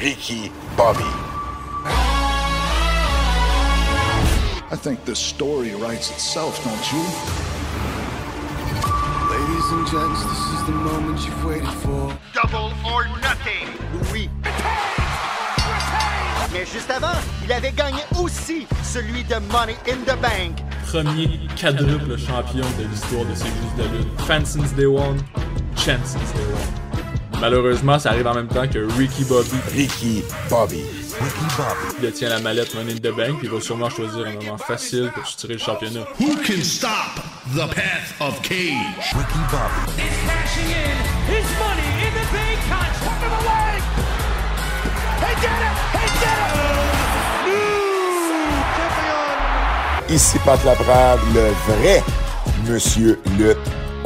Ricky Bobby. I think the story writes itself, don't you? Ladies and gents, this is the moment you've waited for. Double or nothing. Louis. Mais juste avant, il avait gagné aussi celui de Money in the Bank. Premier quadruple champion de l'histoire de ces jeux de lutte. Fan since day one, Malheureusement, ça arrive en même temps que Ricky Bobby Ricky Bobby. Ricky Bobby. Il détient la mallette Money in the Bank, puis il va sûrement choisir un moment facile pour tirer le championnat. Who can stop the path of Cage? Ricky Bobby. is cashing in his money in the bank contract of the leg. He did it! He did it! Ici Pat Laprade, le vrai Monsieur Lutte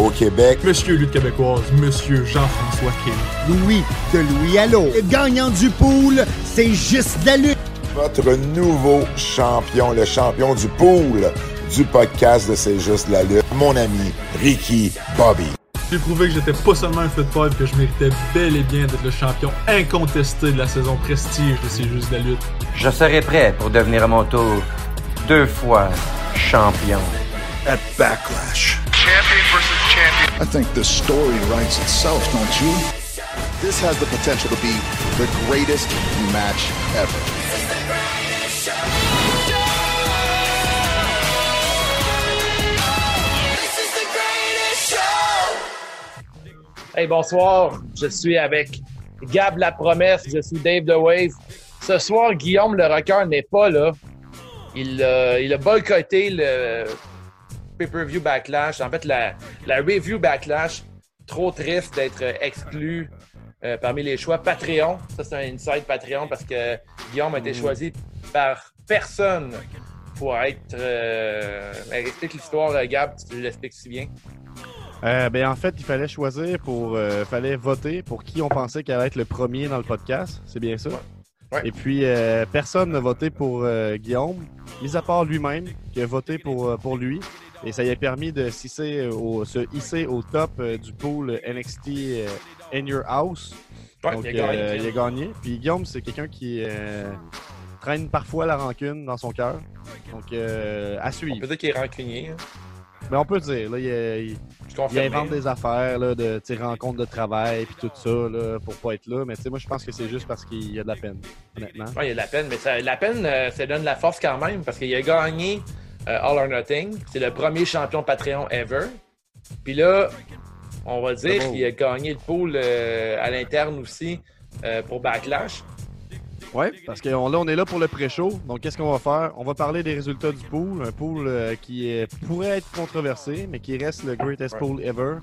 au Québec. Monsieur lutte québécoise, Monsieur Jean-François King. Louis de Louis Allo. Le gagnant du pool, c'est juste de la lutte. Votre nouveau champion, le champion du pool du podcast de C'est juste la lutte, mon ami Ricky Bobby. J'ai prouvé que j'étais pas seulement un football, que je méritais bel et bien d'être le champion incontesté de la saison prestige de ces Jeux de la lutte. Je serai prêt pour devenir à mon tour deux fois champion. At Backlash. Champion champion. I think the story writes itself, don't you? This has the potential to be the greatest match ever. Hey, bonsoir. Je suis avec Gab la promesse. Je suis Dave The Wave. Ce soir, Guillaume le rocker n'est pas là. Il, euh, il a boycotté le pay-per-view backlash. En fait, la, la review backlash. Trop triste d'être exclu euh, parmi les choix Patreon. Ça, c'est un inside Patreon parce que Guillaume a été choisi par personne pour être. Euh... ben, explique l'histoire, euh, Gab, tu l'expliques si bien. Euh, ben, en fait, il fallait choisir pour. euh, fallait voter pour qui on pensait qu'elle allait être le premier dans le podcast. C'est bien ça? Ouais. Et puis, euh, personne n'a voté pour euh, Guillaume, mis à part lui-même, qui a voté pour, euh, pour lui. Et ça lui a permis de s'hisser au, se hisser au top euh, du pool NXT euh, In Your House. Ouais, Donc, il a gagné. euh, il a gagné. Puis Guillaume, c'est quelqu'un qui euh, traîne parfois la rancune dans son cœur. Donc, euh, à suivre. peut dire qu'il est rancunier. hein. Mais on peut dire, là, il, il- invente des affaires là, de rencontres de travail puis tout ça là, pour pas être là. Mais tu sais, moi, je pense que c'est juste parce qu'il y a de la peine, honnêtement. Ouais, il y a de la peine, mais ça, la peine, euh, ça donne de la force quand même parce qu'il a gagné euh, All or Nothing. C'est le premier champion Patreon ever. Puis là, on va dire qu'il a gagné le pool euh, à l'interne aussi euh, pour Backlash. Ouais, parce que on, là, on est là pour le pré-show. Donc, qu'est-ce qu'on va faire? On va parler des résultats du pool. Un pool euh, qui euh, pourrait être controversé, mais qui reste le greatest pool ever.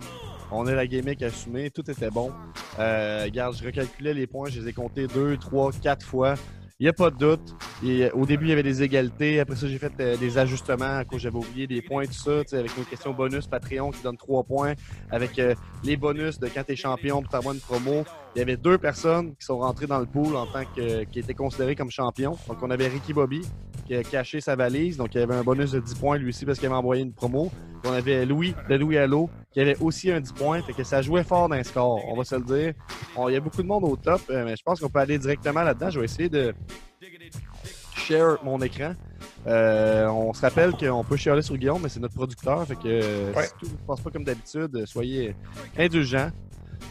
On a la gimmick assumée, tout était bon. Euh, regarde, je recalculais les points, je les ai comptés deux, trois, quatre fois. Il n'y a pas de doute. Et, euh, au début, il y avait des égalités. Après ça, j'ai fait euh, des ajustements à cause j'avais oublié des points, tout ça. Avec nos questions bonus Patreon qui donne trois points. Avec euh, les bonus de quand tu champion pour t'avoir une promo. Il y avait deux personnes qui sont rentrées dans le pool en tant que qui étaient considérées comme champions. Donc, on avait Ricky Bobby qui a caché sa valise. Donc, il y avait un bonus de 10 points lui aussi parce qu'il avait envoyé une promo. Puis on avait Louis de Louis Allo qui avait aussi un 10 points. Fait que ça jouait fort dans le score, on va se le dire. On- il y a beaucoup de monde au top, euh, mais je pense qu'on peut aller directement là-dedans. Je vais essayer de share mon écran. Euh, on se rappelle qu'on peut chialer sur Guillaume, mais c'est notre producteur. Fait que euh, Ouais. si tout ne passe pas comme d'habitude, soyez indulgents.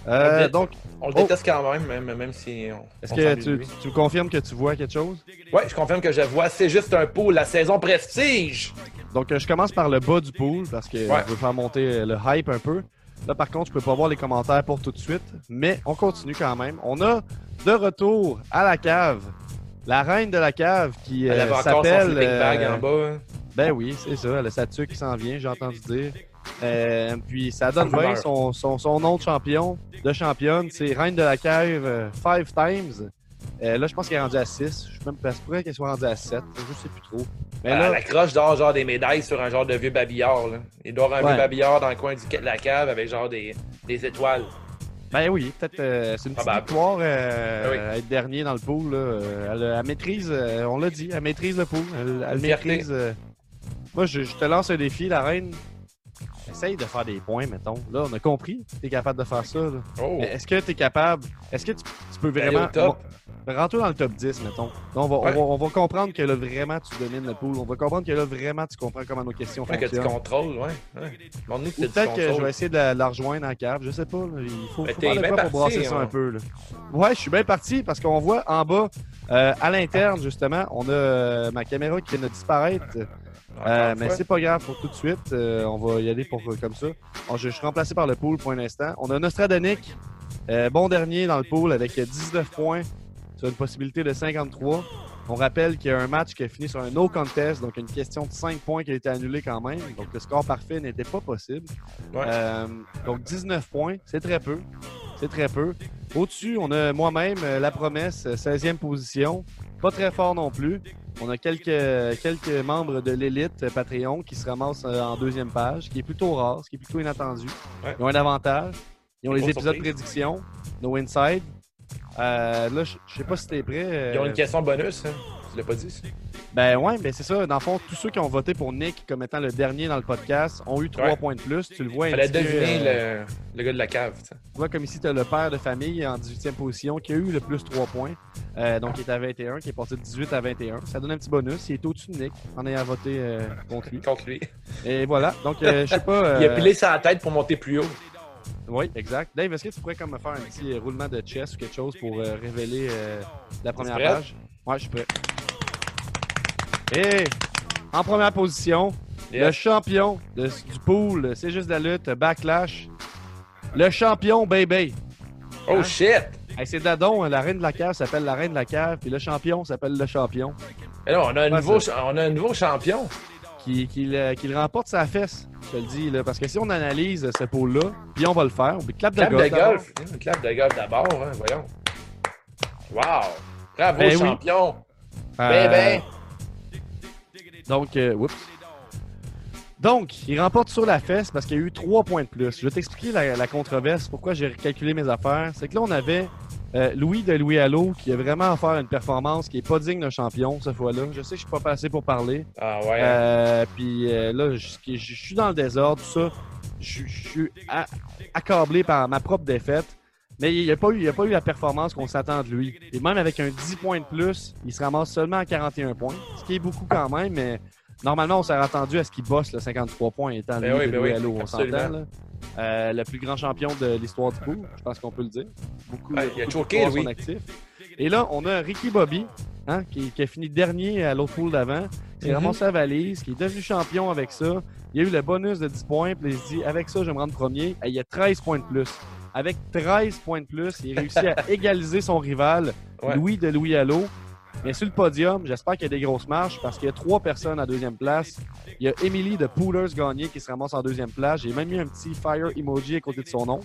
Euh, donc, On le Oh. déteste quand même, même, même si on. est-ce que tu, tu me confirmes que tu vois quelque chose? Ouais, je confirme que je vois. C'est juste un pool, la saison prestige. Donc, euh, je commence par le bas du pool parce que Ouais. je veux faire monter euh, le hype un peu. Là, par contre, je peux pas voir les commentaires pour tout de suite, mais on continue quand même. On a de retour à la cave la reine de la cave qui Elle euh, avait encore son s'appelle. sleeping bag en bas. hein. Ben oui, c'est ça. Elle a sa qui s'en vient, j'ai entendu dire. Euh, puis ça donne bien son, son, son nom de champion, de championne. C'est Reine de la Cave euh, five times. Euh, là, je pense qu'elle est rendue à 6. Je suis même pas prêt qu'elle soit rendue à 7. Je sais plus trop. Mais Elle là, accroche genre, genre des médailles sur un genre de vieux babillard. Là. Il doit avoir un Ouais. vieux babillard dans le coin du, de la cave avec genre des, des étoiles. ben oui, peut-être euh, c'est une petite victoire euh, Ah oui. être dernier dans le pool. Là. Elle, elle maîtrise, euh, on l'a dit, elle maîtrise le pool. Elle, elle maîtrise. Moi, je, je te lance un défi, la reine. Essaye de faire des points, mettons. Là, on a compris que tu es capable de faire ça. Oh. Est-ce que tu es capable. Est-ce que tu, tu peux vraiment. top. Rentre dans le top 10, mettons. Là, on, va, on va- on va comprendre que là, vraiment, tu domines le pool. On va comprendre que là, vraiment, tu comprends comment nos questions Ouais, que tu fonctionnent. contrôles, ouais. peut-être que je vais essayer de la, rejoindre en cave. Je sais pas. là. Il faut, Ben, faut faire quoi pour brasser ça hein. un peu. Là. Ouais, je suis bien parti parce qu'on voit en bas, euh, à l'interne, justement, on a euh, ma caméra qui vient de disparaître. Euh, mais c'est pas grave pour tout de suite. Euh, on va y aller pour euh, comme ça. Bon, je, je suis remplacé par le pool pour un instant. On a Nostradonic, euh, bon dernier dans le pool avec 19 points sur une possibilité de 53. On rappelle qu'il y a un match qui a fini sur un no contest, donc une question de 5 points qui a été annulée quand même. Donc le score parfait n'était pas possible. Ouais. Euh, donc 19 points, c'est très peu. C'est très peu. Au-dessus, on a moi-même, euh, la promesse, euh, 16e position. Pas très fort non plus. On a quelques, quelques membres de l'élite euh, Patreon qui se ramassent euh, en deuxième page, ce qui est plutôt rare, ce qui est plutôt inattendu. Ouais. Ils ont un avantage. Ils ont les épisodes surprises. prédictions, No Inside. Euh, là, je sais pas si t'es prêt. euh, Ils ont une question bonus, hein. Tu l'as pas dit, ça? ben ouais, ben c'est ça. Dans le fond, tous ceux qui ont voté pour Nick comme étant le dernier dans le podcast ont eu 3 Ouais. points de plus. Tu le vois Fallait deviner euh, le, le gars de la cave, tu vois comme ici, tu as le père de famille en 18e position qui a eu le plus 3 points. Euh, donc, il est à 21, qui est passé de 18 à 21. Ça donne un petit bonus. Il est au-dessus de Nick en ayant voté euh, contre lui. Contre lui. Et voilà. Donc, euh, je sais pas. Il a pilé sa tête pour monter plus haut. Oui, exact. Dave, est-ce que tu pourrais comme me faire un petit roulement de chess ou quelque chose pour révéler la première page? Ouais, je suis prêt. Et en première position, le champion de- du pool, c'est juste la lutte, Backlash. Le champion, baby. Oh Hein? shit! Hey, c'est Dadon, hein, la reine de la cave s'appelle la reine de la cave, puis le champion s'appelle le champion. Et là, on a un, nouveau, ça. on a un nouveau champion. Qui, qui, le, qui le remporte sa fesse, je te le dis, là, parce que si on analyse ce pôle-là, puis on va le faire, clap de Clap de golf. golf. Clap de golf d'abord, hein, voyons. Wow! Bravo, Ben oui. champion! Euh, Ben, ben. Donc, euh, oups. Donc, il remporte sur la fesse parce qu'il y a eu trois points de plus. Je vais t'expliquer la, la controverse, pourquoi j'ai recalculé mes affaires. C'est que là, on avait euh, Louis de Louis Allo qui a vraiment offert une performance qui est pas digne d'un champion cette fois-là. Je sais que je suis pas passé pour parler. Ah ouais. Euh, puis euh, là, je, suis dans le désordre, tout ça. Je, suis accablé par ma propre défaite. Mais il n'y a, pas eu- il a pas eu la performance qu'on s'attend de lui. Et même avec un 10 points de plus, il se ramasse seulement à 41 points. Ce qui est beaucoup quand même, mais normalement, on s'est attendu à ce qu'il bosse le 53 points étant Ben lui oui, de ben oui, Allo, on s'entend. Euh, le plus grand champion de l'histoire du pool, je pense qu'on peut le dire. Beaucoup, Ouais, il a de choqué, Louis. son actif. Et là, on a Ricky Bobby, hein, qui, qui a fini dernier à l'autre pool d'avant. qui s'est Mhm. ramassé sa valise, qui est devenu champion avec ça. Il a eu le bonus de 10 points, puis il se dit, avec ça, je vais me rendre premier. Et il y a 13 points de plus. Avec 13 points de plus, il a réussi à égaliser son rival, Ouais. Louis de Louis Allo. Mais sur le podium, j'espère qu'il y a des grosses marches parce qu'il y a trois personnes à deuxième place. Il y a Emily de Poolers Gagné qui se ramasse en deuxième place. J'ai même mis un petit fire emoji à côté de son nom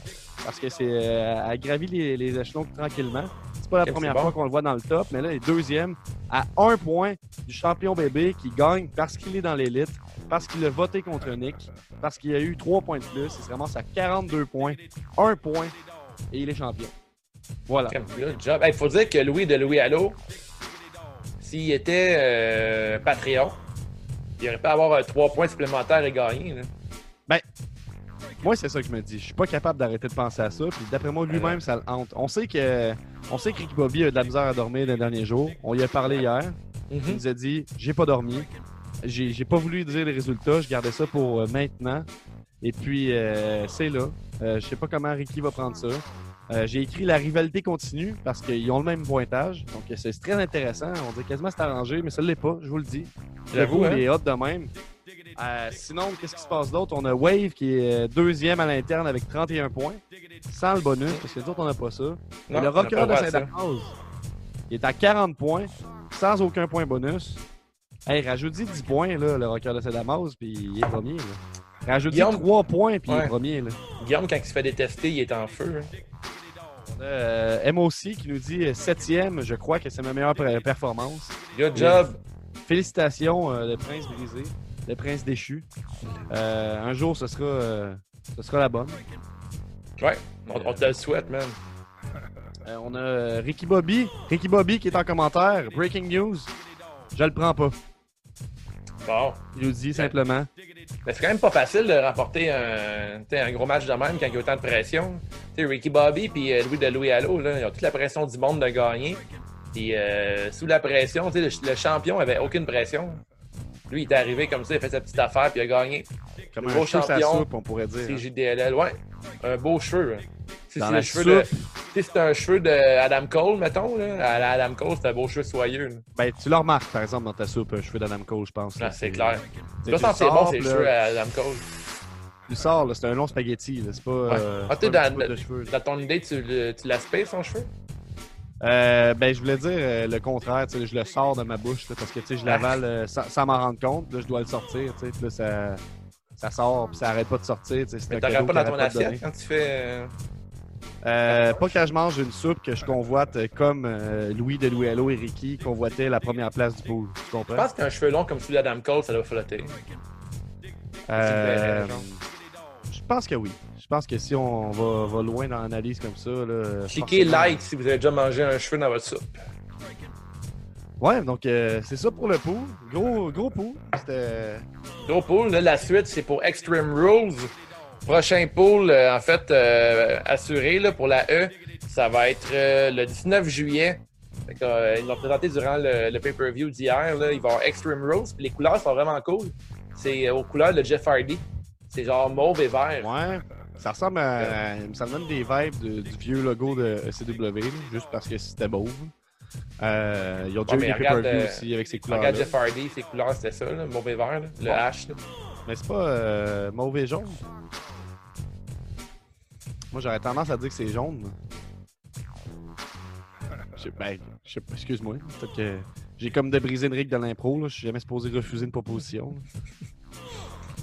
parce que c'est euh, elle gravit les, les échelons tranquillement. C'est pas la première bon. fois qu'on le voit dans le top, mais là, il est deuxième à un point du champion bébé qui gagne parce qu'il est dans l'élite, parce qu'il a voté contre Nick, parce qu'il a eu trois points de plus. Il se ramasse à 42 points, un point et il est champion. Voilà. Good job. Il faut dire que Louis de Louis Allo, s'il était euh, Patreon, il aurait pu avoir euh, trois points supplémentaires et gagner. là. Moi, c'est ça que je me dis. Je suis pas capable d'arrêter de penser à ça. Puis d'après moi, lui-même, ça le hante. On sait que, on sait que Ricky Bobby a de la misère à dormir les derniers jours. On y a parlé hier. Il Mhm. nous a dit J'ai pas dormi. J'ai pas voulu dire les résultats. Je gardais ça pour euh, maintenant. Et puis, euh, c'est là. Euh, je sais pas comment Ricky va prendre ça. Euh, J'ai écrit la rivalité continue parce qu'ils ont le même pointage. Donc, c'est très intéressant. On dirait quasiment c'est arrangé, mais ça l'est pas, je vous le dis. J'avoue, hein? pool est hot de même. Sinon, qu'est-ce qui se passe d'autre? On a Wave qui est deuxième à l'interne avec 31 points, sans le bonus, parce que les autres, on n'a pas ça. Et le rocker de. Saint-Damas, il est à 40 points, sans aucun point bonus. Hey, rajoute-y 10 points, là, le rocker de Saint-Damas, puis il est premier. Là. Guillaume- 3 points, puis il est premier. Là. Guillaume, quand il se fait détester, il est en feu. hein. On a euh, MOC qui nous dit 7e, je crois que c'est ma meilleure per- performance. Good job. Félicitations, euh, le prince brisé, le prince déchu. Euh, un jour, ce sera, euh, ce sera la bonne. Ouais, on, on te le souhaite, man. Euh, on a euh, Ricky Bobby. Ricky Bobby qui est en commentaire. Breaking news. Je le prends pas. Bon. Il nous dit simplement. Mais c'est quand même pas facile de remporter un, un gros match de même quand il y a autant de pression. Ricky Bobby puis euh, Louis de Louis Allo, là, ils ont toute la pression du monde de gagner. Puis euh, sous la pression, le, le champion avait aucune pression. Lui, il est arrivé comme ça, il a fait sa petite affaire puis il a gagné. Comme Le un gros cheveu sa champion, soupe, on pourrait dire. C'est hein. JDLL, ouais. Un beau cheveu. hein. C'est le cheveu de. soupe. Tu sais, c'est un cheveu de Adam Cole, mettons. Là. À Adam Cole, c'est un beau cheveu soyeux. là. Ben, tu le remarques, par exemple, dans ta soupe, un cheveu d'Adam Cole, je pense. Ah, c'est clair. Tu tu le sentir bon, sors, ces puis cheveux là, à Adam Cole. Tu le sors, c'est un long spaghetti, c'est pas. Ouais. euh, ah, c'est tu pas dans, de cheveux, dans ton idée, tu, le- tu l'aspires, son cheveu? Euh, ben, je voulais dire euh, le contraire, tu sais, je le sors de ma bouche, là, parce que, tu sais, je l'avale euh, sans, sans m'en rendre compte, là, je dois le sortir, tu sais, puis là, ça, ça sort, puis ça arrête pas de sortir, tu sais, c'est Mais cadeau pas dans ton assiette quand tu fais. euh, pas quand je mange une soupe que je convoite comme euh, Louis de Louis Hello et Ricky convoitaient la première place du pool. Tu Je comprends? pense qu'un cheveu long comme celui d'Adam Cole, ça doit flotter. Euh, je pense que oui. Je pense que si on va, va loin dans l'analyse comme ça. Là, Cliquez forcément- like si vous avez déjà mangé un cheveu dans votre soupe. Ouais, donc euh, c'est ça pour le pool. Gros, gros pool. C'était. Gros pool, là, la suite, c'est pour Extreme Rules. Prochain pool, euh, en fait, euh, assuré là, pour la E, ça va être euh, le 19 juillet. Que, euh, ils l'ont présenté durant le, le pay-per-view d'hier. là. Il va y avoir Extreme Rules, puis les couleurs sont vraiment cool. C'est euh, aux couleurs de Jeff Hardy. C'est genre mauve et vert. Ouais. Ça ressemble à. Ça me donne des vibes de- du vieux logo de CW, là, juste parce que c'était beau. Euh, ils ont déjà Ouais, eu des regarde, euh, aussi avec ces couleurs. Regarde Jeff Hardy, ses couleurs, c'était ça, là, mauve et vert, là, le. H. là. Mais c'est pas euh, mauvais jaune. Moi, j'aurais tendance à dire que c'est jaune. Je sais- Ben, excuse-moi. Peut-être que j'ai comme de briser une règle de l'impro. Je suis jamais supposé refuser une proposition.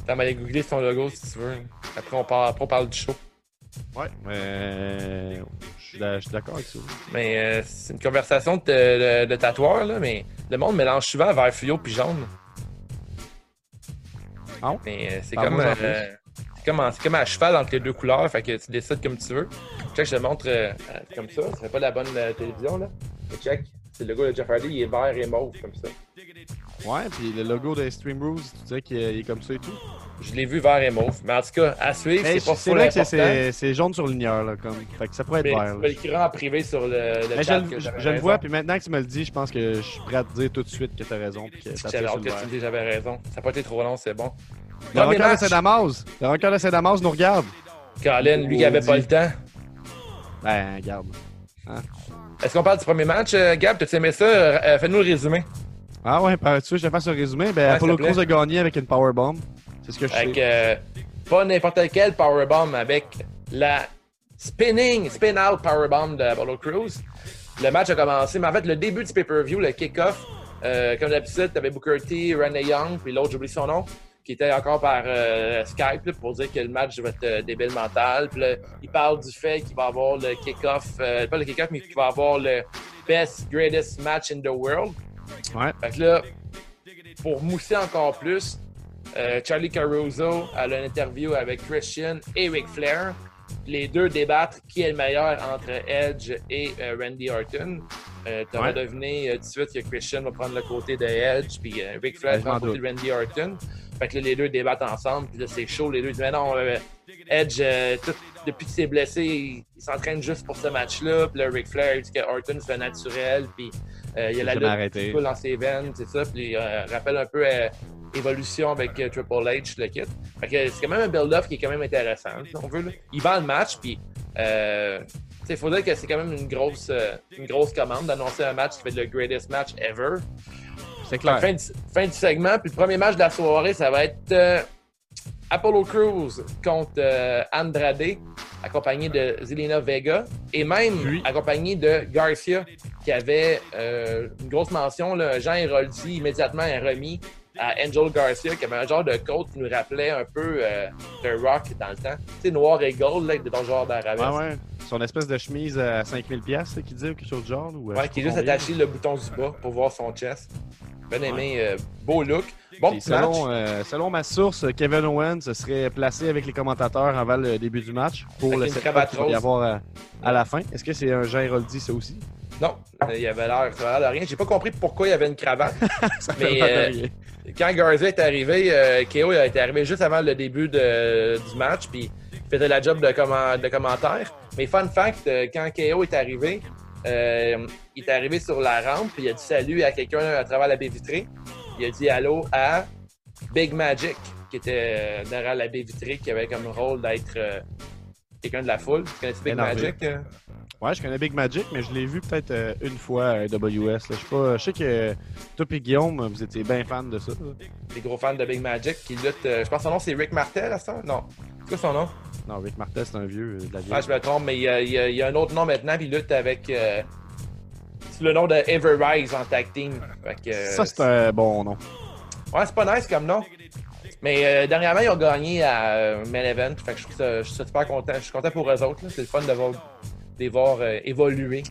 T'as mal googler son logo si tu veux. Après, on parle, après, on parle du show. Ouais, mais je suis d'accord avec ça. Mais euh, c'est une conversation de, de, de tatoueur, là, mais le monde mélange souvent vert fluo puis jaune. Ah? Mais euh, c'est comme, plus. euh, c'est comme, en- c'est comme à cheval entre les deux couleurs, fait que tu décides comme tu veux. Check, je te montre euh, comme ça. Ça fait pas la bonne télévision, là. Mais check, c'est le logo de Jeff Hardy, il est vert et mauve comme ça. Ouais, puis le logo de Stream Rules, tu disais qu'il est comme ça et tout. Je l'ai vu vert et mauve. Mais en tout cas, à suivre, c'est pas c'est vrai que c'est- jaune sur ligneur, là, comme. Fait que ça pourrait être vert. tu là. me l'écriras en privé sur le, le Mais je, chat. que je- le vois, puis maintenant que tu me le dis, je pense que je suis prêt à te dire tout de suite que t'as raison. Puis que J'avais hâte que tu me dises j'avais raison. Ça n'a pas été trop long, c'est bon. Le rencard de. Saint-Damas, le rencard de Saint-Damas nous regarde. Colin, lui qui avait pas le temps. Ben, regarde. Est-ce qu'on parle du premier match, euh, Gab? T'as aimé ça? Euh, Fais-nous le résumé. Ah ouais, par- tu veux que je fasse un résumé? Ben, Apollo. Crews a gagné avec une powerbomb. C'est ce que je Avec sais. euh, pas n'importe quel powerbomb, avec la spinning, spin-out powerbomb de Apollo Crews. Le match a commencé, mais en fait, le début du pay-per-view, le kick-off, euh, comme d'habitude, t'avais Booker T, Renee Young, puis l'autre, j'oublie son nom, qui était encore par euh, Skype là, pour dire que le match va être euh, débile mental. Puis là, il parle du fait qu'il va avoir le kick-off, euh, pas le kick-off, mais qu'il va avoir le best, greatest match in the world. Ouais. Fait que là, pour mousser encore plus, euh, Charlie Caruso a une interview avec Christian et Ric Flair. Les deux débattent qui est le meilleur entre Edge et euh, Randy Orton. Euh, tu Ouais. deviné euh, tout de suite que Christian va prendre le côté de Edge, puis Ric Flair prend le côté de Randy Orton. Fait que là, les deux débattent ensemble, puis là, c'est chaud. Les deux disent, mais non, euh, Edge, euh, tout- depuis qu'il s'est blessé, il, il s'entraîne juste pour ce match-là. Puis là, Ric Flair, il dit que Orton, c'est naturel, puis euh, il y a la lutte qui coule dans ses veines, c'est ça. Puis euh, rappelle un peu Évolution avec Triple H, le kit. Fait que c'est quand même un build-up qui est quand même intéressant, si on veut. là. Il vend le match, puis il faut dire que c'est quand même une grosse, une grosse commande d'annoncer un match qui fait le greatest match ever. C'est clair. Fin du, fin du segment, puis le premier match de la soirée, ça va être euh, Apollo Crews contre euh, Andrade, accompagné de Zelina Vega, et même Puis? accompagné de Garcia, qui avait euh, une grosse mention. Là, Jean Héroldi immédiatement a remis à Angel Garcia, qui avait un genre de coat qui nous rappelait un peu euh, The Rock dans le temps. Tu sais, noir et gold, là, dans le genre d'arabesque. Ouais, ouais. Son espèce de chemise à 5000$, piastres, là, qui dit, ou quelque chose du genre. Ou, euh, Ouais, qui est juste attaché le bouton du bas pour voir son chest. Bien aimé, euh, beau look. Bon match. selon, euh, selon ma source, Kevin Owens se serait placé avec les commentateurs avant le début du match pour Avec le cravate qu'il va y avoir à, à la fin. Est-ce que c'est un Jean Héroldi, ça aussi? Non, euh, il avait l'air ça avait l'air de rien. J'ai pas compris pourquoi il y avait une cravate. Mais, euh, quand Garza est arrivé, euh, KO est arrivé juste avant le début de- du match, puis il faisait la job de, comment- de commentaire. Mais fun fact, euh, quand KO est arrivé, euh, il est arrivé sur la rampe, puis il a dit salut à quelqu'un à travers la baie vitrée. Il a dit allô à Big Magic, qui était derrière la baie vitrée, qui avait comme rôle d'être quelqu'un de la foule. Tu connais Big. Magic? Ouais, je connais Big Magic, mais je l'ai vu peut-être euh, une fois à WS. là. Je sais pas. Je sais que toi et Guillaume, vous étiez bien fan de ça. Des gros fans de Big Magic qui lutte. euh, je pense que son nom c'est Rick Martel à ça? Non. C'est quoi son nom? Non, Rick Martel, c'est un vieux euh, de la vieille. Ah, je me trompe, mais il y a, il y a- il y a un autre nom maintenant, puis il lutte avec. euh, c'est le nom de Everrise en tag team. Que, Ça, c'est un bon nom. Ouais, c'est pas nice comme nom. Mais euh, dernièrement, ils ont gagné à euh, Main Event. Fait que je trouve ça, je suis super content. Je suis content pour eux autres. C'est le fun de voir, les voir euh, évoluer.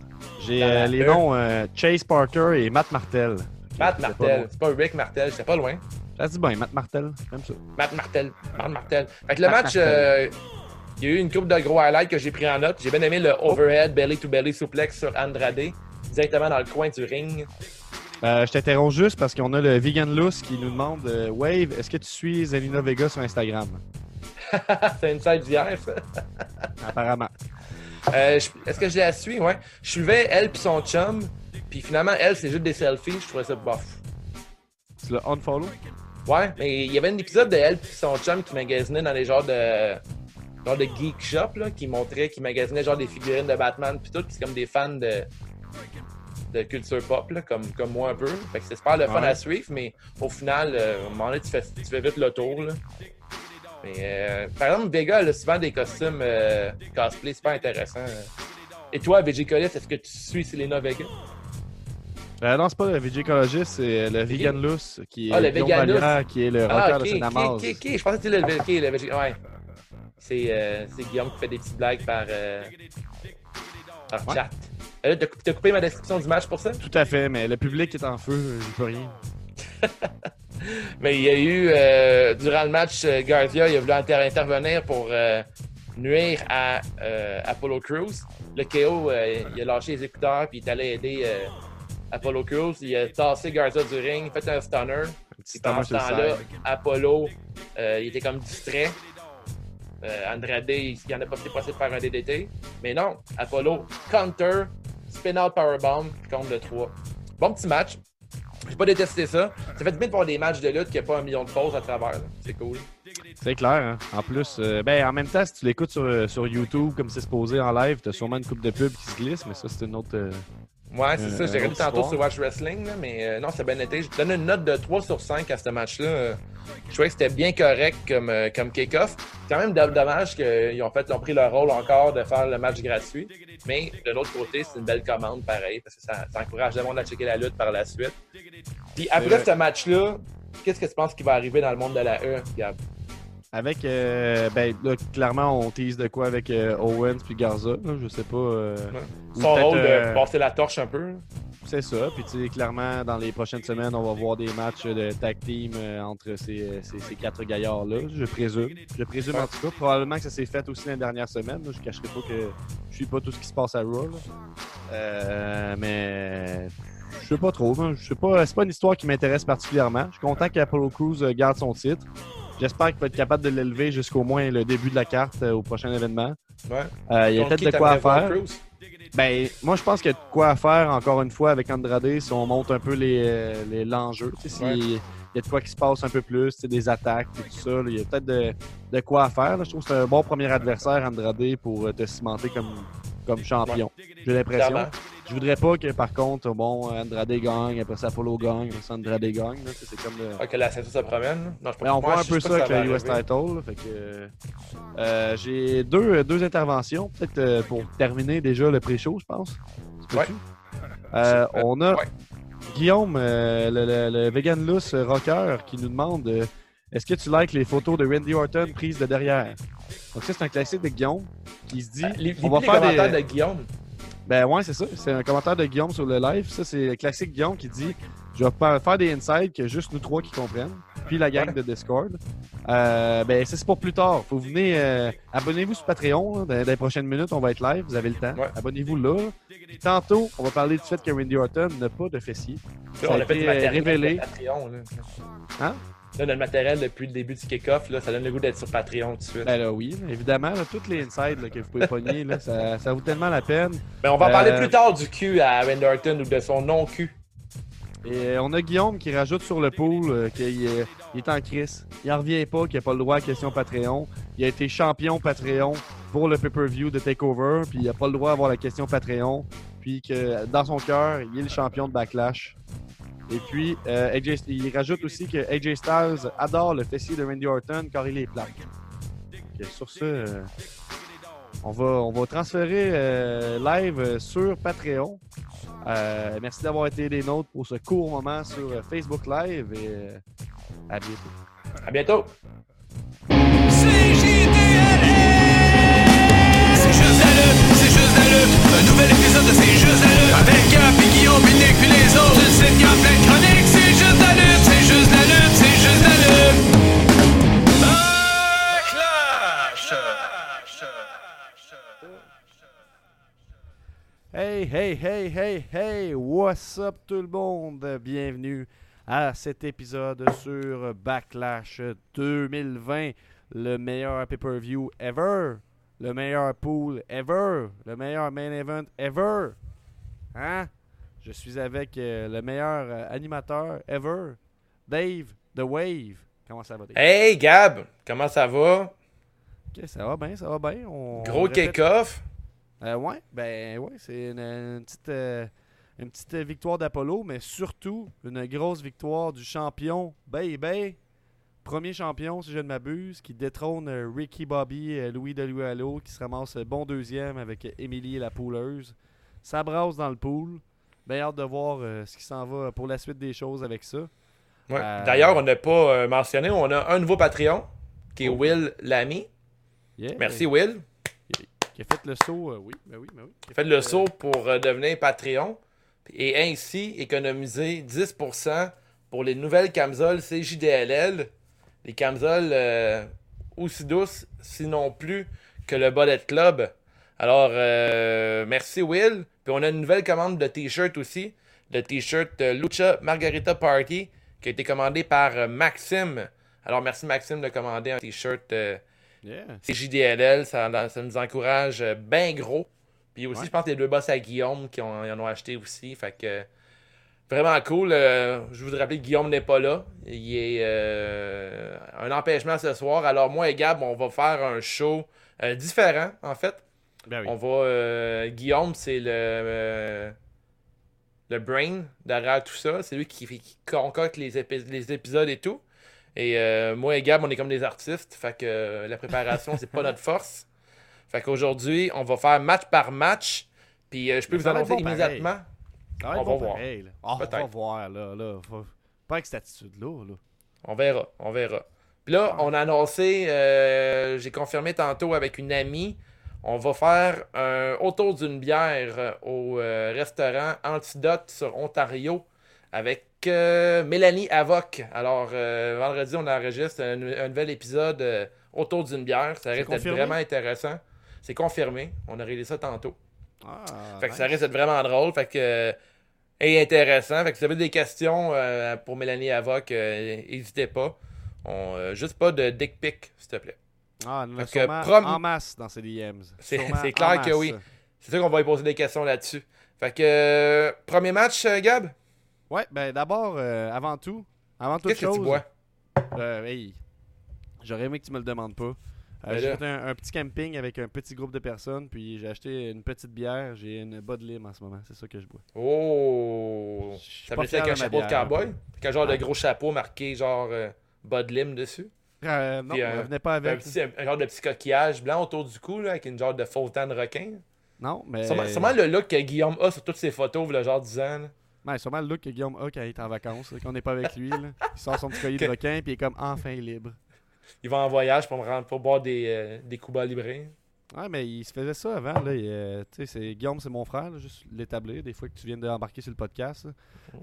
J'ai euh, les noms euh, Chase Parker et Matt Martel. Matt Martel. C'est pas Rick Martel, c'est pas loin. Ça se dit bien, Matt Martel. J'aime ça. Matt Martel. Matt Martel. Fait que le Matt match, il y a eu une coupe de gros highlights que j'ai pris en note. J'ai bien aimé le overhead belly-to-belly suplex sur Andrade, directement dans le coin du ring. Euh, je t'interromps juste parce qu'on a le Vegan Loose qui nous demande euh, Wave, est-ce que tu suis Zelina Vega sur Instagram? C'est une side d'hier, ça. Apparemment. Euh, Est-ce que je la suis? Ouais. Je suivais elle puis son chum. Puis finalement, elle, c'est juste des selfies. Je trouvais ça bof. Tu l'as unfollow? Ouais, mais il y avait un épisode de elle puis son chum qui magasinait dans les genres de genre de geek shop là, qui montrait, qui magasinait genre des figurines de Batman puis tout, puis c'est comme des fans de de culture pop là, comme comme moi un peu. Fait que c'est super le fun Ouais. à suivre, mais au final, euh, à un moment donné, tu fais, tu fais vite le tour là. Mais euh, par exemple, Vega a souvent des costumes euh, cosplay super intéressants. Et toi, VG Collis, est-ce que tu suis Selena Vega? euh, Non, c'est pas le VJ Ecologist, c'est le Vegan Loose qui est Ah, le Vegan qui est le Ah, de Saint-Damas. ok, ok, ok. Je pensais que c'était le, ok, le VG. Ouais. C'est euh, c'est Guillaume qui fait des petites blagues par, euh, par Ouais. chat. Euh, T'as coupé ma description du match pour ça? Tout à fait, mais le public est en feu, j'y peux rien. Mais il y a eu, euh, durant le match, euh, Garcia, il a voulu inter- intervenir pour euh, nuire à Apollo Crews. Le KO, il a lâché les écouteurs puis il est allé aider Apollo Crews. Il a tassé Garcia du ring, fait un stunner. Puis pendant ce temps-là. Apollo, il était comme distrait. Andrade, il il en a pas fait passer de faire un DDT. Mais non, Apollo, counter, spin-out powerbomb, contre le 3. Bon petit match. J'ai pas détesté ça. Ça fait du bien de voir des matchs de lutte qui a pas un million de pauses à travers. C'est cool. C'est clair, hein? En plus, euh, ben, en même temps, si tu l'écoutes sur, euh, sur YouTube comme c'est supposé en live, t'as sûrement une coupe de pub qui se glisse, mais ça, c'est une autre. euh, Ouais, c'est Euh, ça. J'ai regardé autre tantôt sur Watch Wrestling, là, mais euh, non, c'est bien été. Je donne une note de 3 sur 5 à ce match-là. Euh, Je trouvais que c'était bien correct comme, euh, comme kick-off. C'est quand même do- dommage qu'ils ont, fait, ont pris leur rôle encore de faire le match gratuit. Mais de l'autre côté, c'est une belle commande pareil, parce que ça, ça encourage le monde à checker la lutte par la suite. Puis après ce match-là, qu'est-ce que tu penses qui va arriver dans le monde de la E, Gab? Avec, euh, ben, là, clairement, on tease de quoi avec euh, Owens puis Garza, là, je sais pas. euh, Son rôle de euh, passer la torche un peu. C'est ça. Puis, tu sais, clairement, dans les prochaines semaines, on va voir des matchs de tag team euh, entre ces, ces, ces quatre gaillards-là, je présume. Je présume en tout cas. Probablement que ça s'est fait aussi la dernière semaine. là. Je cacherai pas que je suis pas tout ce qui se passe à Raw. Euh, mais je sais pas trop. hein. Je sais pas. C'est pas une histoire qui m'intéresse particulièrement. Je suis content qu'Apollo Crews garde son titre. J'espère qu'il va être capable de l'élever jusqu'au moins le début de la carte euh, au prochain événement. Ouais. Euh, il y a peut-être de quoi à faire. Ben, moi, je pense qu'il y a de quoi à faire, encore une fois, avec Andrade, si on monte un peu les, euh, les- l'enjeu. Sais, s'il Ouais. il y a de quoi qui se passe un peu plus, des attaques et tout ça. là, il y a peut-être de, de quoi à faire. là. Je trouve que c'est un bon premier adversaire, Andrade, pour te cimenter comme, comme champion. J'ai l'impression. Je voudrais pas que, par contre, bon, Andrade gagne, après ça, Apollo gagne, après ça, Andrade gagne. là. C'est comme le... Ah, que la ceinture se promène. là. Non, je Mais on voit un peu ça avec le US title. fait que, euh, j'ai deux, deux interventions, peut-être euh, pour terminer déjà le pré-show, je pense. Euh, on a Ouais. Guillaume, euh, le, le- le Vegan Loose Rocker, qui nous demande euh, est-ce que tu likes les photos de Randy Orton prises de derrière? Donc, ça, c'est un classique de Guillaume qui se dit Les, on va les faire commentaires des. de Guillaume. Ben ouais, c'est ça. C'est un commentaire de Guillaume sur le live. Ça, c'est le classique Guillaume qui dit Je vais pas- faire des insides que juste nous trois qui comprennent. puis la gang de Discord. Euh, ben, ça, c'est pour plus tard. Faut venir. euh, Abonnez-vous sur Patreon. Dans, dans les prochaines minutes, on va être live. Vous avez le temps. Ouais. Abonnez-vous là. Puis tantôt, on va parler du fait que Randy Orton n'a pas de fessier. Ça on a a fait été euh, révélé. Patreon. Là. Hein? Là, on a le matériel depuis le début du kick-off. là, Ça donne le goût d'être sur Patreon tout de suite. Ben là, oui, évidemment, là, toutes les insides là, que vous pouvez pogner, là, ça, ça vaut tellement la peine. Mais on va en parler Euh, plus tard du cul à Randy Orton ou de son non-cul. Et euh, on a Guillaume qui rajoute sur le pool euh, qu'il euh, il est en crise. Il en revient pas, qu'il n'a pas le droit à question Patreon. Il a été champion Patreon pour le pay-per-view de TakeOver, puis il n'a pas le droit d'avoir la question Patreon. Puis que dans son cœur, il est le champion de Backlash. Et puis, euh, AJ il rajoute aussi que AJ Styles adore le fessier de Randy Orton car il est plat. Sur ce, euh, on, va, on va transférer euh, live sur Patreon. Euh, merci d'avoir été des nôtres pour ce court moment sur euh, Facebook Live et euh, à bientôt. À bientôt. C'est juste la lutte, c'est juste la lutte. Un nouvel épisode de Nick puis les autres. Tu sais qu'il y a plein de chroniques. C'est juste la lutte, c'est juste la lutte, c'est juste la lutte. Hey, hey, hey, hey, hey, what's up tout le monde? Bienvenue à cet épisode sur Backlash 2020, le meilleur pay-per-view ever, le meilleur pool ever, le meilleur main event ever. Hein? Je suis avec euh, le meilleur euh, animateur ever, Dave The Wave. Comment ça va, Dave? Hey Gab, comment ça va? Ok, ça va bien, ça va bien. On- Gros kick-off? Euh, ouais, ben ouais, c'est une, une petite, une petite victoire d'Apollo, mais surtout une grosse victoire du champion Baby. Premier champion, si je ne m'abuse, qui détrône Ricky Bobby, Louis Delualo, qui se ramasse bon deuxième avec Émilie la pouleuse. Ça brasse dans le pool. Bien hâte de voir euh, ce qui s'en va pour la suite des choses avec ça. Ouais. Euh, D'ailleurs, on n'a pas euh, mentionné, on a un nouveau Patreon qui est Will Lamy. Yeah. Merci Will. Qui a fait le saut, oui, ben oui, ben oui. Qui a fait le saut pour devenir Patreon et ainsi économiser 10% pour les nouvelles camisoles CJDLL. Les camisoles aussi douces, sinon plus, que le Bullet Club. Alors, euh, merci Will. Puis on a une nouvelle commande de t-shirt aussi. Le t-shirt euh, Lucha Margarita Party qui a été commandé par euh, Maxime. Alors, merci Maxime de commander un t-shirt euh, Yeah. CJDLL. Ça, ça nous encourage euh, bien gros. Puis aussi, Ouais. je pense que les deux boss à Guillaume qui ont- en ont acheté aussi. Fait que vraiment cool. Euh, je voudrais rappeler que Guillaume n'est pas là. Il est euh, un empêchement ce soir. Alors moi et Gab, on va faire un show différent en fait. Ben oui. On va. euh, Guillaume, c'est le. euh, le brain derrière tout ça. C'est lui qui, qui concocte les, épi- les épisodes et tout. Et euh, moi et Gab, on est comme des artistes. Fait que la préparation, c'est pas notre force. Fait qu'aujourd'hui, on va faire match par match. Puis je peux Mais vous annoncer bon immédiatement. Ça va on va voir. pareil, là. Ah, on va voir, là. là. Faut- Pas avec cette attitude-là. Là. On verra, on verra. Puis là, on a annoncé, euh, j'ai confirmé tantôt avec une amie, on va faire un autour d'une bière euh, au euh, restaurant Antidote sur Ontario avec euh, Mélanie Avoc. Alors, euh, vendredi, on enregistre un, un nouvel épisode euh, autour d'une bière. Ça risque d'être vraiment intéressant. C'est confirmé. On a réglé ça tantôt. Ah, Fait que ça risque d'être vraiment drôle. Fait que, euh, et intéressant. Fait que si vous avez des questions euh, pour Mélanie Avoc, euh, n'hésitez pas. On, euh, juste pas de dick pic, s'il te plaît. Ah, sûrement prom- en masse dans ces DMs. C'est clair que oui. C'est sûr qu'on va y poser des questions là-dessus. Fait que, euh, premier match, euh, Gab, Ouais, ben d'abord, euh, avant tout, avant toute qu'est-ce que tu bois? euh, hey, j'aurais aimé que tu me le demandes pas. Ben j'ai fait un, un petit camping avec un petit groupe de personnes, puis j'ai acheté une petite bière. J'ai une Bud Lim en ce moment, c'est ça que je bois. Oh! Ça me fait avec un de chapeau de cowboy? Quel genre de Ouais. gros chapeau marqué genre euh, Bud Lim dessus? Euh, non, Puis, elle euh, venait pas Un, avec. petit, un, genre de petit coquillage blanc autour du cou, là, avec une genre de faux temps de requin. Non, mais. Sûrement, le look que Guillaume a sur toutes ses photos, le genre 10 ans. là. Ouais, sûrement le look que Guillaume a quand il est en vacances, qu'on n'est pas avec lui. Là. Il sort son petit collier de requin, puis il est comme enfin libre. Il va en voyage pour, me rendre, pour boire des, euh, des Cuba Libre. Ouais, mais il se faisait ça avant. Là. Il, euh, c'est, Guillaume, c'est mon frère, là, juste l'établir. Des fois que tu viens d'embarquer sur le podcast. là.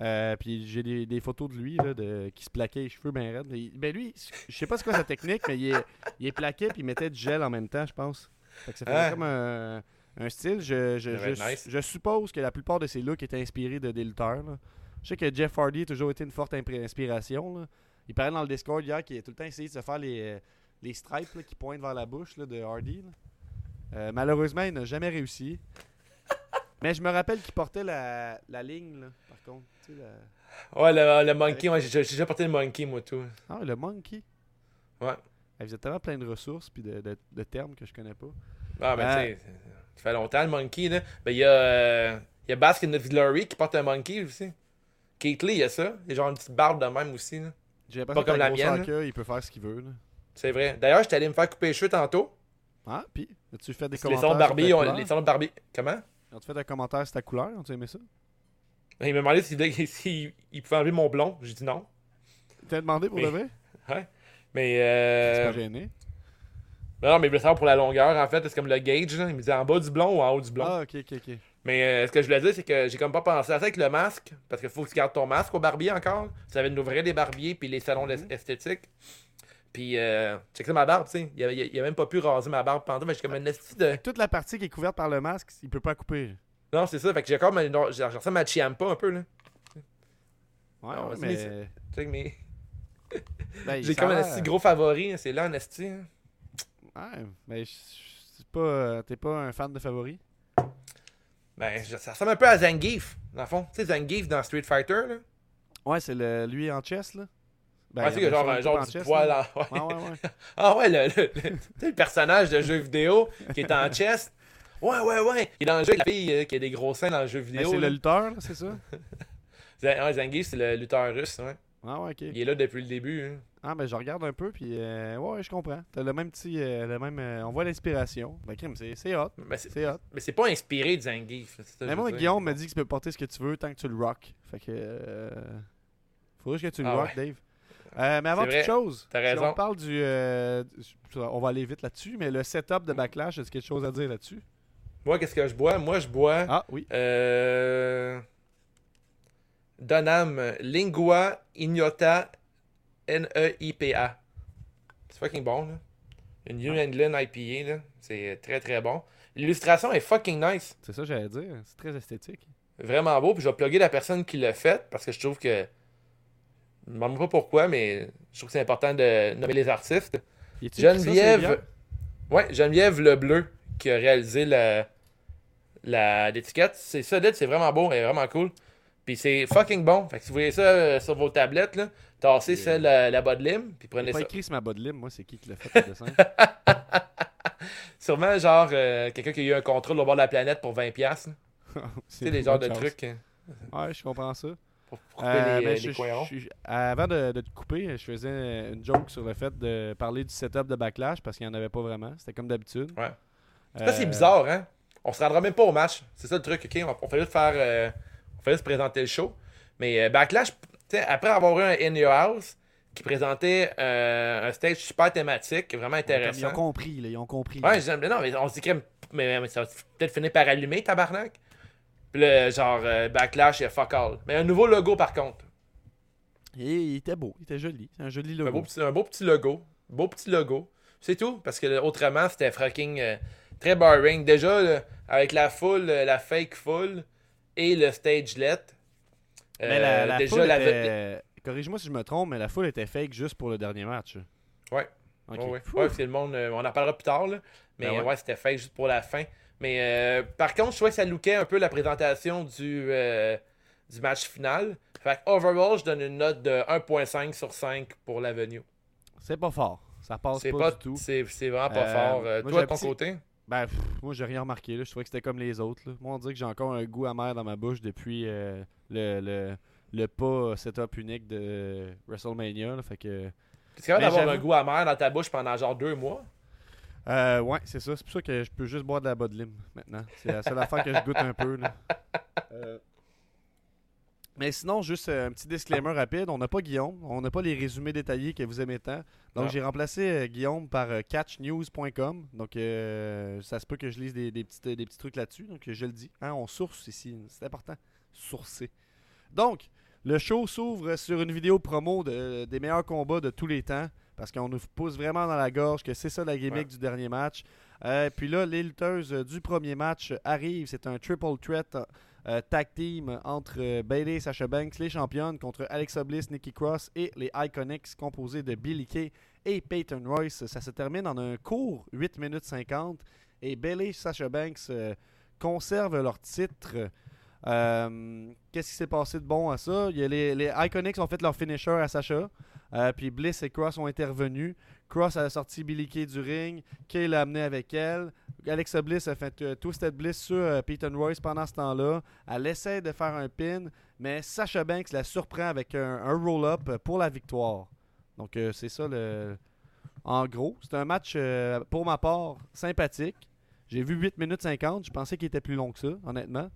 Euh, puis j'ai des, des photos de lui là, de, qui se plaquait les cheveux bien raides. Mais, ben lui, je sais pas c'est quoi sa technique, mais il est, il est plaqué puis il mettait du gel en même temps, je pense. Fait que ça faisait Ah. comme un, un style. Je, je, Ça je, être nice. je suppose que la plupart de ses looks étaient inspirés de des lutteurs. là. Je sais que Jeff Hardy a toujours été une forte impré- inspiration. là. Il parlait dans le Discord hier qu'il a tout le temps essayé de se faire les, euh, les stripes là, qui pointent vers la bouche là, de Hardy. là. Euh, malheureusement, il n'a jamais réussi. Mais je me rappelle qu'il portait la, la ligne, là, par contre. Tu sais, la- Ouais, le, le monkey, moi, j'ai déjà porté le monkey, moi, tout. Ah, le monkey? Ouais. Vous êtes tellement plein de ressources puis de, de- de termes que je connais pas. Ah, mais Ah. tu sais, ça fait longtemps, le monkey, là. Ben, il y a, euh, il y a Baskin of Glory qui porte un monkey aussi. Keith Lee, il y a ça. Il y a genre une petite barbe de même aussi, là. J'ai Pas comme la mienne. soccer, il peut faire ce qu'il veut. Là. C'est vrai. D'ailleurs, j'étais allé me faire couper les cheveux tantôt. Ah, puis, as-tu fait des Les commentaires salons sur ta ont- les salons Barbie. Comment? As-tu fait un commentaire sur ta couleur? As-tu aimé ça? Il m'a demandé s'il s'il il pouvait enlever mon blond. J'ai dit non. T'as demandé pour Mais- le vrai? Ouais. Mais C'est euh... pas gêné. Non, mais il voulait savoir pour la longueur, en fait. C'est comme le gauge, là. Il me disait en bas du blond ou en haut du blond. Ah, ok, ok, ok. Mais euh, ce que je voulais dire, c'est que j'ai comme pas pensé à ça avec le masque. Parce qu'il faut que tu gardes ton masque au barbier encore. Ça va nous ouvrir des barbiers puis les salons d'es- esthétiques. Puis, euh, check ça ma barbe, tu sais. Il il a même pas pu raser ma barbe pendant. Mais j'ai comme une esti de. Toute la partie qui est couverte par le masque, il peut pas couper. Non, c'est ça. Fait que j'ai comme. J'ai ressemble à Chiampa un peu, là. Ouais, Ah, ouais, mais... mes- Check mes. Ben, J'ai comme un esti gros favori. hein. C'est là, un esti. hein. Ouais, mais je- je- c'est pas... euh, T'es pas un fan de favori? Ben, je- ça ressemble un peu à Zangief, dans le fond. Tu sais, Zangief dans Street Fighter, là. Ouais, c'est le... lui en chess, là. Ben, ouais, tu sais, il y que en a genre, un genre en du chess, poil là. en. Ouais, ouais, ouais. Ah ouais, le, le, le- tu sais, le personnage de jeu vidéo qui est en chest. Ouais, ouais, ouais. Il est dans le jeu, la fille euh, qui a des gros seins dans le jeu Ben, vidéo. c'est le lutteur, c'est ça? Ouais, Zangief, c'est le lutteur russe, ouais. Ah ouais, ok. Il est là depuis le début. hein. Ah, ben je regarde un peu, puis euh, ouais, je comprends. T'as le même petit. euh, le même, euh, on voit l'inspiration. Ben, crime, c'est c'est hot. Mais c'est, hot. mais c'est pas inspiré de Zangief. Mais moi. Guillaume me dit que tu peux porter ce que tu veux tant que tu le rock. Fait que. Faudrait juste que tu le Ah rock, ouais. Dave. Euh, mais avant toute chose, si raison. on parle du. euh, on va aller vite là-dessus, mais le setup de Backlash, est-ce qu'il y a quelque chose à dire là-dessus? Moi, qu'est-ce que je bois? Moi, je bois. Ah, oui. Euh. Donham Lingua Ignota N-E-I-P-A. C'est fucking bon, là. Une New England IPA, là. C'est très très bon. L'illustration est fucking nice. C'est ça que j'allais dire. C'est très esthétique. Vraiment beau. Puis je vais plugger la personne qui l'a fait parce que je trouve que. Je me demande pas pourquoi, mais je trouve que c'est important de nommer les artistes. Ça? Geneviève. Ouais, Geneviève Lebleu qui a réalisé la la- l'étiquette. C'est solide, c'est vraiment beau et vraiment cool. Puis c'est fucking bon. Fait que si vous voyez ça euh, sur vos tablettes, là, tassez celle la, la bas de lime, puis prenez pas ça. écrit sur ma bas de lime, moi, c'est qui qui l'a fait le dessin? Sûrement, genre, euh, quelqu'un qui a eu un contrôle au bord de la planète pour 20$. là. Tu C'est sais, les genres de chance. trucs Ouais, je comprends ça. Pour, Euh, les, ben, les je- coins ronds. je- je- avant de, de te couper, je faisais une joke sur le fait de parler du setup de Backlash parce qu'il n'y en avait pas vraiment. C'était comme d'habitude. Ouais. Ça, c'est Euh, bizarre, hein? On se rendra même pas au match. C'est ça le truc, ok? On, juste faire. euh, on juste présenter le show. Mais euh, Backlash, après avoir eu un In Your House qui présentait euh, un stage super thématique, vraiment Ils intéressant. ont compris, là, ils ont compris. Ouais, mais non, mais on se dit que mais, mais ça va peut-être finir par allumer, tabarnak. Puis là, genre, euh, Backlash et fuck all. Mais un nouveau logo, par contre. Et il était beau, il était joli. C'est un joli Un logo. beau, petit, un beau petit logo. Beau petit logo. C'est tout. Parce que autrement, c'était fucking euh, très boring. Déjà, là, avec la foule, euh, la fake foule et le stagelet. mais la, euh, la déjà, foule la- était... Corrige-moi si je me trompe, mais la foule était fake juste pour le dernier match. Ouais. Ouais, ouais. Fou. Ouais, c'est le monde. euh, on en parlera plus tard, là. Mais Ben ouais. euh, ouais, c'était fait juste pour la fin. Mais euh, par contre, je trouvais que ça lookait un peu la présentation du, euh, du match final. Fait que overall, je donne une note de 1.5 sur 5 pour l'avenue. C'est pas fort. Ça passe C'est pas, pas, du tout. c'est, vraiment pas Euh, fort. Moi, toi, de ton petit- côté? Ben, pff, moi, j'ai rien remarqué. Là. Je trouvais que c'était comme les autres. Là. Moi, on dirait que j'ai encore un goût amer dans ma bouche depuis le, le, le pas setup unique de WrestleMania. là. Fait que, Tu es capable d'avoir un goût amer dans ta bouche pendant genre deux mois? Euh, ouais, c'est ça. C'est pour ça que je peux juste boire de la bas de lime maintenant. C'est la seule affaire que je goûte un peu. Là. Euh, Mais sinon, juste euh, un petit disclaimer rapide. On n'a pas Guillaume. On n'a pas les résumés détaillés que vous aimez tant. Donc, j'ai remplacé Guillaume par catchnews.com. Donc, euh, ça se peut que je lise des, des petits trucs là-dessus. Donc, je le dis. Hein, on source ici. C'est important. Sourcer. Donc, le show s'ouvre sur une vidéo promo de- des meilleurs combats de tous les temps. Parce qu'on nous pousse vraiment dans la gorge que c'est ça la gimmick Ouais. du dernier match. Euh, puis là, les lutteuses euh, du premier match arrivent. C'est un triple threat euh, tag team entre euh, Bailey et Sasha Banks, les championnes, contre Alexa Bliss, Nikki Cross et les Iconics composés de Billy Kay et Peyton Royce. Ça se termine en un court 8 minutes 50 et Bailey et Sasha Banks conservent leur titre. Qu'est-ce qui s'est passé de bon à ça? Il y a les, les Iconics ont fait leur finisher à Sasha. Euh, puis Bliss et Cross ont intervenu. Cross a sorti Billy Kay du ring. Kay l'a amené avec elle. Alexa Bliss a fait euh, Twisted Bliss sur euh, Peyton Royce pendant ce temps-là. Elle essaie de faire un pin, mais Sasha Banks la surprend avec un, un roll-up pour la victoire. Donc euh, c'est ça le. En gros, c'est un match pour ma part sympathique. J'ai vu 8 minutes 50. Je pensais qu'il était plus long que ça, honnêtement.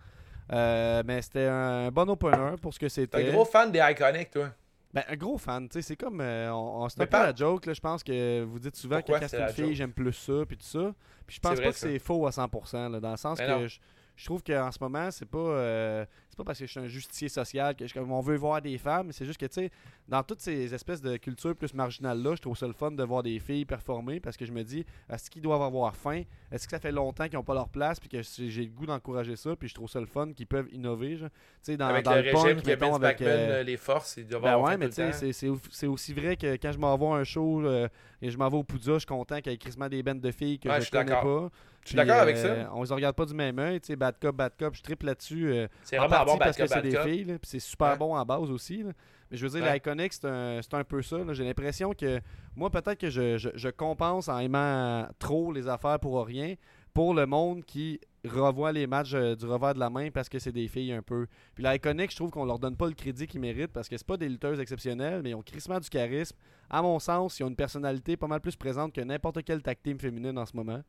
Mais c'était un bon opener pour ce que T'es c'était. un gros fan des Iconics, toi. Ben, un gros fan, tu sais, c'est comme. euh, on, on- c'est Mais un peu pas- la joke, là. Je pense que vous dites souvent Pourquoi que c'est une fille, j'aime plus ça, puis tout ça. Puis je pense pas que c'est faux à 100%, là, dans le sens Mais que je, je trouve qu'en ce moment, c'est pas. euh, c'est pas parce que je suis un justicier social que je, comme on veut voir des femmes, c'est juste que, tu sais, dans toutes ces espèces de cultures plus marginales-là, je trouve ça le fun de voir des filles performer parce que je me dis, est-ce qu'ils doivent avoir faim? Est-ce que ça fait longtemps qu'ils n'ont pas leur place, puis que j'ai le goût d'encourager ça, puis je trouve ça le fun qu'ils peuvent innover, genre? Tu sais, dans, avec dans le le régime punk, qui a mettons, avec, euh, euh, les forces, il doit ben avoir ouais, mais tu sais, c'est- c'est au- c'est aussi vrai que quand je m'en vais à un show euh, et je m'en vais au Poudja, je suis content qu'il y ait crissement des bandes de filles que Ouais, je, je connais pas. Je suis d'accord avec euh, ça. On les regarde pas du même œil, tu sais, Bad Cop, Bad Cop, je triple là-dessus. euh, C'est en vraiment bon, parce que c'est des filles, puis c'est super bon à base aussi. Mais je veux dire, l'Iconic, c'est un, c'est un peu ça. J'ai l'impression que moi, peut-être que je, je- je compense en aimant trop les affaires pour rien pour le monde qui revoit les matchs euh, du revers de la main parce que c'est des filles un peu. Puis l'Iconic, je trouve qu'on leur donne pas le crédit qu'ils méritent parce que c'est pas des lutteuses exceptionnelles, mais ils ont crissement du charisme. À mon sens, ils ont une personnalité pas mal plus présente que n'importe quel tag team féminine en ce moment.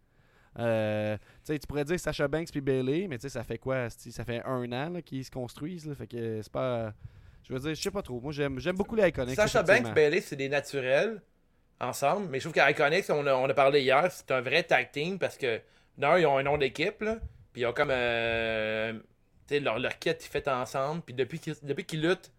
Euh, tu pourrais dire Sacha Banks puis Bailey, mais ça fait quoi? Ça fait un an qu'ils se construisent. Là, fait que c'est pas. Je veux dire, je sais pas trop. Moi, j'aime beaucoup les Iconics. Sacha. Banks, Bailey, c'est des naturels ensemble. Mais je trouve qu'Iconics, on, a- on a parlé hier, c'est un vrai tag team parce que d'un, ils ont un nom d'équipe, puis ils ont comme. euh, tu sais, leur, leur kit, ils fait ensemble. Puis depuis qu'ils depuis luttent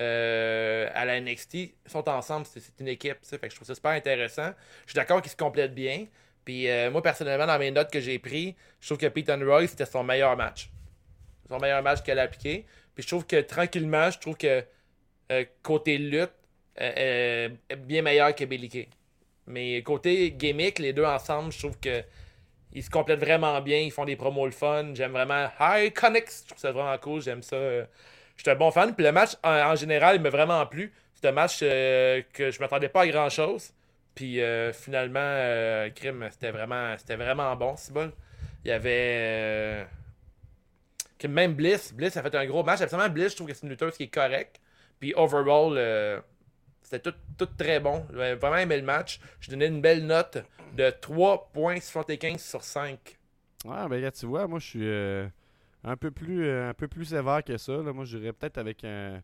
euh, à la NXT, ils sont ensemble, c'est une équipe. Fait que je trouve ça super intéressant. Je suis d'accord qu'ils se complètent bien. Puis euh, moi, personnellement, dans mes notes que j'ai pris, je trouve que Peyton Royce, c'était son meilleur match. Son meilleur match qu'elle a appliqué. Puis je trouve que tranquillement, je trouve que euh, côté lutte, euh, bien meilleur que Billy. Mais côté gimmick, les deux ensemble, je trouve que ils se complètent vraiment bien. Ils font des promos le fun. J'aime vraiment High Connects. Je trouve ça vraiment cool. J'aime ça. Je suis un bon fan. Puis le match, en, général, il m'a vraiment plu. C'est un match que je m'attendais pas à grand chose. Puis euh, finalement, euh, Grim, c'était vraiment, c'était vraiment bon, c'est bon. Il y avait. euh, même Bliss, Bliss a fait un gros match. Absolument, Bliss, je trouve que c'est une lutteuse qui est correcte. Puis overall, euh, c'était tout, tout très bon. J'ai vraiment aimé le match. Je donnais une belle note de 3.75 sur 5. Ouais, ben regarde, tu vois, moi je suis euh, un peu plus un peu plus sévère que ça. là. Moi, j'irais peut-être avec un.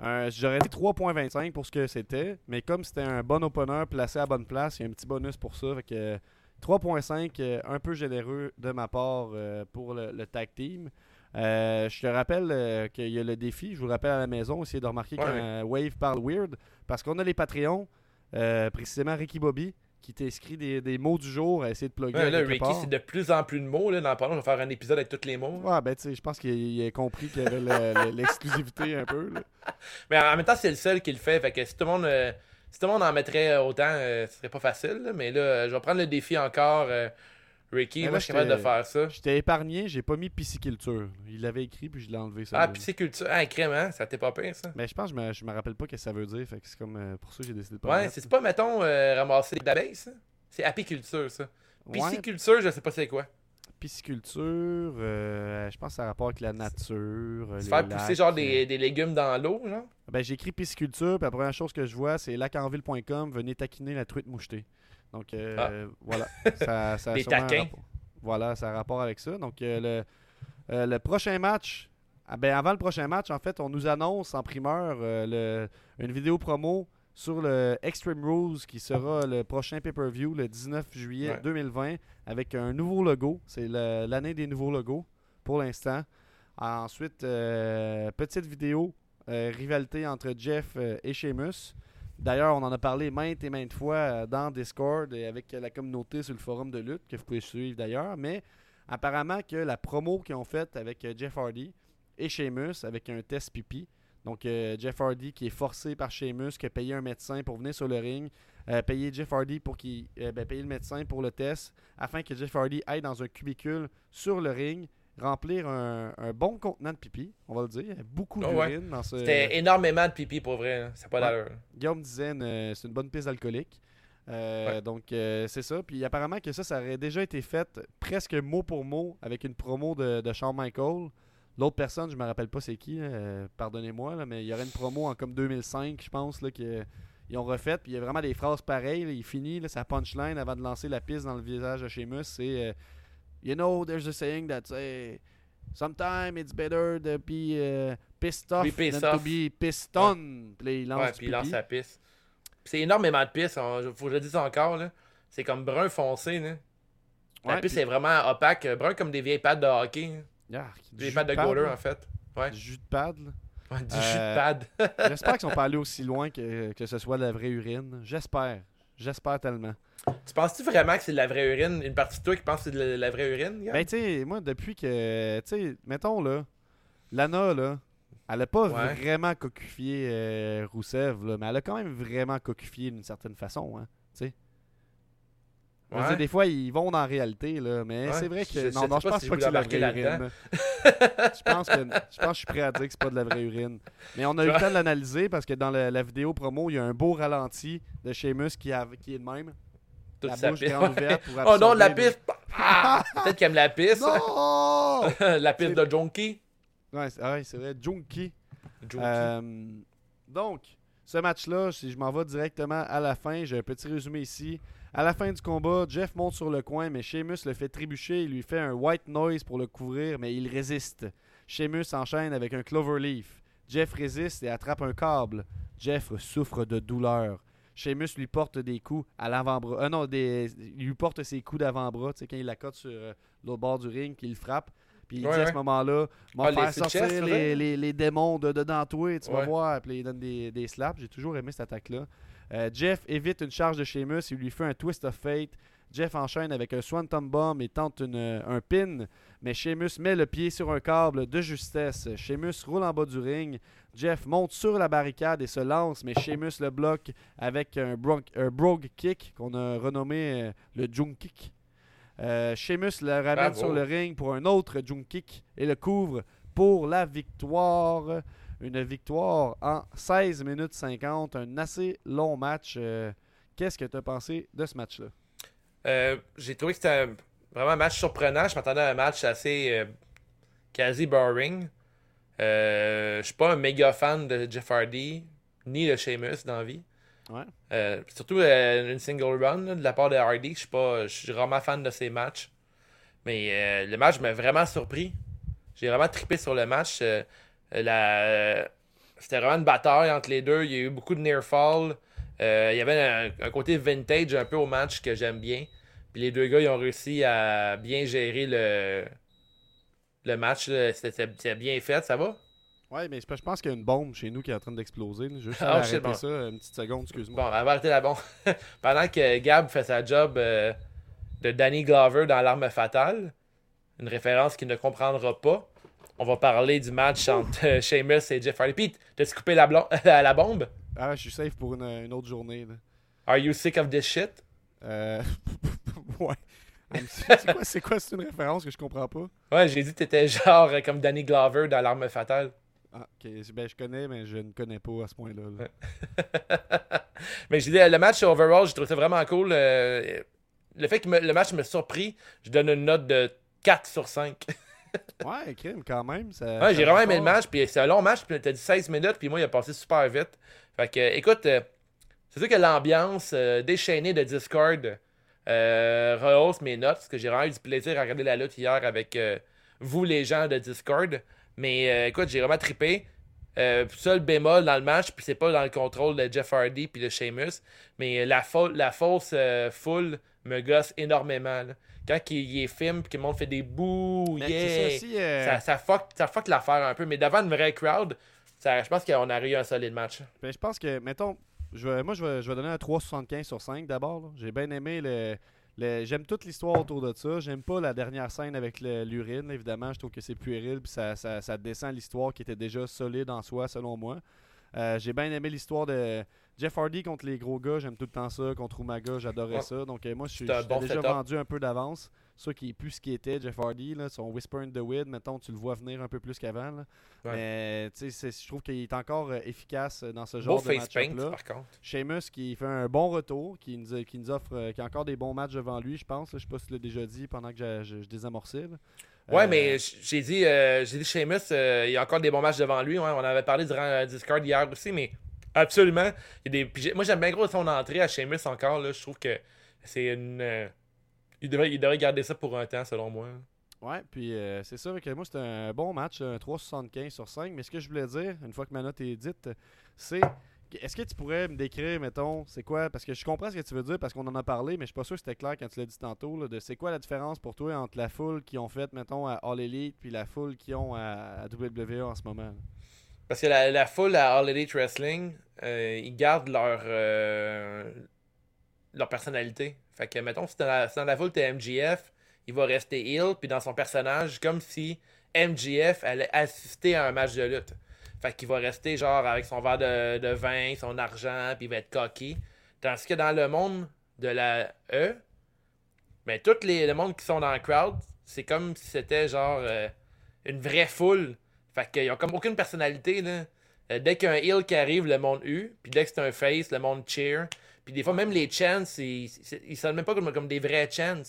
Un- J'aurais dit 3.25 pour ce que c'était, mais comme c'était un bon opener placé à bonne place, il y a un petit bonus pour ça. Fait que euh, 3.5, euh, un peu généreux de ma part euh, pour le, le tag team. Euh, je te rappelle euh, qu'il y a le défi, je vous le rappelle à la maison, essayez de remarquer Ouais. quand euh, Wave parle weird, parce qu'on a les Patreons, euh, précisément Ricky Bobby, qui t'inscrit des, des mots du jour à essayer de plugger. Ouais, là, Ricky, c'est de plus en plus de mots. Là, dans long, je vais faire un épisode avec tous les mots. Ouais, ben, tu sais, je pense qu'il il a compris qu'il y avait le- le- l'exclusivité un peu. là. Mais en même temps, c'est le seul qui le fait. Fait que si tout le monde, euh, si tout le monde en mettrait autant, euh, ce serait pas facile. là. Mais là, euh, je vais prendre le défi encore. euh, Ricky, Mais moi, je suis capable de faire ça. J'étais épargné, j'ai pas mis pisciculture. Il l'avait écrit, puis je l'ai enlevé. Ça Ah, pisciculture. Ah, crème, hein? Ça t'est pas pire, ça? Mais je pense que je me, je me rappelle pas ce que ça veut dire. Fait que c'est comme euh, pour ça que j'ai décidé de pas Ouais, c'est pas, mettons, euh, ramasser des abeilles, ça? C'est apiculture, ça. Ouais. Pisciculture, je sais pas c'est quoi. Pisciculture, euh, je pense que ça a rapport avec la nature. Se faire pousser genre des, des légumes dans l'eau, genre? Ben, j'ai écrit pisciculture, puis la première chose que je vois, c'est lacanville.com, venez taquiner la truite mouchetée. Donc, euh, voilà. Ça, ça a Des taquins. Voilà, ça a rapport avec ça. Donc, euh, le, euh, le prochain match ah ben, avant le prochain match, en fait, on nous annonce en primeur euh, le- une vidéo promo sur le Extreme Rules qui sera le prochain pay-per-view le 19 juillet Ouais. 2020 avec un nouveau logo. C'est l'année des nouveaux logos pour l'instant. Ensuite, euh, petite vidéo, euh, rivalité entre Jeff et Sheamus. D'ailleurs, on en a parlé maintes et maintes fois euh, dans Discord et avec la communauté sur le forum de lutte que vous pouvez suivre d'ailleurs. Mais apparemment que la promo qu'ils ont faite avec euh, Jeff Hardy et Sheamus avec un test pipi. Donc euh, Jeff Hardy qui est forcé par Sheamus, qui a payé un médecin pour venir sur le ring, euh, payer Jeff Hardy pour qu'il ben, payer le médecin pour le test, afin que Jeff Hardy aille dans un cubicule sur le ring, remplir un, un bon contenant de pipi, on va le dire. Il y a beaucoup Oh, ouais. d'urine dans ce. C'était énormément de pipi pour vrai. hein. C'est pas Ouais. d'allure. Guillaume disait une- c'est une bonne piste alcoolique. Euh, Donc, euh, c'est ça. Puis apparemment que ça, ça aurait déjà été fait presque mot pour mot avec une promo de, de Shawn Michaels. L'autre personne, je me rappelle pas c'est qui, euh, pardonnez-moi, là, mais il y aurait une promo en comme 2005, je pense, là, qu'ils ont refait. Puis il y a vraiment des phrases pareilles. là. il finit là, sa punchline avant de lancer la piste dans le visage de Sheamus. C'est euh, You know, there's a saying that say, sometimes it's better to be uh, pissed off than to be pissed on. Puis il lance Ouais, puis il lance pisse. C'est énormément de pisse. on- Faut que je le dise encore. là. C'est comme brun foncé. Là. La Ouais, pisse est vraiment opaque. euh, Brun comme des vieilles pattes de hockey. hein. Du Des jus pattes de pad, goaler, en fait. Ouais. Du jus de pad. là. Ouais, du Euh, jus de pad. J'espère qu'ils sont pas allés aussi loin que, que ce soit de la vraie urine. J'espère. J'espère tellement. tu penses-tu vraiment que c'est de la vraie urine? Une partie de toi qui pense que c'est de la, la vraie urine Gab? Ben, tu sais, moi, depuis que. Tu sais, mettons, là, Lana, là, elle a pas Ouais. vraiment cocufié euh, Rousseff, là, mais elle a quand même vraiment cocufié d'une certaine façon, hein. Tu sais. Ouais. dire, des fois, ils vont dans la réalité, là, mais Ouais, c'est vrai que. je non, non, je pense si pas que c'est de la vraie urine. je, pense que, je pense que je suis prêt à dire que c'est pas de la vraie urine. Mais on a eu le temps de l'analyser parce que dans la, la vidéo promo, il y a un beau ralenti de Sheamus qui, a- qui est de même. Toute la bouche grande ouverte pour oh non, de la le- pisse Ah! Peut-être qu'il aime la pisse. Non! la pisse de Jonky. Ouais, c'est ouais, c'est vrai, Junkie. Junkie. Euh, donc, ce match-là, si je m'en vais directement à la fin, j'ai un petit résumé ici. À la fin du combat, Jeff monte sur le coin, mais Sheamus le fait trébucher. Il lui fait un white noise pour le couvrir, mais il résiste. Sheamus enchaîne avec un cloverleaf. Jeff résiste et attrape un câble. Jeff souffre de douleur. Sheamus lui porte des coups à l'avant-bras. Euh, non, des, il lui porte ses coups d'avant-bras, tu sais, quand il la cote sur euh, l'autre bord du ring, qu'il frappe. Puis il Ouais, dit à ce moment-là, m'a Ah, faire sortir les, ouais. les, les démons de dedans toi, tu vas voir. Puis il donne des, des slaps. J'ai toujours aimé cette attaque-là. Euh, Jeff évite une charge de Sheamus. Il lui fait un twist of fate. Jeff enchaîne avec un Swanton Bomb et tente une- un pin. Mais Sheamus met le pied sur un câble de justesse. Sheamus roule en bas du ring. Jeff monte sur la barricade et se lance, mais Sheamus le bloque avec un, bro- un brogue kick qu'on a renommé euh, le Junk Kick. Euh, Sheamus le ramène Bravo. sur le ring pour un autre Junk Kick et le couvre pour la victoire. Une victoire en 16 minutes 50. Un assez long match. Euh, Qu'est-ce que tu as pensé de ce match-là? Euh, J'ai trouvé que c'était vraiment un match surprenant. Je m'attendais à un match assez euh, quasi boring. Je suis pas un méga fan de Jeff Hardy ni de Sheamus dans la vie. Ouais. Surtout une single run là, de la part de Hardy. Je suis pas, je suis vraiment fan de ses matchs. Mais le match m'a vraiment surpris. J'ai vraiment trippé sur le match. Euh, la- C'était vraiment une bataille entre les deux. Il y a eu beaucoup de near fall. Euh, il y avait un, un côté vintage un peu au match que j'aime bien. Puis les deux gars, ils ont réussi à bien gérer le, le match. C'était bien fait, ça va? Ouais, mais je pense qu'il y a une bombe chez nous qui est en train d'exploser. juste Ah, arrêter bon. ça une petite seconde, excuse-moi. Bon, on va arrêter la bombe. Pendant que Gab fait sa job euh, de Danny Glover dans L'arme fatale, une référence qu'il ne comprendra pas, on va parler du match entre euh, Sheamus et Jeff Hardy. Pete, t'as-tu coupé la, la bombe? Ah, je suis safe pour une, une autre journée. là. Are you sick of this shit? Euh... ouais. C'est quoi, c'est quoi, c'est une référence que je comprends pas? Ouais, j'ai dit que t'étais genre euh, comme Danny Glover dans L'arme fatale. Ah, ok. Ben, je connais, mais je ne connais pas à ce point-là. là. Mais j'ai dit, le match overall, j'ai trouvé ça vraiment cool. euh, le fait que le match me surpris, je donne une note de 4 sur 5. Ouais, crime, quand même. Ça, Ouais, j'ai vraiment aimé le match, puis c'est un long match, puis t'as dit 16 minutes, puis moi, il a passé super vite. Fait que, euh, écoute, euh, c'est sûr que l'ambiance euh, déchaînée de Discord euh, rehausse mes notes, parce que j'ai vraiment eu du plaisir à regarder la lutte hier avec vous, les gens de Discord. Mais écoute, j'ai vraiment trippé. Seul bémol dans le match, puis c'est pas dans le contrôle de Jeff Hardy puis de Sheamus, mais la, la fausse foule me gosse énormément. là. Quand il, est film, puis que le monde fait des bouts, yeah, c'est ça aussi, euh, ça, ça fuck, ça fuck l'affaire un peu. Mais devant une vraie crowd, ça, je pense qu'on a eu un solide match. Ben, je pense que, mettons, je vais- moi, je vais, je vais donner un 3,75 sur 5 d'abord. J'ai bien aimé le. le- J'aime toute l'histoire autour de ça. J'aime pas la dernière scène avec l'urine, évidemment. Je trouve que c'est puéril puis ça, ça, ça descend l'histoire qui était déjà solide en soi, selon moi. Euh, J'ai bien aimé l'histoire de Jeff Hardy contre les gros gars. J'aime tout le temps ça. Contre Umaga, j'adorais Ouais. ça. Donc, euh, moi, je suis bon déjà setup. vendu un peu d'avance. Ça qui est plus ce qui était, Jeff Hardy. Là, son Whisper in the Wind, mettons, tu le vois venir un peu plus qu'avant. Ouais. Mais tu sais, c'est- je trouve qu'il est encore euh, efficace euh, dans ce genre Beau de face paint, match-up-là. par contre. Sheamus qui fait un bon retour, qui nous, qui nous offre, qui a encore des bons matchs devant lui, je pense. là. Je sais pas si tu l'as déjà dit pendant que je, désamorçais. Ouais, Euh, mais j'ai dit, euh, j'ai dit Sheamus, euh, il y a encore des bons matchs devant lui. ouais, on en avait parlé durant Discord hier aussi, mais absolument. moi, j'aime bien gros son entrée à Sheamus encore. Là, je trouve que c'est une. euh, il, devrait, il devrait garder ça pour un temps, selon moi. Ouais, puis euh, c'est sûr que moi, c'était un bon match, un 3,75 sur 5. Mais ce que je voulais dire, une fois que ma note est dite, c'est. Est-ce que tu pourrais me décrire, mettons, c'est quoi Parce que je comprends ce que tu veux dire, parce qu'on en a parlé, mais je suis pas sûr que c'était clair quand tu l'as dit tantôt. de c'est quoi la différence pour toi entre la foule qui ont fait, mettons, à All Elite, puis la foule qui ont à, à WWE en ce moment là? Parce que la, foule à All Wrestling, euh, ils gardent leur, euh, leur personnalité. Fait que, mettons, si dans la, foule, t'es MGF, il va rester heel, puis dans son personnage, comme si MGF allait assister à un match de lutte. Fait qu'il va rester, genre, avec son verre de, vin, son argent, puis il va être coquille. Tandis que dans le monde de la E, mais tout les, le monde qui sont dans le crowd, c'est comme si c'était, genre, euh, une vraie foule. Fait qu'ils ont comme aucune personnalité, là. Euh, dès qu'il y a un heel qui arrive, le monde hue. Puis dès que c'est un face, le monde cheer. Puis des fois, même les chants, ils, ils, ils sonnent même pas comme, comme des vrais chants.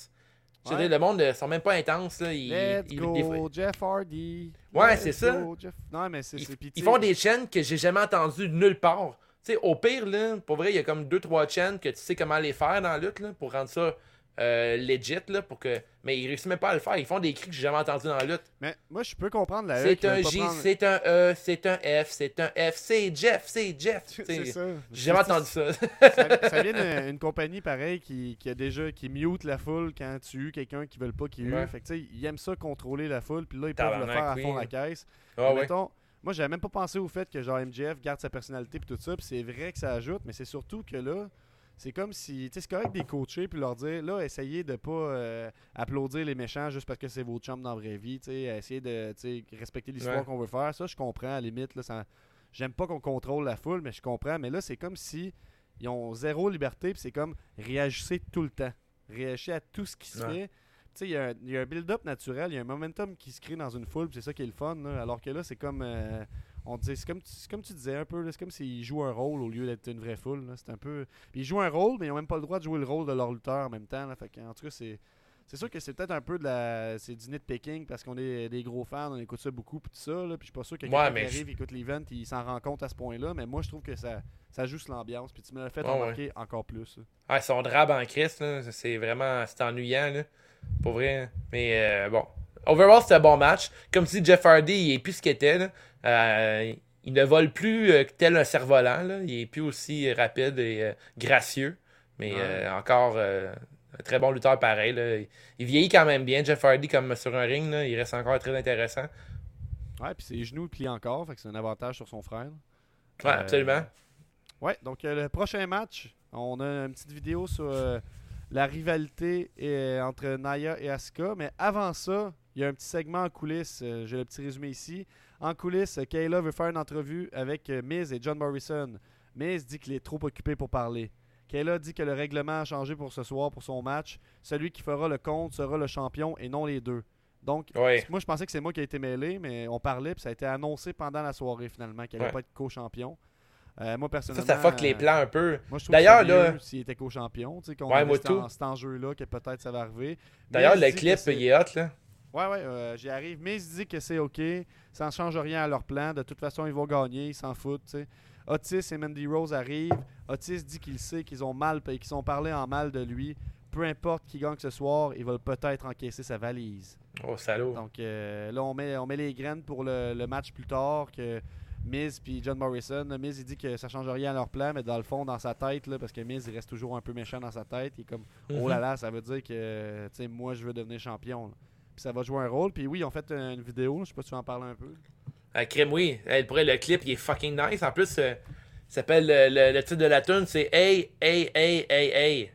Je veux Ouais. dire, le monde ne sont même pas intenses, là. Ils, Let's ils- go, des fois- Jeff Hardy. Ouais, c'est ça. Jeff- Non, mais c'est. Ils sais- font des chaînes que j'ai jamais entendues nulle part. Tu sais, au pire, là, pour vrai, il y a comme deux, trois chaînes que tu sais comment les faire dans la lutte, là, pour rendre ça euh, legit, là, pour que... Mais ils réussissent même pas à le faire. Ils font des cris que j'ai jamais entendus dans la lutte. Mais moi, je peux comprendre la C'est un J, prendre- c'est un E, c'est un F, c'est un F, c'est Jeff, c'est Jeff. C'est ça. J'ai jamais entendu ça. ça, ça vient d'une une compagnie pareille qui, qui a déjà qui mute la foule quand tu quelqu'un qui veut pas qu'il Ouais. Fait que tu sais, ils aiment ça contrôler la foule, puis là ils peuvent le faire à oui. fond la caisse. Ah Mais ouais. mettons, moi j'avais même pas pensé au fait que genre MJF garde sa personnalité puis tout ça, puis c'est vrai que ça ajoute, mais c'est surtout que là c'est comme si, tu sais, c'est correct des coachés puis leur dire, là, essayez de pas euh, applaudir les méchants juste parce que c'est vos chums dans la vraie vie, tu sais, essayez de, respecter l'histoire Ouais. qu'on veut faire. Ça, je comprends, à la limite, là, ça, j'aime pas qu'on contrôle la foule, mais je comprends. Mais là, c'est comme si ils ont zéro liberté puis c'est comme réagissez tout le temps. Réagissez à tout ce qui se Ouais. fait. Tu sais, il y a un- il y a un, build-up naturel, il y a un momentum qui se crée dans une foule, puis c'est ça qui est le fun. là. Alors que là, c'est comme. euh, on disait, c'est comme, tu- c'est comme tu disais un peu, là, c'est comme s'ils jouent un rôle au lieu d'être une vraie foule. là. C'est un peu. Puis ils jouent un rôle, mais ils ont même pas le droit de jouer le rôle de leur lutteur en même temps. là. Fait que, en tout cas, c'est. C'est sûr que c'est peut-être un peu de la. C'est du nitpicking parce qu'on est des gros fans, on écoute ça beaucoup puis tout ça. Là, puis je suis pas sûr que Ouais, quelqu'un qui mais arrive, écoute l'event, il s'en rend compte à ce point-là. Mais moi, je trouve que ça, ça juste l'ambiance. Puis tu me l'as fait Ouais, remarquer encore plus. là. Ah, ils sont drabes en Christ, là. C'est vraiment c'est ennuyant, là. Pour vrai. Mais euh, bon. Overall, c'était un bon match. Comme si Jeff Hardy, il est plus ce qu'il était, là. Euh, il ne vole plus euh, tel un cerf-volant. Il est plus aussi rapide et euh, gracieux. Mais Ouais. euh, encore un très bon lutteur pareil, là. Il- Il vieillit quand même bien, Jeff Hardy, comme sur un ring, là. Il reste encore très intéressant. Ouais, puis ses genoux plient encore, fait que c'est un avantage sur son frère. Ouais, absolument. Ouais, donc le prochain match, on a une petite vidéo sur la rivalité entre Naya et Asuka. Mais avant ça, il y a un petit segment en coulisses. euh, J'ai le petit résumé ici. En coulisses, euh, Kayla veut faire une entrevue avec euh, Miz et John Morrison. Miz dit qu'il est trop occupé pour parler. Kayla dit que le règlement a changé pour ce soir, pour son match. Celui qui fera le compte sera le champion et non les deux. Donc, Ouais. moi, je pensais que c'est moi qui ai été mêlé, mais on parlait, puis ça a été annoncé pendant la soirée, finalement, qu'il n'allait Ouais. pas être co-champion. Euh, moi, Ça, personnellement. ça fuck les plans un peu. Moi, je trouve D'ailleurs, là. s'il était co-champion, tu sais, qu'on Ouais, avait cet, tout. en- cet enjeu-là, que peut-être ça va arriver. D'ailleurs, le clip, il est hot, là. Ouais, ouais, euh, j'y arrive. Mais se dit que c'est OK. Ça ne change rien à leur plan. De toute façon, ils vont gagner. Ils s'en foutent. Otis et Mandy Rose arrivent. Otis dit qu'il sait qu'ils ont mal, qu'ils ont parlé en mal de lui peu importe qui gagne ce soir, il va peut-être encaisser sa valise. Oh, salaud. Donc euh, là, on met, on met les graines pour le, le match plus tard que Miz puis John Morrison. Miz, il dit que ça change rien à leur plan, mais dans le fond, dans sa tête, là, parce que Miz, il reste toujours un peu méchant dans sa tête, il est comme Mhm. Oh là là, ça veut dire que tu sais, moi, je veux devenir champion. là. Puis ça va jouer un rôle. Puis oui, ils ont fait une vidéo, je sais pas si tu en parler un peu. Ah, crème, oui. Elle pourrait, le clip, il est fucking nice. En plus, euh, ça s'appelle le, le- le titre de la tune, c'est Hey, hey, hey, hey, hey.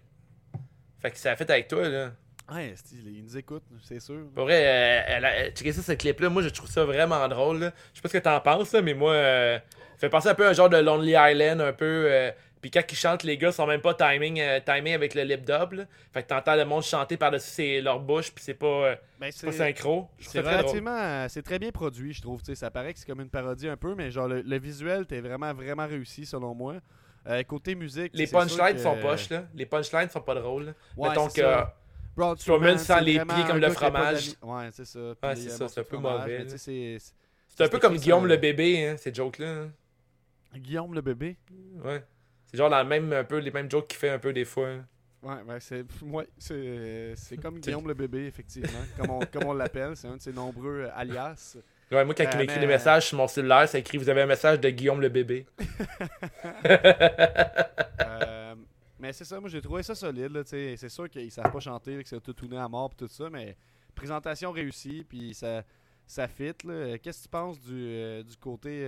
Fait que ça a fait avec toi, là. Ouais, ils nous écoutent, c'est sûr. Pour vrai, euh, elle a- checker ça, ce clip-là. Moi, je trouve ça vraiment drôle. là. Je sais pas ce que t'en penses, là, mais moi, euh, ça fait penser un peu à un genre de Lonely Island, un peu. Puis quand ils chantent, les gars sont même pas timing, euh, timés avec le lip dub. là. Fait que t'entends le monde chanter par-dessus leur bouche, puis c'est pas, euh, Ben, c'est pas synchro. C'est relativement. euh, C'est très bien produit, je trouve. Ça paraît que c'est comme une parodie un peu, mais genre le, le visuel, t'es vraiment, vraiment réussi selon moi. Euh, côté musique. Les punchlines que- sont poches, là. Les punchlines sont pas drôles. Ouais, Mettons c'est que. ça. Strowman sans les pieds comme le fromage. Ouais, c'est ça. Puis Ouais, c'est ça, c'est un peu mauvais, c'est- un peu comme Guillaume le bébé, hein, ces jokes-là. hein. Guillaume le bébé? Ouais. C'est genre la même, un peu, les mêmes jokes qu'il fait un peu des fois. hein. Ouais, ouais, c'est ouais, c'est comme Guillaume le bébé, effectivement. comme on, comme on l'appelle. C'est un de ses nombreux euh, alias. Ouais, moi, quand Euh, il m'écrit mais- des messages sur mon cellulaire, ça écrit Vous avez un message de Guillaume le bébé. Euh, mais c'est ça, moi j'ai trouvé ça solide. C'est sûr qu'ils savent pas chanter, que c'est tout tourné à mort et tout ça, mais présentation réussie, puis ça, ça fit. Qu'est-ce que tu penses du, euh, du côté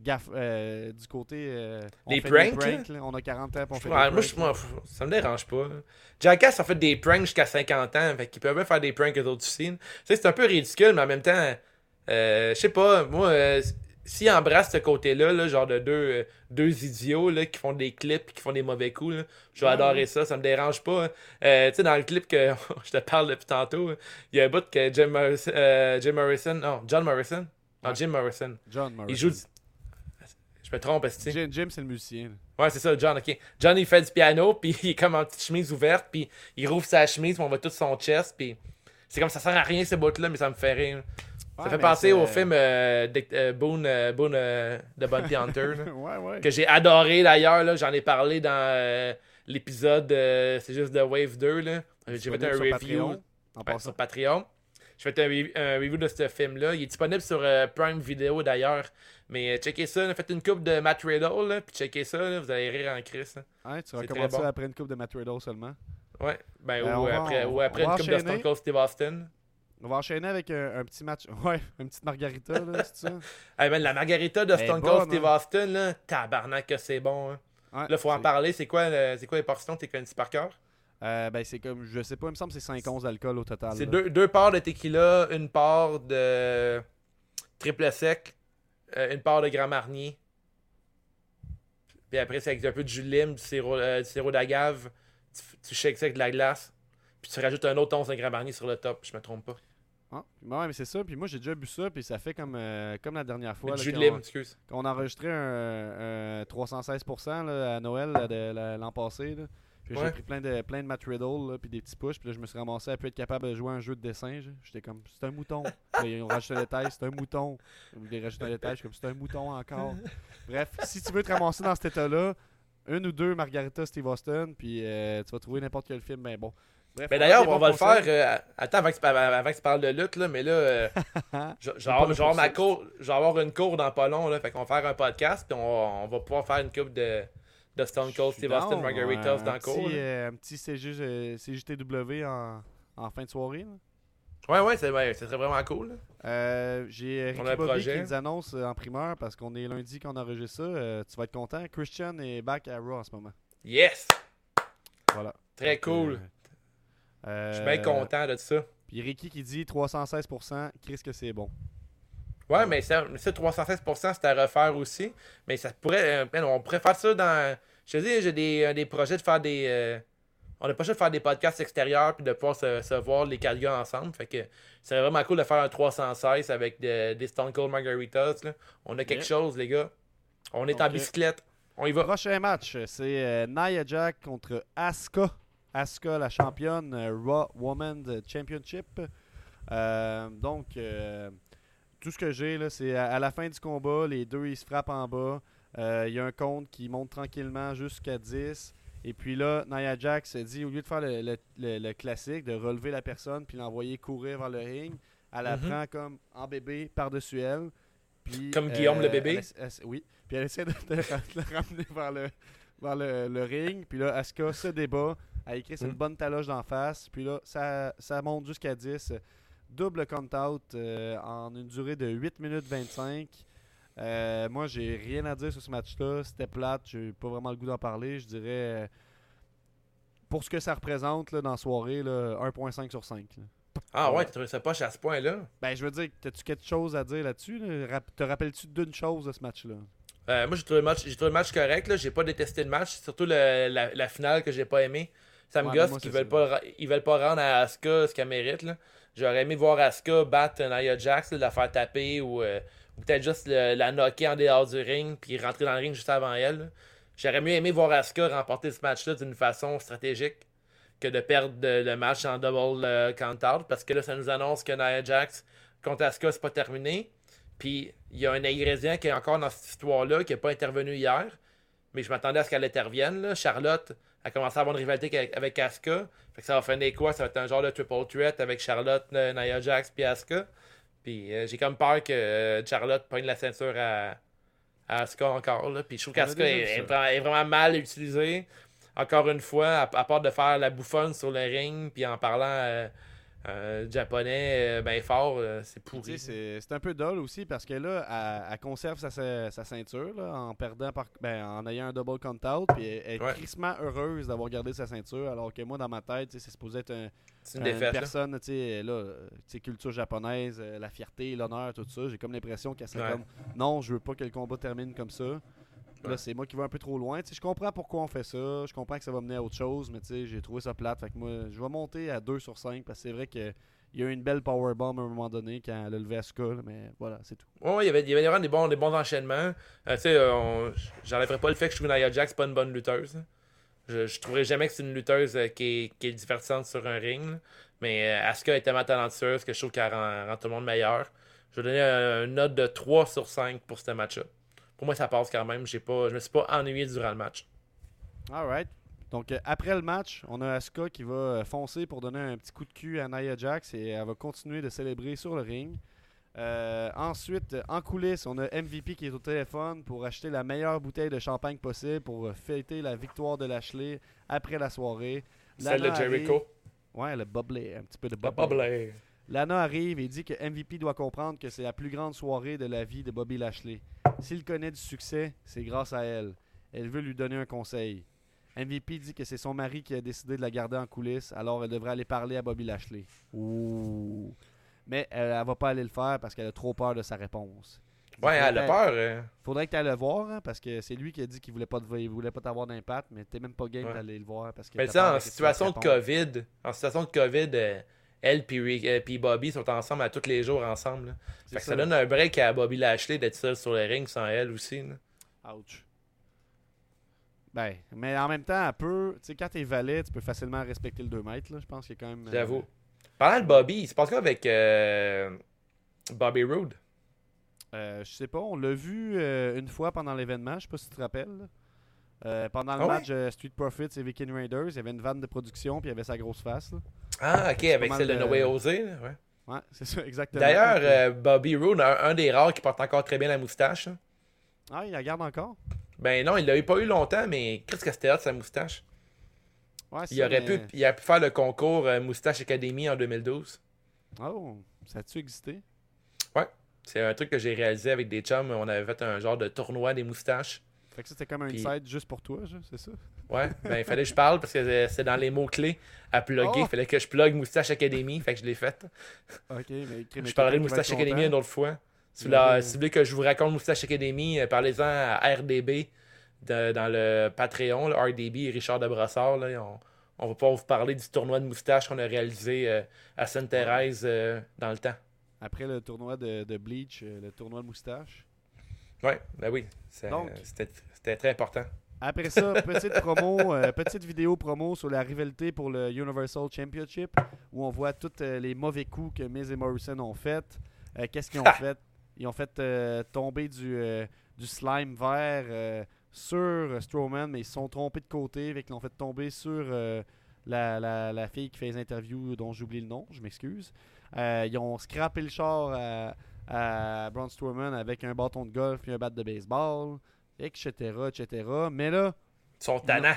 euh, gaff, euh, du côté euh, on Les pranks, là? là, On a 40 ans, on fait des moi, je- moi, f- ça me dérange pas. Jackass a fait des pranks jusqu'à 50 ans, fait qu'ils peuvent même faire des pranks eux autres aussi. Tu sais, c'est un peu ridicule, mais en même temps, euh, je sais pas, moi, euh, s'ils embrassent ce côté-là, là, genre de deux, euh, deux idiots là, qui font des clips et qui font des mauvais coups, je vais adorer ça, ça me dérange pas. hein. Euh, tu sais, dans le clip que je te parle depuis tantôt, il y a un bout que Jim Morrison, euh, Jim Morrison non, John Morrison, non, Jim Morrison, John Morrison. il joue, je me trompe, est Jim, Jim, c'est le musicien. Ouais, c'est ça, John, ok. John, il fait du piano, puis il est comme en petite chemise ouverte, puis il rouvre sa chemise, puis on voit tout son chest, puis c'est comme ça sert à rien, ces bouts-là, mais ça me fait rire. Ça fait penser au film euh, de- euh, Boone, euh, Boone de Bounty Hunter, là, ouais, ouais. que j'ai adoré d'ailleurs, j'en ai parlé dans l'épisode, c'est juste de Wave 2, là. J'ai fait un sur review Patreon, en sur Patreon. J'ai fait un, re- un review de ce film-là. Il est disponible sur Prime Video d'ailleurs. Mais euh, checkez ça, là, faites une coupe de Matt Riddle, là, puis checkez ça, là, vous allez rire en crise. hein. Ouais, tu recommences très bon. ça après une coupe de Matt Riddle seulement? Ouais, ben, Euh, ou, va- après, ou une coupe de. Stone Cold Steve Austin. On va enchaîner avec un, un petit match. Ouais, une petite margarita, là, c'est ça? Hey, man, la margarita de Stone Cold Steve hein. Austin, là, tabarnak que c'est bon. hein. Ouais, là, faut en parler. C'est quoi, le- c'est quoi les portions que t'es connu par cœur? Euh, ben, c'est comme, je sais pas, il me semble que c'est 5 onces d'alcool au total. C'est deux, deux parts de tequila, une part de triple sec, euh, une part de Grand Marnier. Puis après, c'est avec un peu de jus de lime, du sirop, euh, du sirop d'agave. Tu, tu shakes ça avec de la glace. Puis tu rajoutes un autre once de Grand Marnier sur le top, je me trompe pas. Ah, ouais, mais c'est ça. Puis moi, j'ai déjà bu ça, puis ça fait comme, euh, comme la dernière fois. Là, du jus de quand lime, on- excuse. On a enregistré un, un 316% là, à Noël l'an passé. Là. Puis Ouais. J'ai pris plein de, plein de Matt Riddle, là, puis des petits push. Puis là, je me suis ramassé à plus être capable de jouer à un jeu de dessin. J'étais comme, c'est un mouton. Ils ont rajouté un détail, c'est un mouton. Ils ont rajouté un détail, je suis comme, c'est un mouton encore. Bref, si tu veux te ramasser dans cet état-là, une ou deux Margarita Steve Austin, puis euh, tu vas trouver n'importe quel film, ben bon. Bref, Mais a d'ailleurs, on va le faire. euh, attends, avant que, tu- avant que tu parles de lutte, là, mais là, euh, je, je vais avoir, je vais avoir ma cour, je vais avoir une cour dans pas long. Là, fait qu'on va faire un podcast, puis on, va- on va pouvoir faire une coupe de, de Stone Cold, Steve Austin, un dans le cours. euh, un petit CJ, euh, CJTW en, en fin de soirée. là. Ouais, ouais, c'est ouais, vraiment cool. Euh, J'ai euh, On Ricky Bobby projet. qui nous annonce euh, en primeur parce qu'on est lundi qu'on a enregistré ça. Euh, tu vas être content. Christian est back à Raw en ce moment. Yes! Voilà. Très Donc, cool. euh, Je suis bien content de ça. Puis Ricky qui dit 316%, Chris que c'est bon. Ouais, mais ça, mais ça 316%, c'est à refaire aussi. Mais ça pourrait. euh, on pourrait faire ça dans. Je te dis, j'ai des, euh, des projets de faire des. euh, on a pas de faire des podcasts extérieurs puis de pouvoir se, se voir les quatre gars ensemble. Fait que c'est vraiment cool de faire un 316 avec de- des Stone Cold Margaritas. là. On a quelque Yeah. chose, les gars. On est en Ok. bicyclette. On y va. Prochain match, c'est euh, Nia Jack contre Asuka. Asuka, la championne Raw Women's Championship. Donc, euh, tout ce que j'ai, là, c'est à, à la fin du combat, les deux, ils se frappent en bas. Euh, Il y a un compte qui monte tranquillement jusqu'à 10. Et puis là, Nia Jax dit, au lieu de faire le, le- le- le classique, de relever la personne puis l'envoyer courir vers le ring, elle la Mhm. prend comme en bébé par-dessus elle. Puis, Comme Guillaume le bébé? elle essa- elle- oui. Puis elle essaie de, de de le ramener vers le, vers le, le ring. Puis là, Asuka se débat. Elle écrit c'est une Mhm. bonne taloche d'en face. Puis là, ça, ça monte jusqu'à 10. Double count-out euh, en une durée de 8 minutes 25. Euh, moi, j'ai rien à dire sur ce match-là. C'était plate. J'ai pas vraiment le goût d'en parler. Je dirais, euh, pour ce que ça représente là, dans la soirée, là, 1.5 sur 5. là. Ah ouais, tu trouves ça poche à ce point-là? Ben, je veux dire, as-tu quelque chose à dire là-dessus? là? Te rappelles-tu d'une chose de ce match-là? Euh, moi, j'ai trouvé, le match- j'ai trouvé le match correct. J'ai pas détesté le match. Surtout le- la, la finale que j'ai pas aimé. Ça me Ouais, gosse qu'ils veulent pas, ils veulent pas rendre à Asuka ce qu'elle mérite. là. J'aurais aimé voir Asuka battre Nia Jax, la faire taper ou, euh, peut-être juste la knocker en dehors du ring puis rentrer dans le ring juste avant elle. J'aurais mieux aimé voir Asuka remporter ce match-là d'une façon stratégique que de perdre le match en double euh, count-out parce que là, ça nous annonce que Nia Jax contre Asuka, c'est pas terminé. Puis il y a un ingrédient qui est encore dans cette histoire-là, qui n'est pas intervenu hier. Mais je m'attendais à ce qu'elle intervienne. Charlotte a commencé à avoir une rivalité avec, avec Asuka. Fait que ça va finir quoi? Ça va être un genre de triple threat avec Charlotte, euh, Nia Jax puis Asuka. Puis euh, j'ai comme peur que euh, Charlotte pogne la ceinture à, à Asuka encore. Là. Puis je trouve qu'Asuka est, est vraiment mal utilisée. Encore une fois, à, à part de faire la bouffonne sur le ring, puis en parlant euh, japonais euh, ben fort, euh, c'est pourri. c'est un peu dull aussi parce que là, elle, elle conserve sa, sa- ceinture là, en perdant par, ben, en ayant un double count-out. Puis elle, elle est Ouais. crissement heureuse d'avoir gardé sa ceinture. Alors que moi, dans ma tête, c'est supposé être un, une un- défaite, personne, tu sais, là, culture japonaise, euh, la fierté, l'honneur, tout ça. J'ai comme l'impression qu'elle serait Ouais. comme non, je veux pas que le combat termine comme ça. Là, c'est moi qui vais un peu trop loin. Je comprends pourquoi on fait ça. Je comprends que ça va mener à autre chose, mais tu sais, j'ai trouvé ça plate. Fait que moi, je vais monter à 2 sur 5 parce que c'est vrai que il y a eu une belle powerbomb à un moment donné quand elle a levé là, mais voilà, c'est tout. Ouais, il y avait, il y avait vraiment des bons, des bons enchaînements. Euh, tu sais, euh, pas le fait que je trouve Nia Jax pas une bonne lutteuse. là. Je, je trouverais jamais que c'est une lutteuse euh, qui, est, qui est divertissante sur un ring. là. Mais euh, Asuka est tellement talentueuse que je trouve qu'elle rend, rend tout le monde meilleur. Je vais donner un- une note de 3 sur 5 pour ce match-là. Pour moi, ça passe quand même. J'ai pas, je me suis pas ennuyé durant le match. Alright. Donc, euh, après le match, on a Asuka qui va euh, foncer pour donner un petit coup de cul à Nia Jax et elle va continuer de célébrer sur le ring. Euh, ensuite, en coulisses, on a MVP qui est au téléphone pour acheter la meilleure bouteille de champagne possible pour fêter la victoire de Lashley après la soirée. Celle de Jericho. arrive- Ouais, le bubbly, un petit peu de Le bubbly. Lana arrive et dit que MVP doit comprendre que c'est la plus grande soirée de la vie de Bobby Lashley. S'il connaît du succès, c'est grâce à elle. Elle veut lui donner un conseil. MVP dit que c'est son mari qui a décidé de la garder en coulisses, alors elle devrait aller parler à Bobby Lashley. Ouh. Mais elle, elle va pas aller le faire parce qu'elle a trop peur de sa réponse. Ouais, elle a peur. euh. Faudrait que tu ailles le voir hein, parce que c'est lui qui a dit qu'il voulait pas te- il voulait pas t'avoir d'impact, mais t'es même pas game Ouais. d'aller le voir parce que Mais t'as tu sais, peur en situation de. COVID, en situation de COVID, euh, elle puis euh, puis Bobby sont ensemble à tous les jours ensemble. Fait que ça. donne un break à Bobby Lashley d'être seul sur le ring sans elle aussi. là. Ouch. Ben, mais en même temps, elle peut. Tu sais, quand t'es valet, tu peux facilement respecter le 2 mètres, là. Je pense qu'il y a quand même. euh, J'avoue. Parlant de Bobby, il se passe quoi avec euh, Bobby Roode? euh, je sais pas, on l'a vu euh, une fois pendant l'événement, je sais pas si tu te rappelles. Euh, pendant le Ah match euh, Street Profits et Viking Raiders, il y avait une vanne de production, puis il y avait sa grosse face. là. Ah, ok, avec celle de mal, No Way Jose. là, Ouais. Ouais, c'est ça, exactement. D'ailleurs, euh, Bobby Roode, un, un des rares qui porte encore très bien la moustache. hein. Ah, il la garde encore? Ben non, il l'a eu pas eu longtemps, mais qu'est-ce que c'était hot, sa moustache? Ouais, Il aurait, mais- pu, il aurait pu faire le concours Moustache Academy en 2012. Oh, ça a-tu existé? Ouais. C'est un truc que j'ai réalisé avec des chums. On avait fait un genre de tournoi des moustaches. Fait que ça, c'était comme un Puis- inside juste pour toi, c'est ça? Ouais, ben il fallait que je parle parce que c'est dans les mots-clés à plugger. Il Oh! fallait que je plug Moustache Academy, fait que je l'ai fait. Ok, mais. Je parlerai de Moustache Academy une autre fois. Si vous, la- si vous voulez que je vous raconte Moustache Academy, euh, parlez-en à RDB de- dans le Patreon, le RDB et Richard de Brossard. Là, on, on va pouvoir vous parler du tournoi de moustache qu'on a réalisé euh, à Sainte-Thérèse euh, dans le temps. Après le tournoi de, de Bleach, le tournoi de moustache? Ouais, ben oui, c'était c'était très important. Après ça, petite promo, euh, petite vidéo promo sur la rivalité pour le Universal Championship où on voit tous euh, les mauvais coups que Miz et Morrison ont fait. Euh, Qu'est-ce qu'ils ont fait? Ils ont fait tomber du, du slime vert sur Strowman, mais ils se sont trompés de côté, fait qu'ils l'ont fait tomber sur la, la- la fille qui fait les interviews dont j'oublie le nom, je m'excuse. Ils ont scrappé le char à, à Braun Strowman avec un bâton de golf et un bat de baseball, etc., etc. Mais là, Ils sont tannants.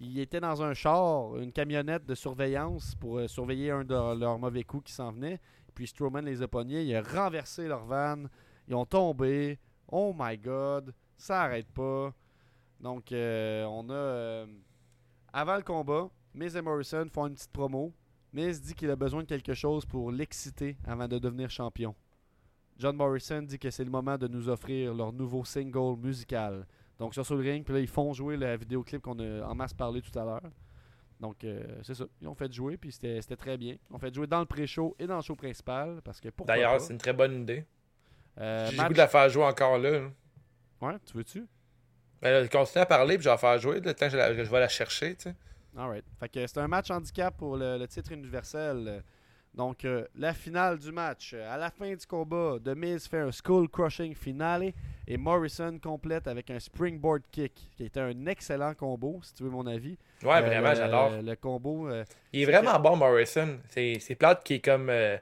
ils étaient dans un char, une camionnette de surveillance pour euh, surveiller un de leurs mauvais coups qui s'en venait. Puis Strowman les a pognés, il a renversé leur van, ils ont tombé. Oh my god, ça arrête pas. Donc, euh, on a. euh, avant le combat, Miz et Morrison font une petite promo. Miz dit qu'il a besoin de quelque chose pour l'exciter avant de devenir champion. John Morrison dit que c'est le moment de nous offrir leur nouveau single musical. Donc, sur le ring, puis là, ils font jouer le vidéoclip qu'on a en masse parlé tout à l'heure. Donc, euh, c'est ça. Ils ont fait jouer, puis c'était très bien. Ils ont fait jouer dans le pré-show et dans le show principal, parce que D'ailleurs, c'est une très bonne idée. Euh, J'ai match- goût de la faire jouer encore là. Ouais, tu veux-tu? Ben, continue à parler, puis je vais la faire jouer. Le temps que je, la- vais la chercher, tu sais. Alright. Fait que c'est un match handicap pour le, le titre universel. Donc, euh, la finale du match. À la fin du combat, The Miz fait un skull crushing finale et Morrison complète avec un springboard kick, qui était un excellent combo, si tu veux mon avis. Ouais, Euh, vraiment, j'adore. Le combo. euh, Il est vraiment bon, Morrison. C'est plate qui est comme. euh,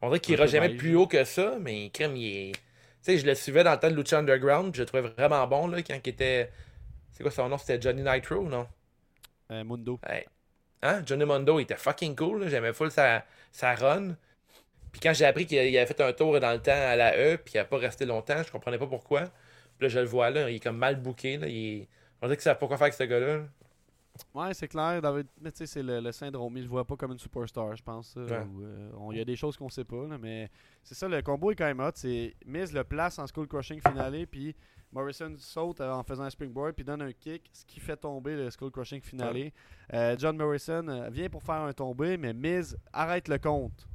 on dirait qu'il ira jamais plus haut que ça, mais crème, il est. Tu sais, je le suivais dans le temps de Lucha Underground, je le trouvais vraiment bon, là, quand il était. C'est quoi son nom C'était Johnny Nitro, non? Euh, Mundo. Ouais. Hein? Johnny Mondo, il était fucking cool. J'aimais full sa, sa run. Puis quand j'ai appris qu'il il avait fait un tour dans le temps à la E, puis qu'il n'a pas resté longtemps, je comprenais pas pourquoi. Puis là, je le vois, là, il est comme mal booké, là. Il. On dirait que ça pas quoi faire avec ce gars-là. là. Ouais, c'est clair. David- Mais tu sais, c'est le, le syndrome. Il le voit pas comme une superstar, je pense. Ouais. euh, on- Il y a des choses qu'on sait pas, là, mais c'est ça, le combo est quand même hot. C'est Miz le place en skull crushing finale, puis Morrison saute euh, en faisant un springboard, puis donne un kick, ce qui fait tomber le skull crushing finale. Euh, John Morrison euh, vient pour faire un tombé, mais Miz arrête le compte.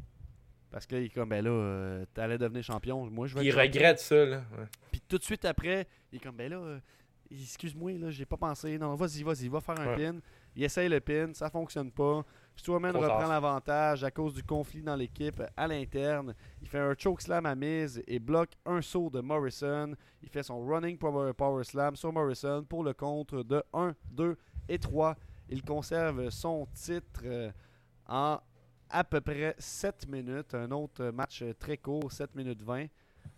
Parce que là, il est comme, ben là, euh, t'allais devenir champion. Moi, je vais il regrette ça, là. Ouais. Puis tout de suite après, il est comme, ben là, euh, excuse-moi, là, j'ai pas pensé. Non, vas-y, vas-y, va faire un Ouais. pin. Il essaye le pin, ça fonctionne pas. Strowman reprend l'avantage à cause du conflit dans l'équipe à l'interne. Il fait un chokeslam à Miz et bloque un saut de Morrison. Il fait son running power, power slam sur Morrison pour le contre de 1, 2 et 3. Il conserve son titre euh, en à peu près 7 minutes. Un autre match très court, 7 minutes 20.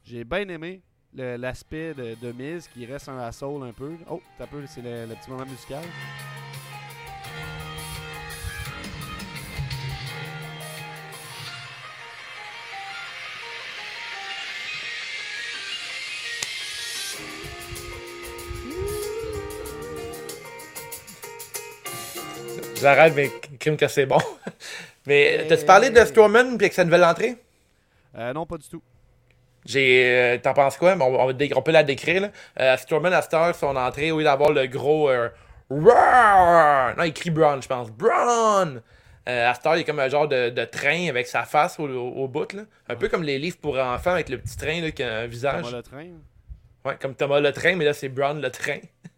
J'ai bien aimé l'aspect de, de Miz qui reste un assaut un peu. Oh, t'as peu, c'est le, le petit moment musical. J'arrête, mais crime que c'est bon. mais t'as-tu parlé de Strowman puis avec sa nouvelle entrée? Euh, non, pas du tout. J'ai. euh, T'en penses quoi? Bon, on, on peut la décrire. Là. Euh, Strowman à Star, son entrée, au lieu d'avoir le gros. euh, Roar! Non, il crie Braun, je pense. Braun! Euh, à Star, il est comme un genre de, de train avec sa face au, au, au bout. Là. Un peu comme les livres pour enfants avec le petit train là, qui a un visage. Thomas le train. Ouais, comme Thomas le train, mais là, c'est Braun le train.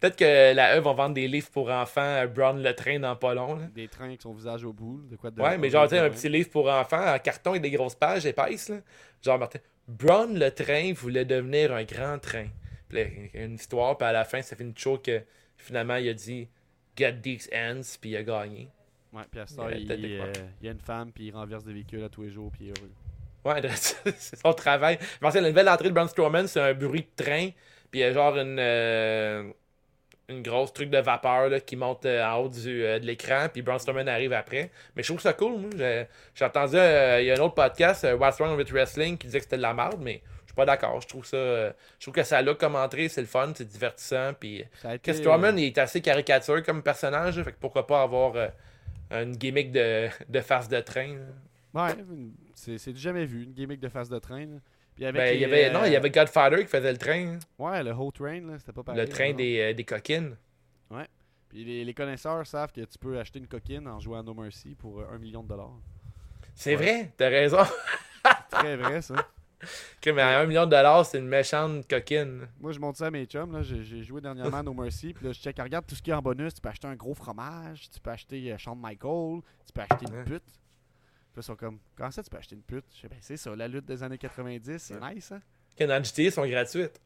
Peut-être que la E va vendre des livres pour enfants, euh, Braun le train dans pas long. là. Des trains avec son visage au bout. De quoi de Ouais, mais genre, tu un petit livre pour enfants en carton avec des grosses pages épaisses. Là. Genre, Martin, Braun le train voulait devenir un grand train. Puis là, il y a une histoire, puis à la fin, ça fait une show que finalement, il a dit Get these ends, puis il a gagné. Ouais, puis à il, il, quoi. euh, il y a une femme, puis il renverse des véhicules à tous les jours, puis il est heureux. Ouais, c'est son travail. Je pensais la nouvelle entrée de Braun Strowman, c'est un bruit de train, puis il y a genre une, euh, une grosse truc de vapeur là, qui monte euh, en haut du, euh, de l'écran, puis Braun Strowman arrive après. Mais je trouve ça cool. moi. J'ai entendu, euh, il y a un autre podcast, What's Wrong with Wrestling, qui disait que c'était de la merde, mais je suis pas d'accord. Je trouve ça, je trouve que ça look comme entrée, c'est le fun, c'est divertissant, puis été, Strowman il est assez caricature comme personnage, là, fait que pourquoi pas avoir une gimmick de, de face de train. là. Ouais, c'est c'est du jamais vu, une gimmick de face de train. Là. Puis avec Ben, il y avait, non, il y euh, avait Godfather qui faisait le train. Ouais, le whole train, là, c'était pas pareil. Le train des, euh, des coquines. Ouais. Puis les, les connaisseurs savent que tu peux acheter une coquine en jouant à No Mercy pour euh, un million de dollars. C'est Ouais. vrai, t'as raison. Très vrai, ça. Mais à un million de dollars, c'est une méchante coquine. Moi, je monte ça à mes chums. là. J'ai j'ai joué dernièrement à No Mercy. Puis là, je check, regarde tout ce qu'il y a en bonus. Tu peux acheter un gros fromage. Tu peux acheter Shawn Michael. Tu peux acheter une pute. Ils sont comme, comment ça, tu peux acheter une pute? Je sais, ben, c'est ça, la lutte des années 90, c'est nice, hein? Que dans GTA, sont gratuites.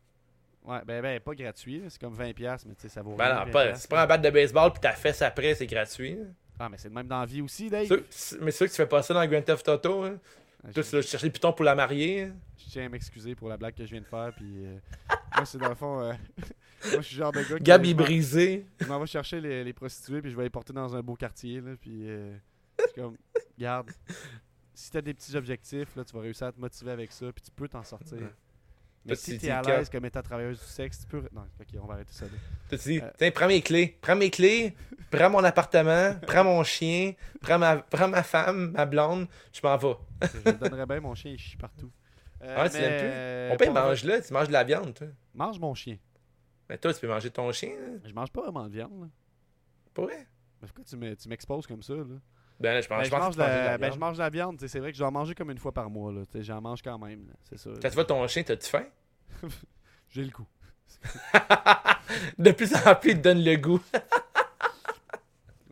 Ouais, ben, ben pas gratuit, c'est comme 20$, piastres, mais tu sais, ça vaut Ben rien, non, 20$. pas, si tu prends un bat de baseball puis ta fesse après, c'est gratuit. Ah, mais c'est le même dans la vie aussi, Dave. Mais c'est sûr que tu fais pas ça dans Grand Theft Auto. Hein. Ah, Toi, je- tu vas chercher le piton pour la marier. hein. Je tiens à m'excuser pour la blague que je viens de faire. Puis, euh, moi, c'est dans le fond. euh, moi, je suis le genre de gars qui. Gab je est m'en- brisé. Je m'en vais chercher les, les prostituées, puis je vais les porter dans un beau quartier. Là, puis, euh, suis comme, garde, si t'as des petits objectifs, là, tu vas réussir à te motiver avec ça, puis tu peux t'en sortir. Ouais. Mais si tu t'es à l'aise comme étant travailleuse du sexe, tu peux. Non, ok, on va arrêter ça là. Tu te dis, Euh. tiens, prends mes clés. Prends mes clés, prends mon appartement, prends mon chien, prends ma, prends ma femme, ma blonde, je m'en vais. Je donnerais bien, mon chien, il chie partout. Euh, Ah, tu l'aimes plus? euh, On peut pour- mange-le, tu manges de la viande, toi. Mange mon chien. Mais toi, tu peux manger ton chien, hein? Je mange pas vraiment de viande. Là. Vrai? Mais pourquoi tu tu m'exposes comme ça? Là? Ben là, je Ben, mange que de la, la ben, viande. je mange de la viande. C'est vrai que je dois en manger comme une fois par mois. J'en mange quand même. C'est ça. Quand tu vois ton chien, t'as-tu faim? J'ai le coup. De plus en plus, il te donne le goût.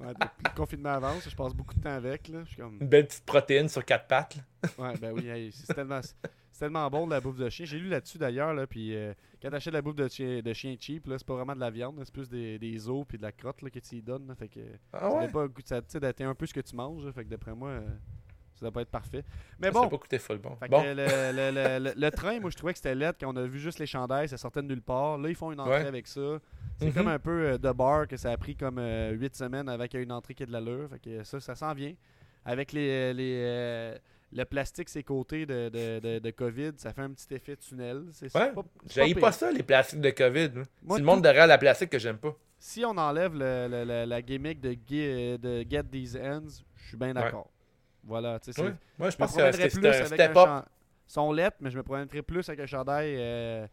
Ouais, depuis le confinement avance, je passe beaucoup de temps avec. Là. Je suis comme... Une belle petite protéine sur quatre pattes. là. Ouais, ben oui, hey, c'est tellement, tellement bon de la bouffe de chien. J'ai lu là-dessus d'ailleurs, là, puis euh, quand t'achètes de la bouffe de chien, de chien cheap, là, c'est pas vraiment de la viande, c'est plus des, des os puis de la crotte là, que tu y donnes. là, fait que Ah ça ouais? ça, un peu ce que tu manges, là, fait que d'après moi, euh, ça doit pas être parfait. Mais Ça bon, n'a pas coûté full bon. fait que Bon, le, le- le- le- le train, moi je trouvais que c'était laid quand on a vu juste les chandails, ça sortait de nulle part. Là, ils font une entrée Ouais. avec ça. C'est Mhm. comme un peu euh, de bar que ça a pris comme 8 semaines avec une entrée qui a de l'allure. Fait que ça, ça s'en vient. Avec les, les, euh, le plastique, ses côtés de, de, de, de COVID, ça fait un petit effet tunnel. C'est c'est Ouais, pas, c'est pire. pas ça, les plastiques de COVID. Moi, C'est le monde derrière la plastique que j'aime pas. Si on enlève le- le- le- la gimmick de, Get These Ends, je suis bien d'accord. Voilà, tu sais, c'est- Ouais. Moi, je pense que c'est plus c'est un step up. lettres, mais je me promènerais plus avec un chandail euh,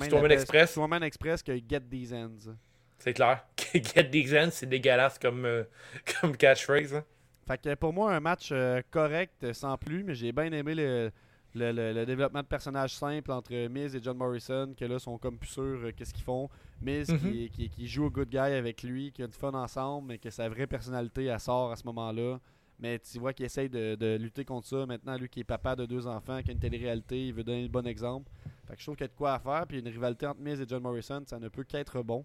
Storman? Express. Storman Express que Get These Ends. C'est clair. Get these ends, c'est dégueulasse comme, euh, comme catchphrase. hein. Fait que pour moi, un match euh, correct sans plus, mais j'ai bien aimé le, le, le- le développement de personnages simples entre Miz et John Morrison, que là sont comme plus sûrs euh, qu'est-ce qu'ils font. Miz Mhm. qui, qui, qui joue au good guy avec lui, qui a du fun ensemble, mais que sa vraie personnalité elle sort à ce moment-là. Mais tu vois qu'il essaye de, de lutter contre ça. Maintenant, lui qui est papa de deux enfants, qui a une télé-réalité, il veut donner le bon exemple. Fait que je trouve qu'il y a de quoi à faire. Puis une rivalité entre Miz et John Morrison, ça ne peut qu'être bon.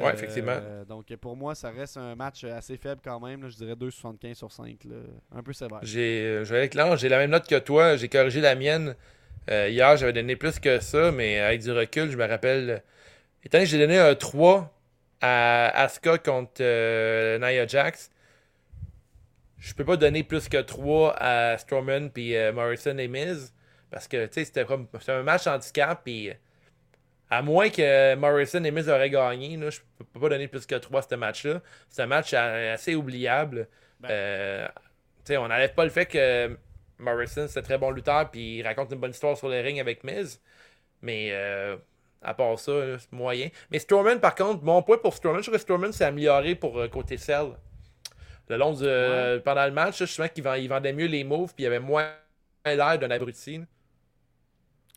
Ouais, effectivement. Donc pour moi, ça reste un match assez faible quand même. là. je dirais 2,75 sur 5. là. Un peu sévère. J'ai euh, j'ai la même note que toi. J'ai corrigé la mienne. Euh, hier, j'avais donné plus que ça, mais avec du recul, je me rappelle. Étant donné que j'ai donné un 3 à Asuka contre euh, Nia Jax, je peux pas donner plus que 3 à Strowman puis euh, Morrison et Miz. Parce que, tu sais, c'était comme c'était un match handicap, puis à moins que Morrison et Miz auraient gagné, là, je peux pas donner plus que 3 à ce match-là. C'est un match assez oubliable. Ben. Euh, on n'enlève pas le fait que Morrison, c'est un très bon lutteur, puis il raconte une bonne histoire sur les rings avec Miz. Mais euh, à part ça, c'est moyen. Mais Strowman, par contre, mon point pour Strowman, je trouve que Strowman s'est amélioré pour euh, côté sell. Le long du, euh, pendant le match, je sens qu'il vend- il vendait mieux les moves, puis il avait moins l'air d'un abruti.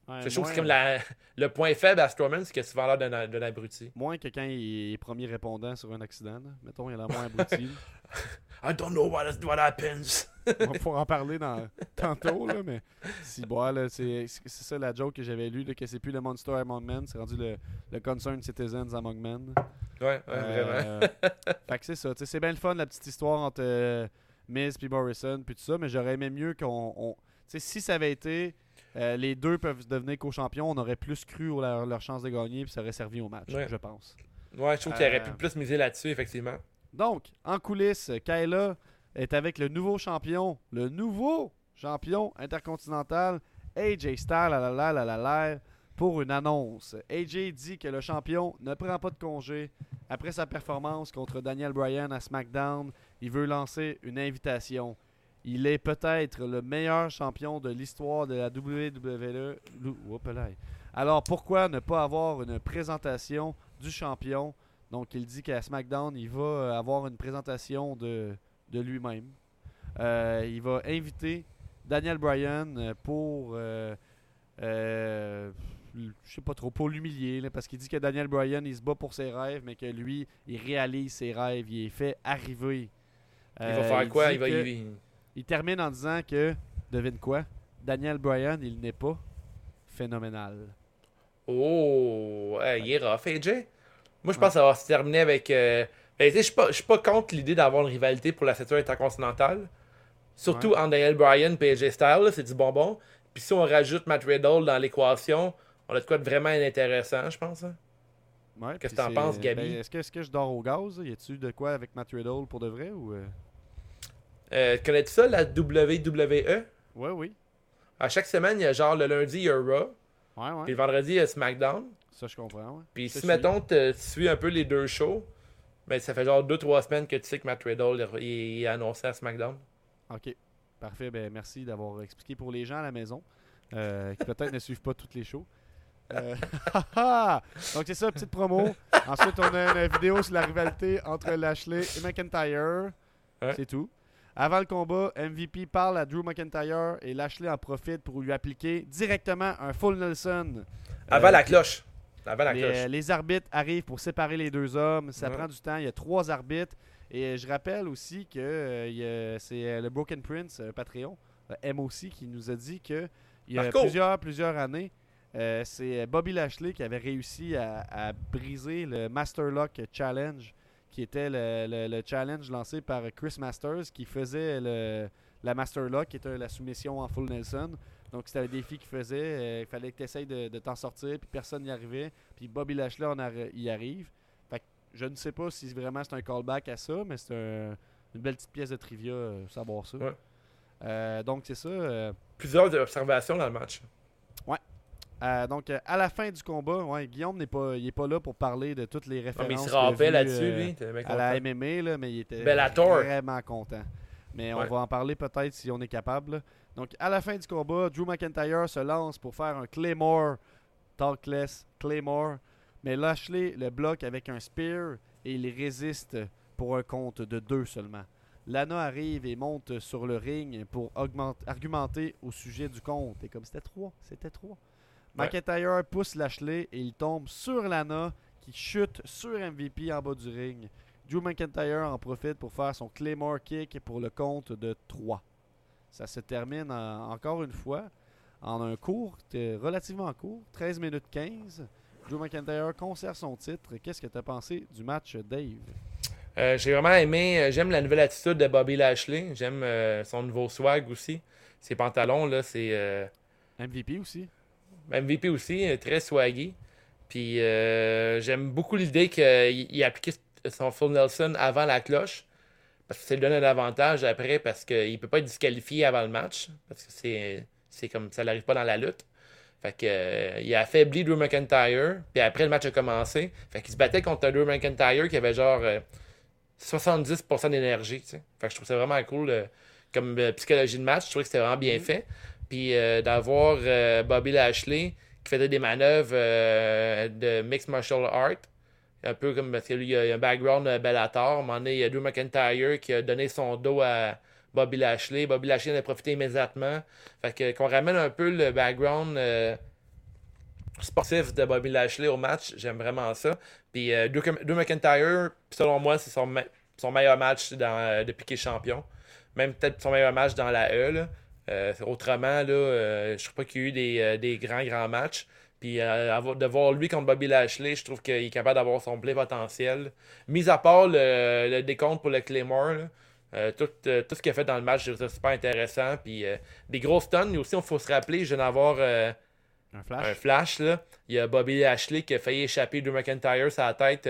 Ouais, je trouve que moins- c'est comme la- le point faible à Strowman, c'est que c'est souvent l'air d'un d'un abruti. Moins que quand il est premier répondant sur un accident. là. Mettons, il a la moins abruti. I don't know what, what happens. On va pouvoir en parler dans, tantôt, là, mais si bon, là, c'est c'est ça la joke que j'avais lu, là, que c'est plus le Monster Among Men, c'est rendu le, le Concerned Citizens Among Men. Ouais, ouais, Euh, vraiment. fait que c'est ça, c'est bien le fun la petite histoire entre euh, Miz et Morrison puis tout ça, mais j'aurais aimé mieux qu'on, on- tu sais, si ça avait été euh, les deux peuvent devenir co-champions, on aurait plus cru leur, leur chance de gagner puis ça aurait servi au match, Ouais. je pense. Ouais, je trouve qu'il aurait Euh, pu plus miser là-dessus, effectivement. Donc, en coulisses, Kayla est avec le nouveau champion, le nouveau champion intercontinental, AJ Styles à la la la la la, pour une annonce. AJ dit que le champion ne prend pas de congé. Après sa performance contre Daniel Bryan à SmackDown, il veut lancer une invitation. Il est peut-être le meilleur champion de l'histoire de la WWE. Alors pourquoi ne pas avoir une présentation du champion? Donc, il dit qu'à SmackDown, il va euh, avoir une présentation de, de lui-même. Euh, il va inviter Daniel Bryan euh, pour. euh, euh, je sais pas trop, pour l'humilier, parce qu'il dit que Daniel Bryan, il se bat pour ses rêves, mais que lui, il réalise ses rêves, il est fait arriver. Il va faire quoi? Il va que- il- il termine en disant que, devine quoi, Daniel Bryan, il n'est pas phénoménal. Oh, euh, il est rough, AJ. Moi, je pense que ça va se terminer avec. euh, ben, je suis pas- je suis pas contre l'idée d'avoir une rivalité pour la ceinture intercontinentale. Surtout Ouais. entre Daniel Bryan et AJ Styles, c'est du bonbon. Puis si on rajoute Matt Riddle dans l'équation, on a de quoi de vraiment intéressant, je pense. hein. Ouais, Qu'est-ce que t'en penses, Gabi? ben, est-ce, que, est-ce que je dors au gaz? Y a-tu de quoi avec Matt Riddle pour de vrai? ou euh? Connais-tu ça, la WWE? Ouais, oui. À chaque semaine, il y a genre le lundi, il y a Raw. Ouais, ouais. Puis le vendredi, il y a SmackDown. Ça, je comprends. Ouais. Puis si, mettons, tu suis un peu les deux shows, ben, ça fait genre 2-3 semaines que tu sais que Matt Riddle il, est annoncé à SmackDown. Ok. Parfait. Ben, merci d'avoir expliqué pour les gens à la maison euh, qui peut-être ne suivent pas toutes les shows. Euh, Donc, c'est ça, petite promo. Ensuite, on a une vidéo sur la rivalité entre Lashley et McIntyre. C'est tout. Avant le combat, MVP parle à Drew McIntyre et Lashley en profite pour lui appliquer directement un full Nelson. Avant Euh, la cloche. Avant la les, cloche. euh, les arbitres arrivent pour séparer les deux hommes. Ça Ouais. prend du temps. Il y a trois arbitres. Et euh, je rappelle aussi que euh, c'est le Broken Prince, Patreon, euh, MOC, qui nous a dit que il y a Marco! plusieurs, plusieurs années, euh, c'est Bobby Lashley qui avait réussi à, à briser le Master Lock Challenge, qui était le, le- le challenge lancé par Chris Masters, qui faisait le, la Master Lock, qui était la soumission en full Nelson. Donc c'était un défi qu'il faisait. euh, il fallait que tu essayes de, de t'en sortir, puis personne n'y arrivait. Puis Bobby Lashley y arrive. Fait que je ne sais pas si vraiment c'est un callback à ça, mais c'est un- une belle petite pièce de trivia, euh, savoir ça. Ouais. Euh, donc c'est ça. euh, Plusieurs observations dans le match. Euh, donc, euh, à la fin du combat, ouais, Guillaume n'est pas, il est pas là pour parler de toutes les Non, références. mais il se rappelle là-dessus, euh, lui. à la. MMA, là, mais il était Bellator. vraiment content. Mais on va en parler peut-être si on est capable. Donc, à la fin du combat, Drew McIntyre se lance pour faire un Claymore, talkless Claymore. Mais Lashley le bloque avec un spear et il résiste pour un compte de deux seulement. Lana arrive et monte sur le ring pour augmente- argumenter au sujet du compte. Et comme c'était trois, c'était trois. Ouais. McIntyre pousse Lashley et il tombe sur Lana qui chute sur MVP en bas du ring. Drew McIntyre en profite pour faire son Claymore Kick pour le compte de 3. Ça se termine en- encore une fois en un court, euh, relativement court, 13 minutes 15. Drew McIntyre conserve son titre. Qu'est-ce que tu as pensé du match, Dave? Euh, j'ai vraiment aimé, euh, j'aime la nouvelle attitude de Bobby Lashley. J'aime euh, son nouveau swag aussi. Ses pantalons, là, c'est. euh, MVP aussi. MVP aussi, euh, très swaggy. Puis euh, j'aime beaucoup l'idée qu'il il a appliqué son full Nelson avant la cloche. Parce que ça lui donne un avantage après parce qu'il ne peut pas être disqualifié avant le match. Parce que c'est, c'est comme ça n'arrive pas dans la lutte. Fait que euh, il a affaibli Drew McIntyre. Puis après le match a commencé. Fait qu'il se battait contre Drew McIntyre qui avait genre euh, 70% d'énergie. tu sais. Fait que je trouve ça vraiment cool euh, comme psychologie de match. Je trouvais que c'était vraiment bien fait. Puis euh, d'avoir euh, Bobby Lashley qui faisait des manœuvres euh, de mixed martial art. Un peu comme parce que lui, il a un background Bellator. À un moment il y a Drew McIntyre qui a donné son dos à Bobby Lashley. Bobby Lashley en a profité immédiatement. Fait que qu'on ramène un peu le background sportif de Bobby Lashley au match, j'aime vraiment ça. Puis Drew, McIntyre, selon moi, c'est son, me- son meilleur match depuis qu'il est champion. Même peut-être son meilleur match dans la E. Là. Euh, autrement, là, euh, je trouve pas qu'il y a eu des, euh, des grands, grands matchs. Puis euh, de voir lui contre Bobby Lashley, je trouve qu'il est capable d'avoir son plein potentiel. Mis à part le, le décompte pour le Claymore, là, euh, tout, euh, tout ce qu'il a fait dans le match, ça super intéressant. Puis des gros stuns, mais aussi, il faut se rappeler, je viens d'avoir Un flash. un flash. Là. Il y a Bobby Lashley qui a failli échapper Drew McIntyre la tête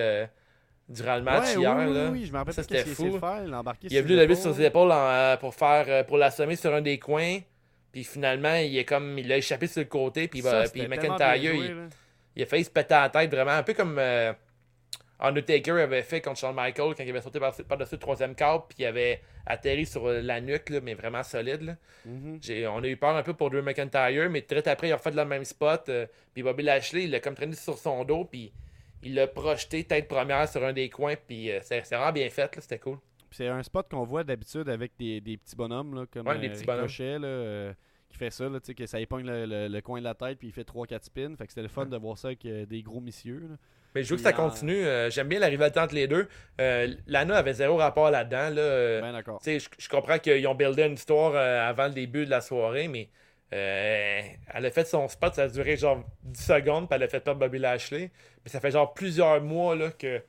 durant le match Ouais, hier. oui, oui, là. oui, je me rappelle c'était fou. de faire. Il a Il voulu lever sur ses épaules en, euh, pour faire euh, pour l'assommer sur un des coins. Puis finalement, il est comme il a échappé sur le côté. Puis, Ça, bah, puis McIntyre, joué, il, il a failli se péter la tête vraiment. Un peu comme euh, Undertaker avait fait contre Shawn Michaels quand il avait sauté par- par-dessus le troisième câble. Puis il avait atterri sur la nuque, là, mais vraiment solide. là. Mhm. J'ai- on a eu peur un peu pour Drew McIntyre, mais très après, il a refait le même spot. euh, puis Bobby Lashley, il l'a comme traîné sur son dos. Puis il l'a projeté tête première sur un des coins. Puis euh, c'est vraiment bien fait. là, C'était cool. C'est un spot qu'on voit d'habitude avec des, des petits bonhommes, là, comme Ouais, des euh, petits bonhommes. Là, euh, qui fait ça, là, tu sais, que ça épogne le, le- le coin de la tête, puis il fait 3-4 spins. Fait que c'était le fun de voir ça avec euh, des gros missieux. là. Mais je veux que ça continue. euh, J'aime bien la rivalité entre les deux. Euh, Lana avait zéro rapport là-dedans. Là, euh, Ben je, je comprends qu'ils ont buildé une histoire avant le début de la soirée, mais Euh, elle a fait son spot, ça a duré genre 10 secondes, puis elle a fait perdre Bobby Lashley. Mais ça fait genre plusieurs mois là, que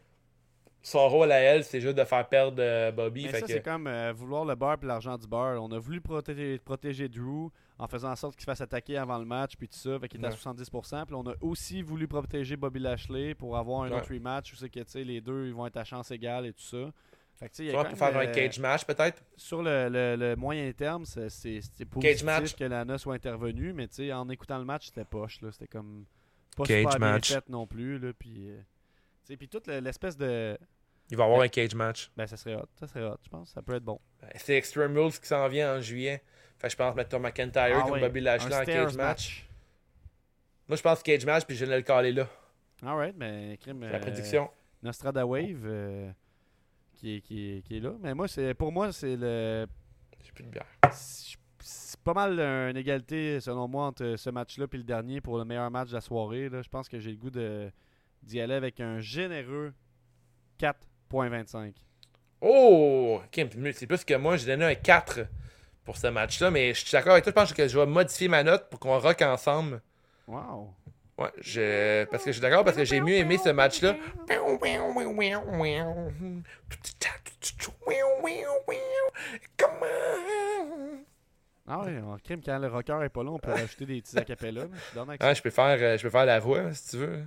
son rôle à elle, c'est juste de faire perdre euh, Bobby. Mais fait ça, que- c'est comme euh, vouloir le beurre et l'argent du beurre. On a voulu protéger, protéger Drew en faisant en sorte qu'il se fasse attaquer avant le match, puis tout ça, fait qu'il est à Ouais. 70%. Puis on a aussi voulu protéger Bobby Lashley pour avoir un Ouais. autre rematch où c'est que tu sais, les deux ils vont être à chance égale et tout ça. Fait que, il y a pour faire un euh, cage match, peut-être? Sur le, le- le moyen terme, c'est c'est- c'est positif match? que Lana soit intervenue, mais tu sais, en écoutant le match, c'était poche. là. C'était comme pas Cage super match. bien fait non plus. Là, puis, euh, puis toute le- l'espèce de... Il va y avoir un cage match. Ben, ça serait hot. Ça serait hot, je pense. Ça peut être bon. Ben, C'est Extreme Rules qui s'en vient en juillet. Fait je pense mettre Tom McIntyre Ah comme ouais, Bobby Lashley un en cage match. Moi, je pense cage match, puis je de le caler là. Alright, mais crime. C'est la prédiction. Nostrada Wave euh, qui, est, qui, qui est là. Mais moi, c'est pour moi, c'est le. J'ai plus de bière. C'est pas mal une égalité, selon moi, entre ce match-là et le dernier pour le meilleur match de la soirée. là. Je pense que j'ai le goût de- d'y aller avec un généreux 4.25. Oh! Ok, c'est plus que moi. J'ai donné un 4 pour ce match-là, mais je suis d'accord avec toi. Je pense que je vais modifier ma note pour qu'on rock ensemble. Wow! Ouais, je... parce que je suis d'accord parce que j'ai mieux aimé ce match-là. Ah ouais, en crime, quand le rocker est pas là, on peut rajouter des petits acapellas. Ah, je peux faire, euh, je peux faire la voix si tu veux.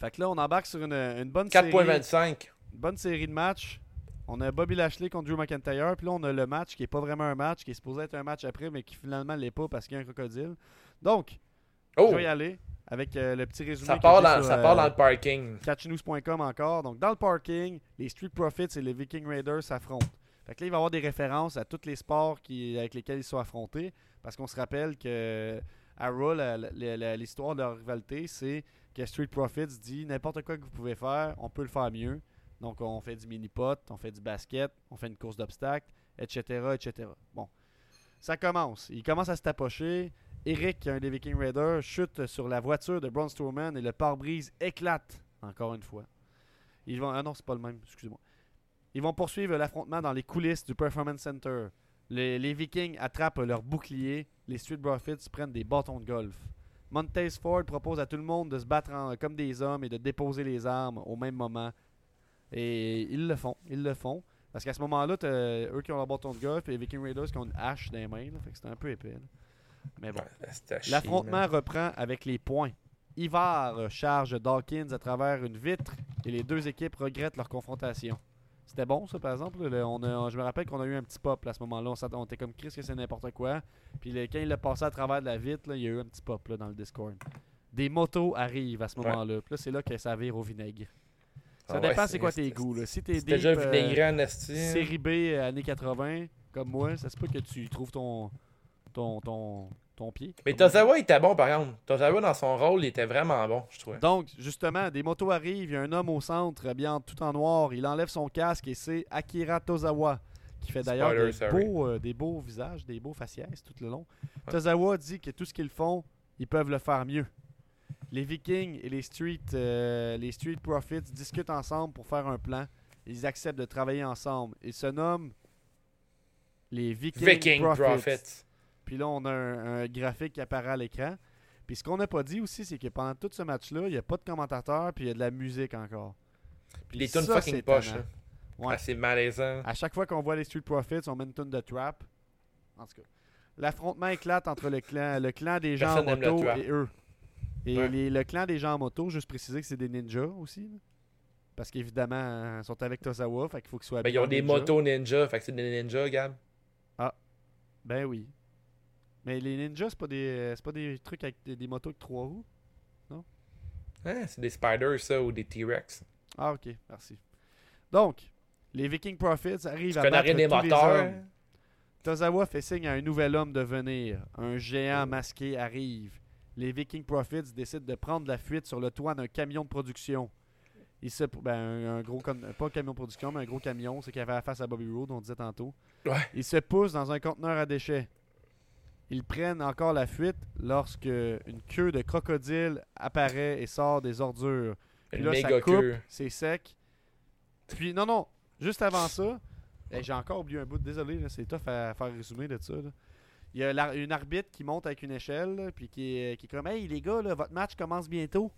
Fait que là, on embarque sur une, une bonne série. 4.25. Une bonne série de matchs. On a Bobby Lashley contre Drew McIntyre. Puis là, on a le match qui est pas vraiment un match, qui est supposé être un match après, mais qui finalement l'est pas parce qu'il y a un crocodile. Donc, Oh! je vais y aller avec euh, le petit résumé. Ça part, j'ai dans, sur, ça euh, part dans le parking. catchnews.com encore. Donc, dans le parking, les Street Profits et les Viking Raiders s'affrontent. Fait que là, il va y avoir des références à tous les sports qui, avec lesquels ils sont affrontés. Parce qu'on se rappelle que à Raw, l'histoire de leur rivalité, c'est que Street Profits dit n'importe quoi que vous pouvez faire, on peut le faire mieux. Donc, on fait du mini-pot, on fait du basket, on fait une course d'obstacles, etc., etc. Bon, ça commence. Il commence à se tapocher. Eric, un des Viking Raiders, chute sur la voiture de Braun Strowman et le pare-brise éclate, encore une fois. Ils vont... Ah non, c'est pas le même, excusez-moi. Ils vont poursuivre l'affrontement dans les coulisses du Performance Center. Les, Vikings attrapent leur bouclier. Les Street Profits prennent des bâtons de golf. Montez Ford propose à tout le monde de se battre comme des hommes et de déposer les armes au même moment. Et ils le font. Ils le font. Parce qu'à ce moment-là, eux qui ont leur bâton de golf et les Viking Raiders qui ont une hache dans les mains. c'est un peu épais. Mais bon. Chier, L'affrontement man. reprend avec les points. Ivar charge Dawkins à travers une vitre et les deux équipes regrettent leur confrontation. C'était bon, ça, par exemple. Le- on a- je me rappelle qu'on a eu un petit pop là, à ce moment-là. On, était comme Chris que c'est n'importe quoi. Puis le- quand il l'a passé à travers de la vitre, là, il y a eu un petit pop là, dans le Discord. Des motos arrivent à ce Ouais. moment-là. Puis là, c'est là que ça vire au vinaigre. Ça Ah dépend c'est c'est- quoi tes goûts. Là. Si t'es C'était déjà deep, euh, vinaigré en esti. série B euh, années 80, comme moi, ça se peut que tu trouves ton, ton, ton, ton pied. Mais Tozawa, était bon, par exemple. Tozawa, dans son rôle, il était vraiment bon, je trouvais. Donc, justement, des motos arrivent, il y a un homme au centre, habillé en tout en noir, il enlève son casque et c'est Akira Tozawa, qui fait d'ailleurs des euh, des beaux visages, des beaux faciès tout le long. Ouais. Tozawa dit que tout ce qu'ils font, ils peuvent le faire mieux. Les Vikings et les Street, euh, les Street Profits discutent ensemble pour faire un plan. Ils acceptent de travailler ensemble. Ils se nomment les Viking, Viking Profits. Profits. Puis là, on a un, un graphique qui apparaît à l'écran. Puis ce qu'on n'a pas dit aussi, c'est que pendant tout ce match-là, il n'y a pas de commentateur, puis il y a de la musique encore. Puis Les tunes fucking poches. Ouais. Ah, c'est malaisant. À chaque fois qu'on voit les Street Profits, on met une tune de trap. En tout cas. L'affrontement éclate entre le clan, le clan des gens Personne en moto et eux. Et Ouais. les- le clan des gens en moto, juste préciser que c'est des ninjas aussi. là. Parce qu'évidemment, ils sont avec Tosawa, fait qu'il faut qu'ils soient Ben, ils ont des ninja. motos ninja, fait que c'est des ninjas, Gab. Ben oui. Mais les ninjas, c'est pas des, euh, c'est pas des trucs avec des, des motos avec trois roues. Hein, c'est des spiders, ça, ou des T-Rex. Ah, ok, merci. Donc, les Viking Profits arrivent Tu à battre des tous les hommes. Tozawa fait signe à un nouvel homme de venir. Un géant masqué arrive. Les Viking Profits décident de prendre la fuite sur le toit d'un camion de production. Il se, ben, un, un gros, pas un camion de production, mais un gros camion, c'est qui avait la face à Bobby Roode, on disait tantôt. Ouais. Ils se poussent dans un conteneur à déchets. Ils prennent encore la fuite lorsque une queue de crocodile apparaît et sort des ordures. Puis Une là, ça coupe, c'est sec. Puis, non, non, juste avant ça, hey, j'ai encore oublié un bout, désolé, c'est tough à faire résumer de ça. là. Il y a une arbitre qui monte avec une échelle, là, puis qui est, qui est comme Hey les gars, là, votre match commence bientôt.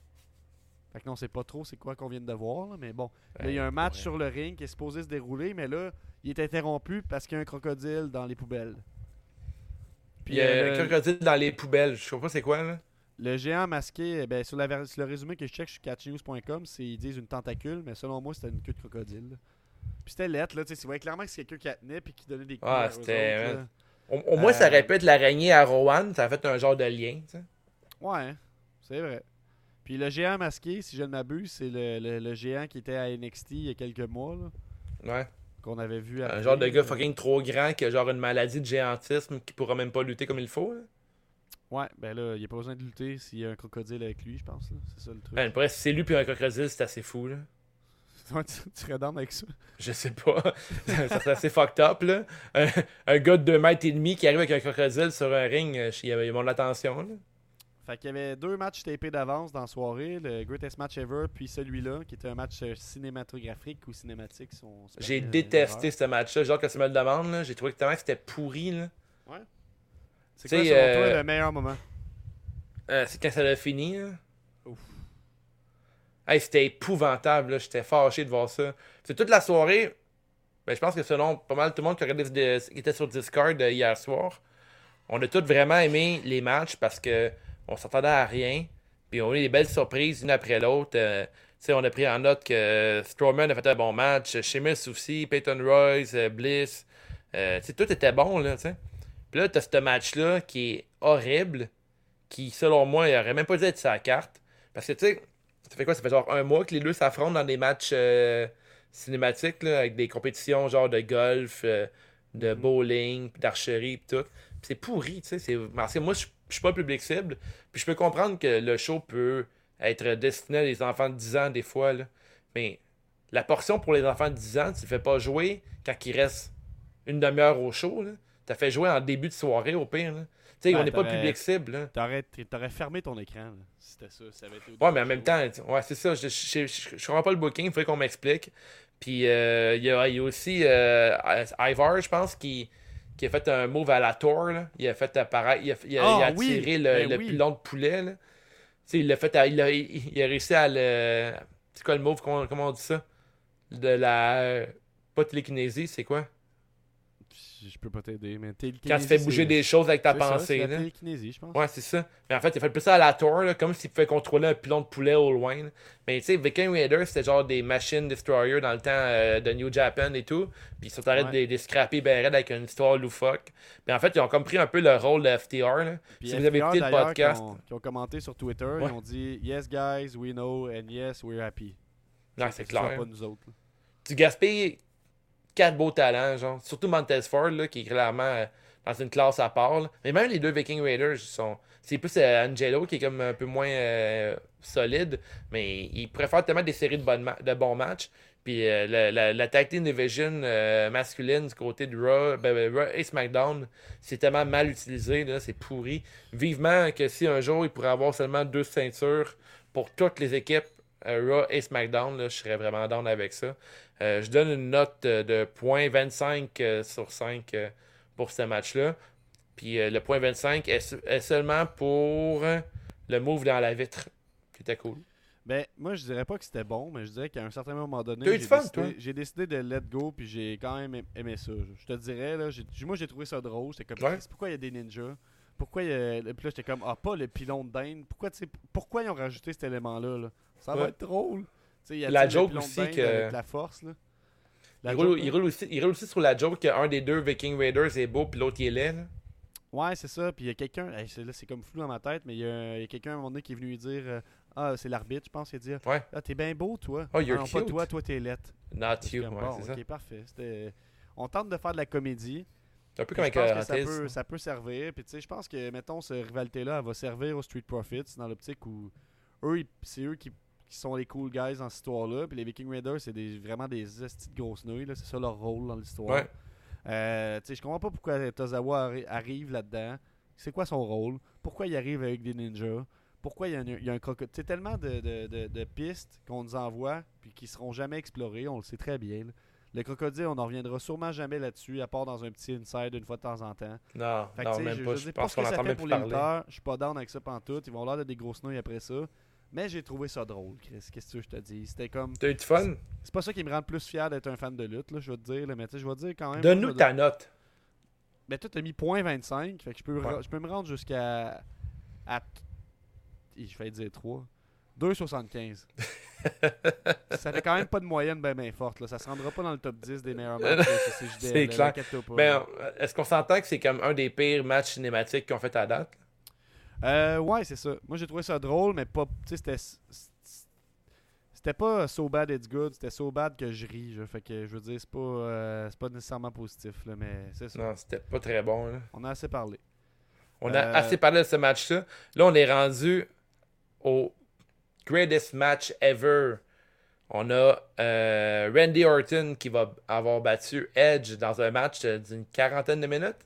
Fait que non, c'est pas trop c'est quoi qu'on vient de voir, là, mais bon. Là, il y a un match ouais. sur le ring qui est supposé se dérouler, mais là, il est interrompu parce qu'il y a un crocodile dans les poubelles. Puis euh, un le- crocodile dans les poubelles. Je sais pas c'est quoi, là. Le géant masqué, eh ben, sur, la ver- sur le résumé que je check sur catchnews.com, c'est ils disent une tentacule, mais selon moi, c'était une queue de crocodile. Puis c'était lettre, là, tu sais, c'est vrai clairement que c'est quelqu'un qui tenait puis qui donnait des coups Ah, c'était. là. Au, au moins, ça Euh, être l'araignée à Rowan. Ça a fait un genre de lien, tu sais. Ouais, c'est vrai. Puis le géant masqué, si je ne m'abuse, c'est le, le- le géant qui était à NXT il y a quelques mois, là, Ouais. Qu'on avait vu Un après, genre de gars là. fucking trop grand qui a genre une maladie de géantisme qui pourra même pas lutter comme il faut. là. Ouais, ben là, il n'y a pas besoin de lutter s'il y a un crocodile avec lui, je pense. C'est ça le truc. Ben, après, si c'est lui puis un crocodile, c'est assez fou, là. Ouais, tu, tu down avec ça. Je sais pas. ça serait assez fucked up, là. Un, un gars de 2 mètres et demi qui arrive avec un crocodile sur un ring, euh, il y avait mon attention, là. Fait qu'il y avait deux matchs tapés d'avance dans la soirée, le Greatest Match Ever, puis celui-là, qui était un match euh, cinématographique ou cinématique. si J'ai permet détesté ce match-là. Genre que tu me le demandes, là, j'ai trouvé que tellement que c'était pourri, là. Ouais. C'est quoi, selon euh, toi, le meilleur moment? Euh, c'est quand ça a fini, là. Ouf. Hey, c'était épouvantable, là. J'étais fâché de voir ça. C'est toute la soirée. Ben, je pense que selon pas mal tout le monde qui, regardait qui était sur Discord euh, hier soir, on a tous vraiment aimé les matchs parce que on s'attendait à rien. Puis on a eu des belles surprises une après l'autre. Euh, tu on a pris en note que Strowman a fait un bon match, Sheamus aussi, Peyton Royce, euh, Bliss. Euh, tu tout était bon, là, tu. Puis là, t'as ce match-là qui est horrible, qui, selon moi, il aurait même pas dû être sa carte. Parce que, tu sais, ça fait quoi? Ça fait genre un mois que les deux s'affrontent dans des matchs euh, cinématiques, là, avec des compétitions genre de golf, euh, de bowling, puis d'archerie, tout. C'est pourri, tu sais. moi, je je suis pas public cible. Puis je peux comprendre que le show peut être destiné à des enfants de 10 ans, des fois, là. Mais la portion pour les enfants de 10 ans, tu ne fais pas jouer quand il reste une demi-heure au show, là. T'as fait jouer en début de soirée, au pire, là. Tu sais, Ben, on n'est pas public cible. T'aurais, t'aurais fermé ton écran, là, si c'était ça. ça avait été Ouais, mais en même temps, tu- ouais, c'est ça. Je, je comprends pas le booking, il faudrait qu'on m'explique. Puis euh, il y, a, il y a aussi euh, Ivar, je pense, qui, qui a fait un move à la tour. Là. Il a fait apparaître. Il a, il a, Ah, il a oui, tiré le, ben le oui. pilon de poulet. Là. Tu sais, il l'a fait. à- il, a, il a réussi à le. C'est quoi le move Comment, comment on dit ça? De la. Pas télékinésie, c'est quoi? Je peux pas t'aider, mais Quand tu fais bouger des choses avec ta ça, pensée. c'est la télékinésie, je pense. Ouais, c'est ça. Mais en fait, il fait plus ça à la tour, là, comme s'il pouvait contrôler un pilon de poulet au loin. là. Mais tu sais, Viking Raiders, c'était genre des machines destroyers dans le temps euh, de New Japan et tout. Puis ils sont arrêtés Ouais. de les scraper ben avec une histoire loufoque. Puis en fait, ils ont comme pris un peu le rôle de FTR. Là. Puis si vous avez FTR, écouté le podcast. Qui ont, qui ont commenté sur Twitter, Ouais. ils ont dit Yes, guys, we know, and yes, we're happy. Non, c'est clair. pas nous autres. Tu gaspilles quatre beaux talents, genre. Surtout Montez Ford, là, qui est clairement euh, dans une classe à part. Mais même les deux Viking Raiders sont. C'est plus euh, Angelo qui est comme un peu moins euh, solide, mais il préfère tellement des séries de, de bons matchs. Puis la, la, la tag division masculine du côté de Raw, ben, ben, Raw et SmackDown, c'est tellement mal utilisé, c'est pourri. Vivement que si un jour il pourrait avoir seulement deux ceintures pour toutes les équipes, Raw et SmackDown, là, je serais vraiment down avec ça. Euh, je donne une note de 0.25 euh, sur 5 euh, pour ce match-là. Puis euh, le point 25 est, est seulement pour le move dans la vitre, qui était cool. Ben, moi, je dirais pas que c'était bon, mais je dirais qu'à un certain moment donné, j'ai décidé, de let go, puis j'ai quand même aimé ça. Je te dirais, là, moi, j'ai trouvé ça drôle. J'étais comme, Ouais. Pourquoi il y a des ninjas? Pourquoi il y a. Puis là, j'étais comme, ah, pas le pilon de dinde. Pourquoi, tu sais, pourquoi ils ont rajouté cet élément-là là? Ça va être drôle. Tu sais, il y a La joke aussi que- Avec la force, là? La il, roule, il là. roule aussi, il roule aussi sur la joke qu'un des deux Viking Raiders est beau, puis l'autre il est laid. là. Ouais, c'est ça. Puis il y a quelqu'un, là c'est comme flou dans ma tête, mais il y a, quelqu'un à un moment donné qui est venu lui dire euh, Ah, c'est l'arbitre, je pense, il a dit Ouais. Ah, t'es bien beau, toi. Oh, you're Ah non, pas cute. toi, toi, t'es lettre. Not you, comme, ouais, bon, c'est ça. parfait. C'était- On tente de faire de la comédie. C'est un peu comme je avec pense que ça peut, ça peut servir. Puis tu sais, je pense que, mettons, cette rivalité-là, elle va servir aux Street Profits dans l'optique où eux, c'est eux qui, qui sont les cool guys dans cette histoire-là. Puis les Viking Raiders, c'est des, vraiment des estis de grosses nouilles. là. C'est ça leur rôle dans l'histoire. Ouais. Euh, je comprends pas pourquoi Tozawa arri- arrive là-dedans. C'est quoi son rôle? Pourquoi il arrive avec des ninjas? Pourquoi il y a un, il y a un crocodile? Sais, tellement de, de- de- de pistes qu'on nous envoie puis qui seront jamais explorées. On le sait très bien. là. Le crocodile, on n'en reviendra sûrement jamais là-dessus, à part dans un petit inside une fois de temps en temps. Non, Fait que, non, tu sais, même je- pas. je Je sais pense ce qu'on que ça fait pour les lutteurs. Je suis pas down avec ça pantoute. Ils vont avoir l'air de des grosses nouilles après ça. Mais j'ai trouvé ça drôle, Chris. Qu'est-ce que je te dis? C'était comme. T'as eu du fun? C'est pas ça qui me rend le plus fier d'être un fan de lutte, là, je vais te dire. là, mais tu sais, je vais te dire quand même. Donne-nous ta note. Ben, toi, t'as mis point .25. Fait que je peux, Ouais. je peux me rendre jusqu'à. À... Je vais dire 3. 2,75. ça fait quand même pas de moyenne ben, ben forte. Là. Ça se rendra pas dans le top 10 des meilleurs matchs. C'est clair. Ben, est-ce qu'on s'entend que c'est comme un des pires matchs cinématiques qu'on fait à date? Euh, ouais, c'est ça. Moi, j'ai trouvé ça drôle, mais pas. Tu sais, c'était. C'était pas so bad it's good, c'était so bad que je ris. je- Fait que je veux dire, c'est pas, euh, c'est pas nécessairement positif, là, mais c'est ça. Non, c'était pas très bon. là. On a assez parlé. On a Euh, assez parlé de ce match-là. Là, on est rendu au greatest match ever. On a euh, Randy Orton qui va avoir battu Edge dans un match d'une quarantaine de minutes.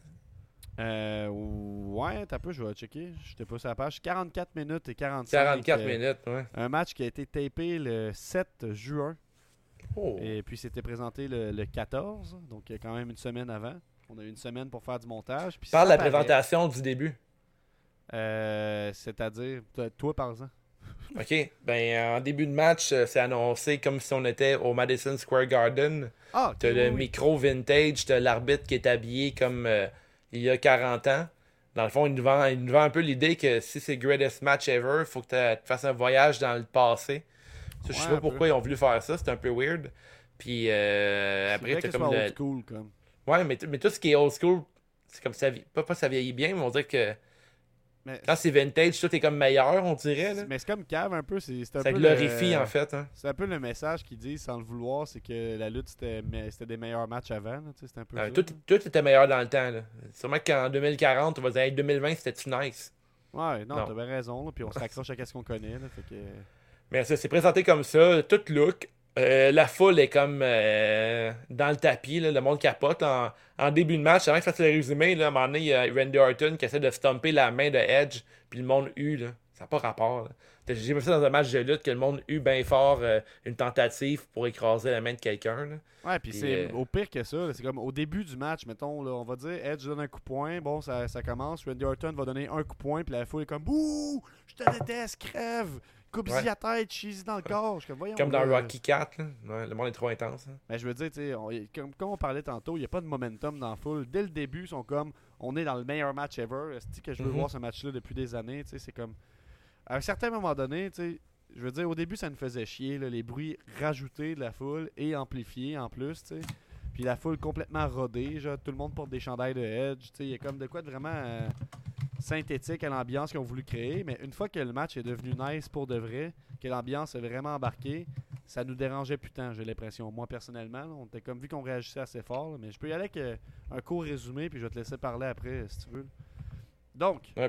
Euh, ouais, t'as peu, je vais checker. J'étais pas sur la page. 44 minutes et 45. 44 euh, minutes, ouais. Un match qui a été tapé le 7 juin. Oh. Et puis c'était présenté le, le 14, donc euh, quand même une semaine avant. On a eu une semaine pour faire du montage. Puis Parle de la paraît. présentation du début. Euh, C'est-à-dire, toi- par exemple. OK. Ben, en début de match, euh, c'est annoncé comme si on était au Madison Square Garden. Ah, ok, T'as le oui. micro vintage, t'as l'arbitre qui est habillé comme euh, il y a 40 ans. Dans le fond, il nous vend, il nous vend un peu l'idée que si c'est le greatest match ever, faut que tu fasses un voyage dans le passé. Ça, je sais Ouais, pas pourquoi peu. ils ont voulu faire ça, c'est un peu weird. Puis euh, C'est après, t'as comme le... old school, comme. Ouais, mais, mais tout ce qui est old school, c'est comme ça, vie- pas, pas ça vieillit bien, mais on dirait que Mais quand c'est vintage, tout est comme meilleur, on dirait. Là. Mais c'est comme cave un peu. C'est c'est un Ça peu glorifie, le- en fait, hein. C'est un peu le message qu'ils disent sans le vouloir, c'est que la lutte c'était des meilleurs matchs avant. là, un peu ça, tout, était meilleur dans le temps. Là. Sûrement qu'en 2040, on va dire hey, 2020, c'était-tu nice? Ouais, non, Non. bien raison. là, puis on se raccroche à ce qu'on connaît. Là, fait que... Mais ça, c'est présenté comme ça, tout look. Euh, la foule est comme euh, dans le tapis, là, le monde capote. En, en début de match, avant que je fasse le résumé, là, à un moment donné, il y a Randy Orton qui essaie de stomper la main de Edge, puis le monde hue. Là. Ça n'a pas rapport. J'ai vu ça dans un match de lutte que le monde hue bien fort euh, une tentative pour écraser la main de quelqu'un. Ouais, puis c'est au pire que ça. C'est comme au début du match, mettons, on va dire Edge donne un coup de poing. Bon, ça, ça commence. Randy Orton va donner un coup de poing, puis la foule est comme Bouh, je te déteste, crève. Coupe-y la tête, chie dans le corps. Je comme, Voyons, Comme dans là. Rocky 4. là. Ouais, le monde est trop intense. hein. Mais je veux dire, on- comme, comme on parlait tantôt, il n'y a pas de momentum dans la foule. Dès le début, ils sont comme on est dans le meilleur match ever. C'est que je veux Mhm. voir ce match-là depuis des années. C'est comme. À un certain moment donné, je veux dire, au début, ça nous faisait chier, là, les bruits rajoutés de la foule et amplifiés en plus, sais. Puis la foule complètement rodée, genre, tout le monde porte des chandails de Edge. Il y a comme de quoi de vraiment euh, synthétique à l'ambiance qu'ils ont voulu créer. Mais une fois que le match est devenu nice pour de vrai, que l'ambiance est vraiment embarquée, ça nous dérangeait plus tant, j'ai l'impression. Moi, personnellement, là, on était comme vu qu'on réagissait assez fort. là, mais je peux y aller avec euh, un court résumé, puis je vais te laisser parler après, si tu veux. Donc, Ouais,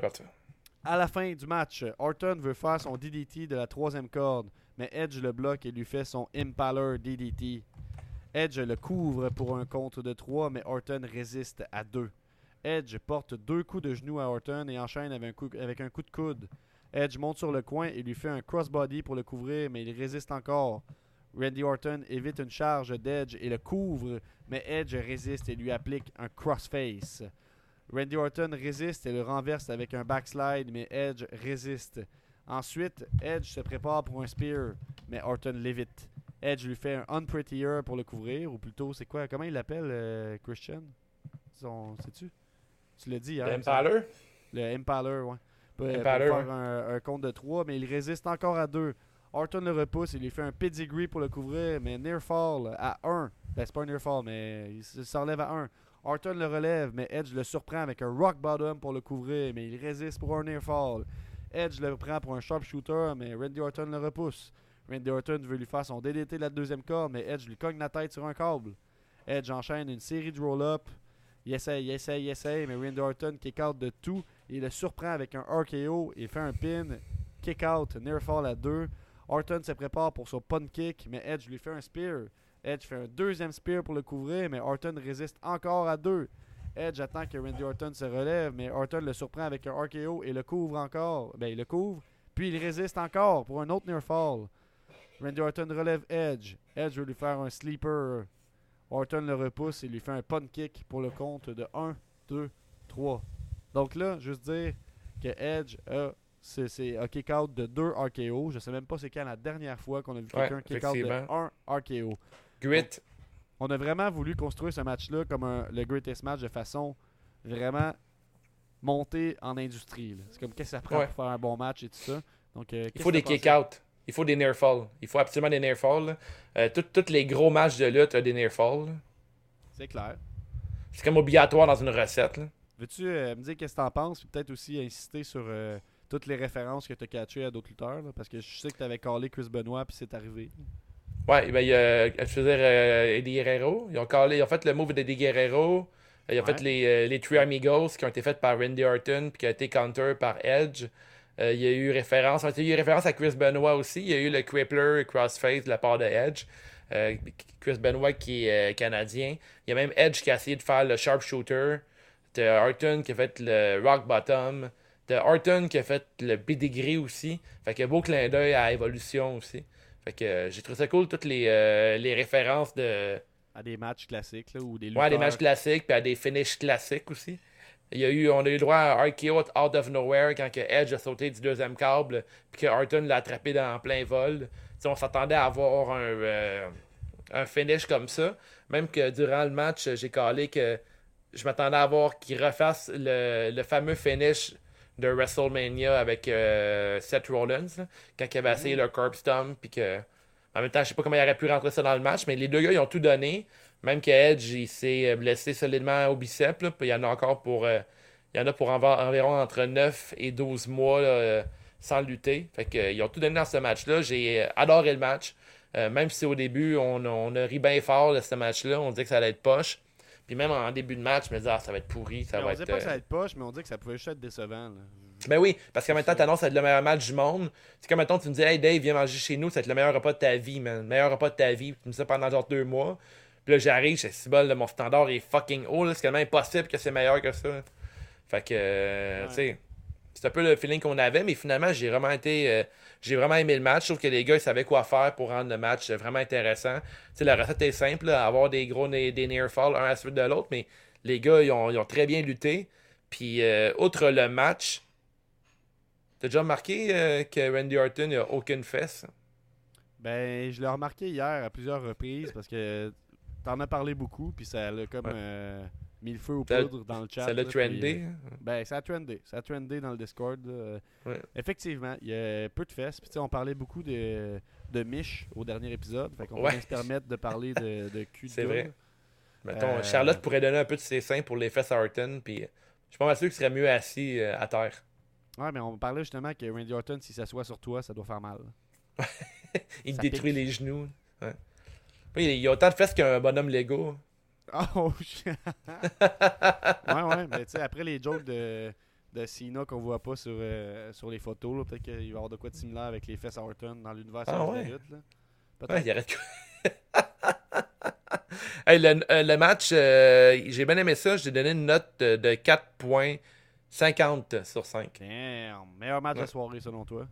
à la fin du match, Orton veut faire son DDT de la troisième corde, mais Edge le bloque et lui fait son Impaler DDT. Edge le couvre pour un compte de 3, mais Orton résiste à 2. Edge porte deux coups de genou à Orton et enchaîne avec un coup, avec un coup de coude. Edge monte sur le coin et lui fait un crossbody pour le couvrir, mais il résiste encore. Randy Orton évite une charge d'Edge et le couvre, mais Edge résiste et lui applique un crossface. Randy Orton résiste et le renverse avec un backslide, mais Edge résiste. Ensuite, Edge se prépare pour un spear, mais Orton l'évite. Edge lui fait un unprettier pour le couvrir, ou plutôt, c'est quoi Comment il l'appelle, euh, Christian? Son- Sais-tu? Tu l'as dit hier. Le il. Impaler? Le Impaler, ouais. Pour, pour Impaler, faire ouais. un, un compte de 3, mais il résiste encore à 2. Orton le repousse et lui fait un pedigree pour le couvrir, mais near fall à 1. Ben, c'est pas un near fall, mais il se- s'enlève à 1. Orton le relève, mais Edge le surprend avec un rock bottom pour le couvrir, mais il résiste pour un near fall. Edge le prend pour un sharpshooter, mais Randy Orton le repousse. Randy Orton veut lui faire son DDT de la deuxième corde, mais Edge lui cogne la tête sur un câble. Edge enchaîne une série de roll-up. Il essaye, il essaye, il essaye, mais Randy Orton kick out de tout. Il le surprend avec un RKO et fait un pin. Kick out, near fall à 2. Orton se prépare pour son pun kick, mais Edge lui fait un spear. Edge fait un deuxième spear pour le couvrir, mais Orton résiste encore à 2. Edge attend que Randy Orton se relève, mais Orton le surprend avec un RKO et le couvre encore. Ben, il le couvre, puis il résiste encore pour un autre near fall. Randy Orton relève Edge. Edge veut lui faire un sleeper. Orton le repousse et lui fait un pun kick pour le compte de 1, 2, 3. Donc là, juste dire que Edge a, c'est, un kick-out de 2 RKO. Je sais même pas c'est quand la dernière fois qu'on a vu Ouais, quelqu'un kick-out de effectivement. 1 RKO. Grit. On a vraiment voulu construire ce match-là comme un- le greatest match de façon vraiment montée en industrie. C'est comme qu'est-ce que ça prend Ouais. pour faire un bon match et tout ça. Donc, euh, Il faut des kick-out. Il faut des near fall. Il faut absolument des near fall. Euh, Tous les gros matchs de lutte ont des near fall. C'est clair. C'est comme obligatoire dans une recette. Veux-tu euh, me dire qu'est-ce que t'en penses, puis peut-être aussi insister sur euh, toutes les références que tu as catchées à d'autres lutteurs, là, parce que je sais que tu avais callé Chris Benoit, puis c'est arrivé. Ouais, ben, il y a, je veux dire, euh, Eddie Guerrero. Ils ont, callé- ils ont fait le move d'Eddie Guerrero. Ils ont Ouais. fait les, euh, les Three Amigos qui ont été faits par Randy Orton puis qui a été counter par Edge. Euh, il y a eu référence, il y a eu référence à Chris Benoit aussi. Il y a eu le Crippler Crossface de la part de Edge. Euh, Chris Benoit qui est euh, canadien. Il y a même Edge qui a essayé de faire le Sharpshooter. T'as Orton qui a fait le Rock Bottom. T'as Orton qui a fait le Pedigree aussi. Fait que beau clin d'œil à Evolution aussi. Fait que euh, j'ai trouvé ça cool, toutes les, euh, les références de. À des matchs classiques, là, ou des lutteurs. Ouais, des matchs classiques, puis à des finishes classiques aussi. Il y a eu, on a eu droit à un RKO out of nowhere quand que Edge a sauté du deuxième câble, puis que Orton l'a attrapé dans plein vol. On s'attendait à avoir un, euh, un finish comme ça. Même que durant le match, j'ai calé que je m'attendais à voir qu'il refasse le, le fameux finish de WrestleMania avec euh, Seth Rollins, là, quand il avait essayé le curb stomp, puis que. En même temps, je sais pas comment il aurait pu rentrer ça dans le match, mais les deux gars, ils ont tout donné. Même que Edge, il s'est blessé solidement au bicep, là, puis il y en a encore pour. euh, il y en a pour env- environ entre 9 et 12 mois là, euh, sans lutter. Fait que, euh, ils ont tout donné dans ce match-là. J'ai euh, adoré le match. Euh, même si au début, on, on a ri bien fort de ce match-là. On disait que ça allait être poche. Puis même en début de match, je me disais, ah, ça va être pourri. Ça Mais va on être, disait pas que euh, ça allait être poche, mais on dit que ça pouvait juste être décevant. là. ben oui, parce qu'en même temps, t'annonces être le meilleur match du monde. C'est comme, mettons, tu me dis, hey Dave, viens manger chez nous, c'est le meilleur repas de ta vie, man. Le meilleur repas de ta vie. Tu me dis ça pendant genre deux mois. Puis là, j'arrive, je si bol, mon standard est fucking haut. C'est quand même impossible que c'est meilleur que ça. Fait que, euh, tu sais, c'est un peu le feeling qu'on avait, mais finalement, j'ai vraiment été. euh, j'ai vraiment aimé le match. Je trouve que les gars, ils savaient quoi faire pour rendre le match euh, vraiment intéressant. Tu sais, la recette est simple, là, avoir des gros des near fall un à la suite de l'autre, mais les gars, ils ont, ils ont très bien lutté. Puis, euh, outre le match, T'as déjà remarqué euh, que Randy Orton n'a aucune fesse? Ben, je l'ai remarqué hier à plusieurs reprises parce que t'en as parlé beaucoup, puis ça l'a comme Ouais. euh, mis le feu aux Ça- poudres dans le chat. ça l'a trendé, euh, ben, ça a trendé. Ça a trendé dans le Discord. Ouais. Effectivement, il y a peu de fesses. Puis, tu sais, on parlait beaucoup de, de Mich au dernier épisode. Fait qu'on va se permettre de parler de, de cul de C'est vrai. Mettons, Euh, Charlotte pourrait donner un peu de ses seins pour les fesses à Orton, puis je suis pas mal sûr qu'il serait mieux assis euh, à terre. Ouais, mais on parlait justement que Randy Orton, s'il s'assoit sur toi, ça doit faire mal. Il Ça détruit pique. les genoux. Ouais. Il y a autant de fesses qu'un bonhomme Lego. Oh, shit. ouais, ouais, mais tu sais, après les jokes de, de Cena qu'on voit pas sur, euh, sur les photos, peut-être qu'il va y avoir de quoi de similaire avec les fesses à Orton dans l'univers Ah de la ouais? Ouais, il arrête Hey, le, euh, le match, euh, j'ai bien aimé ça. J'ai donné une note de, de 4.50 sur 5. Damn. Meilleur match de la Ouais. soirée selon toi?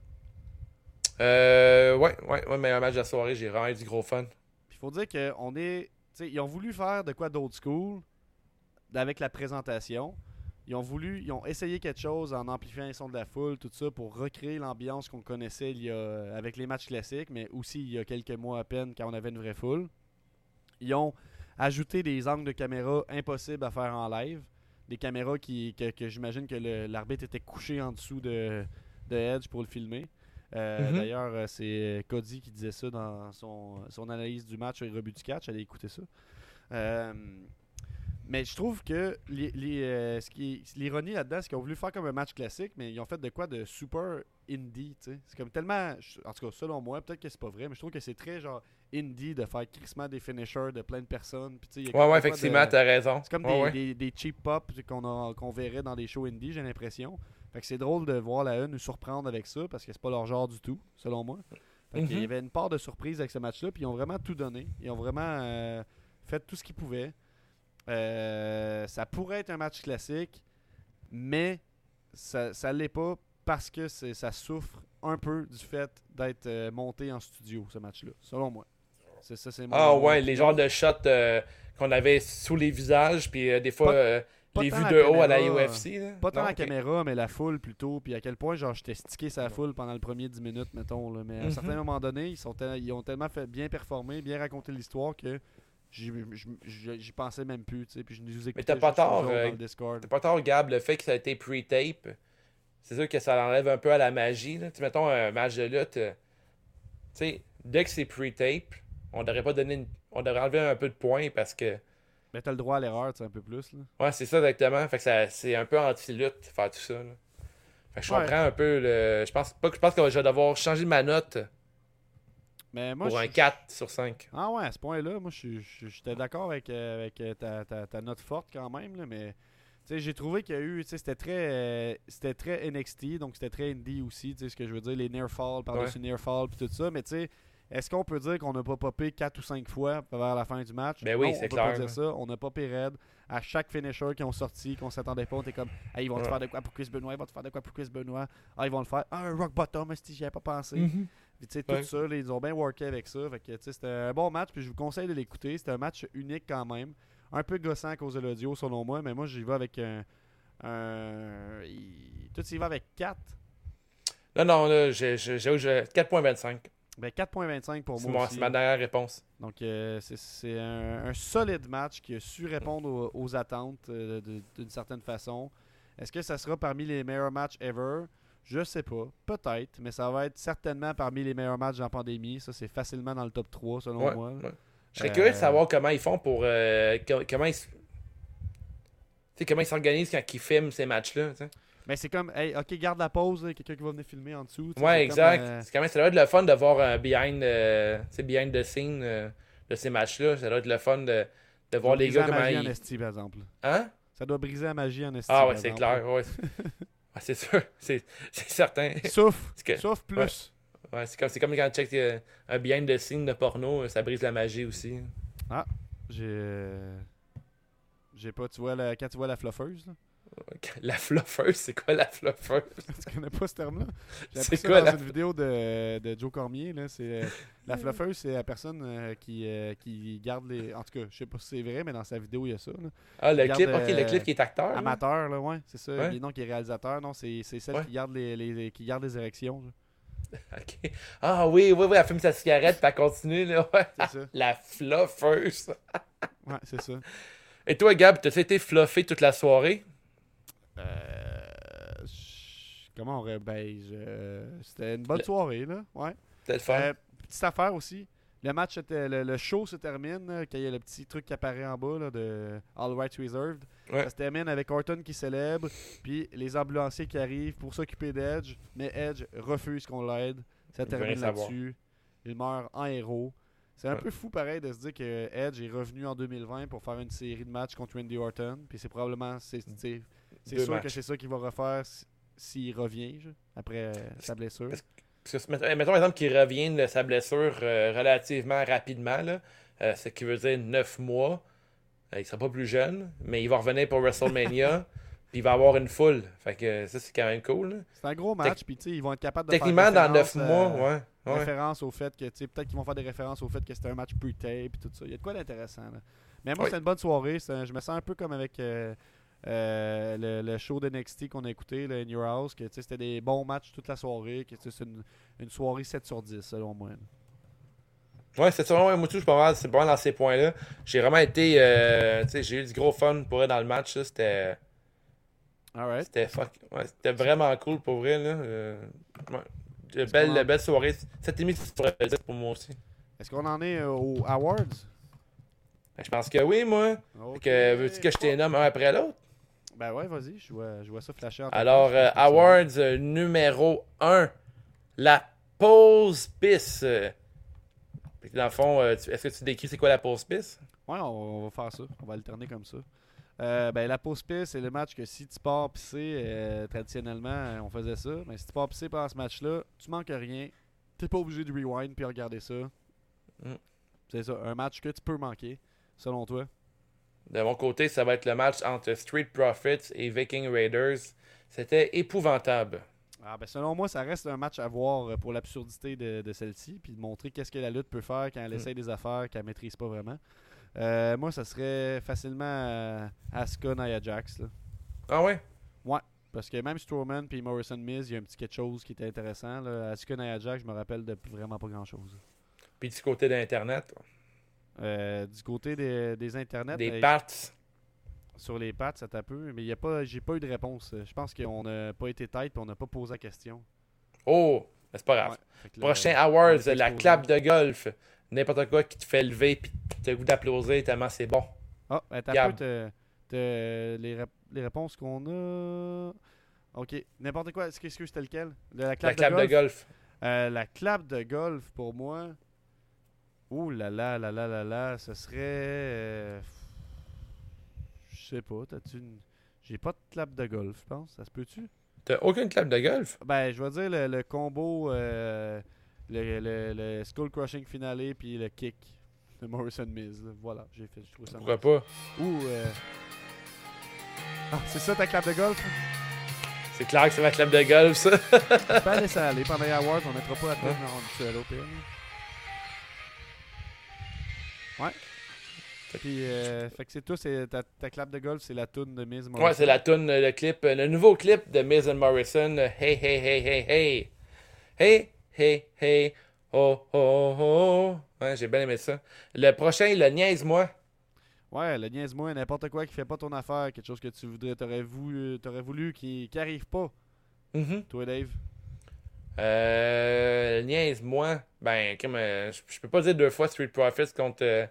Euh, ouais, ouais, ouais, meilleur match de la soirée. J'ai vraiment eu du gros fun. Faut dire qu'on est. ils ont voulu faire de quoi d'old school avec la présentation. Ils ont voulu, ils ont essayé quelque chose en amplifiant les sons de la foule, tout ça, pour recréer l'ambiance qu'on connaissait il y a, avec les matchs classiques, mais aussi il y a quelques mois à peine quand on avait une vraie foule. Ils ont ajouté des angles de caméra impossibles à faire en live. Des caméras qui, que, j'imagine que l'arbitre était couché en dessous de, de Edge pour le filmer. Euh, Mhm. D'ailleurs, euh, c'est Cody qui disait ça dans son, son analyse du match et rebut du catch. Allez écouter ça. Euh, mais je trouve que les- les, euh, ce qui est- l'ironie là-dedans, c'est qu'ils ont voulu faire comme un match classique, mais ils ont fait de quoi de super indie. C'est comme tellement, en tout cas selon moi, peut-être que c'est pas vrai, mais je trouve que c'est très genre indie de faire crissement des finishers de plein de personnes. Puis, y a Ouais, ouais, effectivement, t'as raison. C'est comme Ouais, des, ouais. des- des cheap pop qu'on verrait dans des shows indie, j'ai l'impression. Fait que c'est drôle de voir la E nous surprendre avec ça parce que c'est pas leur genre du tout, selon moi. Fait qu'il y Mhm. avait une part de surprise avec ce match-là, puis ils ont vraiment tout donné. Ils ont vraiment euh, fait tout ce qu'ils pouvaient. Euh, ça pourrait être un match classique, mais ça ça l'est pas parce que ça souffre un peu du fait d'être euh, monté en studio, ce match-là, selon moi. C'est ça, c'est Ah ouais, les genres de shots qu'on avait sous les visages, puis des fois Pas- Pas les vues de haut à la UFC. là. Pas tant Non, la ok. caméra, mais la foule plutôt. Puis à quel point, genre, j'étais stické sa foule pendant le premier 10 minutes, mettons. Là. Mais à un Mhm. certain moment donné, ils, sont ils ont tellement fait bien performé, bien raconté l'histoire que j'y pensais même plus. tu sais, Puis je nous écoutais Mais t'as pas tort, euh, dans le Discord. T'as pas tort, Gab, le fait que ça a été pre-tape, c'est sûr que ça enlève un peu à la magie. Là. Tu mettons un match de lutte, euh, tu sais, dès que c'est pre-tape, on devrait pas donner une- On devrait enlever un peu de points parce que. Mais t'as le droit à l'erreur, tu sais, un peu plus. Là. Ouais, c'est ça exactement. Fait que c'est un peu anti-lutte faire tout ça. là. Fait que je Ouais. comprends un peu le. Je pense pas que je pense que je vais devoir changer ma note Mais moi, pour je- un 4 sur 5. Ah ouais, à ce point-là, moi, je j'étais d'accord avec, euh, avec euh, ta, ta- ta note forte quand même, là, mais tu sais, j'ai trouvé qu'il y a eu, tu sais, c'était très, euh, c'était très NXT, donc c'était très indie aussi, tu sais, ce que je veux dire, les near fall par-dessus near fall puis tout ça, mais tu sais, est-ce qu'on peut dire qu'on n'a pas popé 4 ou 5 fois vers la fin du match? Ben oui, Non, c'est on peut clair, pas dire ça, on n'a pas raide. À chaque finisher qui ont sorti, qu'on s'attendait pas, on était comme, hey, ils vont te faire de quoi pour Chris Benoit, ils vont te faire de quoi pour Chris Benoit, ah, ils vont le faire, ah, un rock bottom, si j'y avais pas pensé? Mhm. Puis, tu sais, tout Ouais. ça, là, ils ont bien worké avec ça. Fait que, c'était un bon match, puis je vous conseille de l'écouter. C'était un match unique quand même. Un peu gossant à cause de l'audio, selon moi, mais moi, j'y vais avec un. un- Tout y va avec 4. Non, non, là, j'ai- j'ai- j'avoue, j'ai 4.25. Ben, 4.25 pour moi. c'est ma dernière réponse. Donc, euh, c'est- un, un solide match qui a su répondre aux, aux attentes euh, d'une certaine façon. Est-ce que ça sera parmi les meilleurs matchs ever? Je sais pas. Peut-être, mais ça va être certainement parmi les meilleurs matchs en pandémie. Ça, c'est facilement dans le top 3 selon Ouais, moi. ouais. Je serais Euh, curieux de savoir comment ils font pour. euh, co- comment ils. comment ils s'organisent quand ils filment ces matchs-là. Mais c'est comme, hey, ok, garde la pause, quelqu'un qui va venir filmer en dessous. Ouais, exact. comme, euh, C'est quand même, ça doit être le fun de voir un behind, euh, behind the scene euh, de ces matchs-là. Ça doit être le fun de, de voir ça les gars comment ils. esti, par exemple. Hein? Ça doit briser la magie en esti. Ah ouais, c'est clair. Ouais. C'est sûr. C'est certain. Sauf, que- sauf plus. Ouais, c'est comme, quand tu checkes euh, un behind the scene de porno, ça brise la magie aussi. Ah, j'ai. J'ai pas, tu vois, la... quand tu vois la fluffeuse, là? La fluffeuse, c'est quoi la fluffeuse? tu connais pas ce terme-là? J'ai C'est appris ça quoi dans la une vidéo de, de Joe Cormier. Là. C'est, euh, la fluffeuse, c'est la personne euh, qui, euh, qui garde les. En tout cas, je sais pas si c'est vrai, mais dans sa vidéo, il y a ça. là. Ah, le clip, garde, ok, le clip qui est acteur. Amateur, là, ouais, c'est ça. Ouais. Et non, qui est réalisateur. Non, c'est, c'est celle Ouais. qui garde les, les- qui garde les érections. là. Ok. Ah oui, oui, oui, elle fume sa cigarette, puis elle continue, là. Ouais. C'est ça. La fluffeuse. Ouais, c'est ça. Et toi, Gab, t'as été fluffé toute la soirée? Euh, comment on aurait. Ben, je- c'était une bonne Le- soirée, là. Ouais. C'était le fun. Euh, petite affaire aussi. Le match, était- le, le show se termine, quand il y a le petit truc qui apparaît en bas là, de All Rights Reserved. Ouais. Ça se termine avec Orton qui célèbre, puis les ambulanciers qui arrivent pour s'occuper d'Edge, mais Edge refuse qu'on l'aide. Ça Il termine là-dessus. Il meurt en héros. C'est un Ouais. peu fou pareil de se dire que Edge est revenu en 2020 pour faire une série de matchs contre Randy Orton, puis c'est probablement c'est c'est- sûr que c'est ça qu'il va refaire s'il revient je, après euh, sa blessure. parce que, mettons, exemple qu'il revienne de sa blessure euh, relativement rapidement, là, euh, ce qui veut dire 9 mois. Euh, il sera pas plus jeune, mais il va revenir pour WrestleMania. puis il va avoir une foule. Fait que ça, c'est quand même cool. C'est un gros match, puis tu sais, ils vont être capables de Techniquement, faire dans 9 référence, mois, ouais. ouais. référence au fait que, tu sais, peut-être qu'ils vont faire des références au fait que c'était un match pre-tape et tout ça. Il y a de quoi d'intéressant, là. Mais moi, Oui. c'est une bonne soirée. Un- je me sens un peu comme avec euh, euh, le, le show de NXT qu'on a écouté, le In Your House, que c'était des bons matchs toute la soirée, que c'est une, une soirée 7 sur 10, selon moi. Ouais, c'est ça. Ouais, moi, je mal, c'est mal dans ces points-là. J'ai vraiment été. euh, tu sais, j'ai eu du gros fun pour eux dans le match. C'était. C'était fuck. Ouais, vraiment cool pour vrai. Là. Euh, ouais. De belle, belle soirée. Cette émission sur 10 pour moi aussi. Est-ce qu'on en est euh, aux Awards? Ben, Je pense que oui, moi. Ok. Fait que, veux-tu que je t'ai nomme un après l'autre? Ben ouais, vas-y, je vois, je vois ça flasher. en Alors, euh, Awards euh, numéro 1. La pause pisse. Dans le fond, euh, est-ce que tu décris c'est quoi la pause pisse? Ouais, on, on va faire ça. On va alterner comme ça. Euh, ben, la pause pisse, c'est le match que si tu pars pisser, traditionnellement, on faisait ça. Mais si tu pars pisser pendant ce match-là, tu manques rien. T'es pas obligé de rewind puis regarder ça. Mm. C'est ça, un match que tu peux manquer, selon toi. De mon côté, ça va être le match entre Street Profits et Viking Raiders. C'était épouvantable. Ah, ben, selon moi, ça reste un match à voir euh, pour l'absurdité de, de celle-ci, puis de montrer qu'est-ce que la lutte peut faire quand elle Mm. essaye des affaires qu'elle maîtrise pas vraiment. Euh, moi, ça serait facilement euh, Asuka Nia Jax. Là. Ah ouais? Ouais, parce que même Strowman puis Morrison Miz, il y a un petit quelque chose qui était intéressant. Là. Asuka Nia Jax, je me rappelle de vraiment pas grand-chose. Puis du côté d'Internet, Euh, du côté des, des internets, des euh, Pats. sur les pattes, ça t'a peu, mais y a pas, j'ai pas eu de réponse. Je pense qu'on n'a pas été tête et on n'a pas posé la question. Oh, c'est pas grave. Ouais, là, Prochain on Awards, la clap de golf. N'importe quoi qui te fait lever puis tu as le goût d'applaudir tellement c'est bon. Ah, Gab. un peu, t'as- t'as les, les réponses qu'on a. Ok, n'importe quoi. Est-ce que c'était lequel? De La clap, la clap de golf. Euh, la clap de golf, pour moi. Ouh là là là là là là, ce serait. euh, Je sais pas, t'as-tu une. J'ai pas de clap de golf, je pense. Ça se peut-tu? T'as aucune clap de golf? Ben, je vais dire le, le combo. euh, le, le, le Skull Crushing finale puis le kick de Morrison Miz. là. Voilà, j'ai fait. Je trouve ça Pourquoi pas? Ou. euh, Ah, c'est ça ta clap de golf C'est clair que c'est ma clap de golf, ça. Tu peux laisser aller pendant les awards, on mettra pas la tune en duel au pire. Ouais. Puis, euh, fait que c'est tout, c'est ta, ta clap de golf, c'est la tune de Miz Morrison. Ouais, c'est la tune, le clip, euh, le nouveau clip de Miz and Morrison. euh, Hey, hey, hey, hey, hey. Hey, hey, hey. Oh, oh, oh. Ouais, j'ai bien aimé ça. Le prochain, le niaise-moi. Ouais, le niaise-moi, n'importe quoi qui fait pas ton affaire, quelque chose que tu voudrais, t'aurais voulu, t'aurais voulu qui, qui arrive pas. Mhm. Toi, Dave. Euh, niaise-moi. Ben, comme, euh, je je peux pas dire deux fois Street Profits contre euh,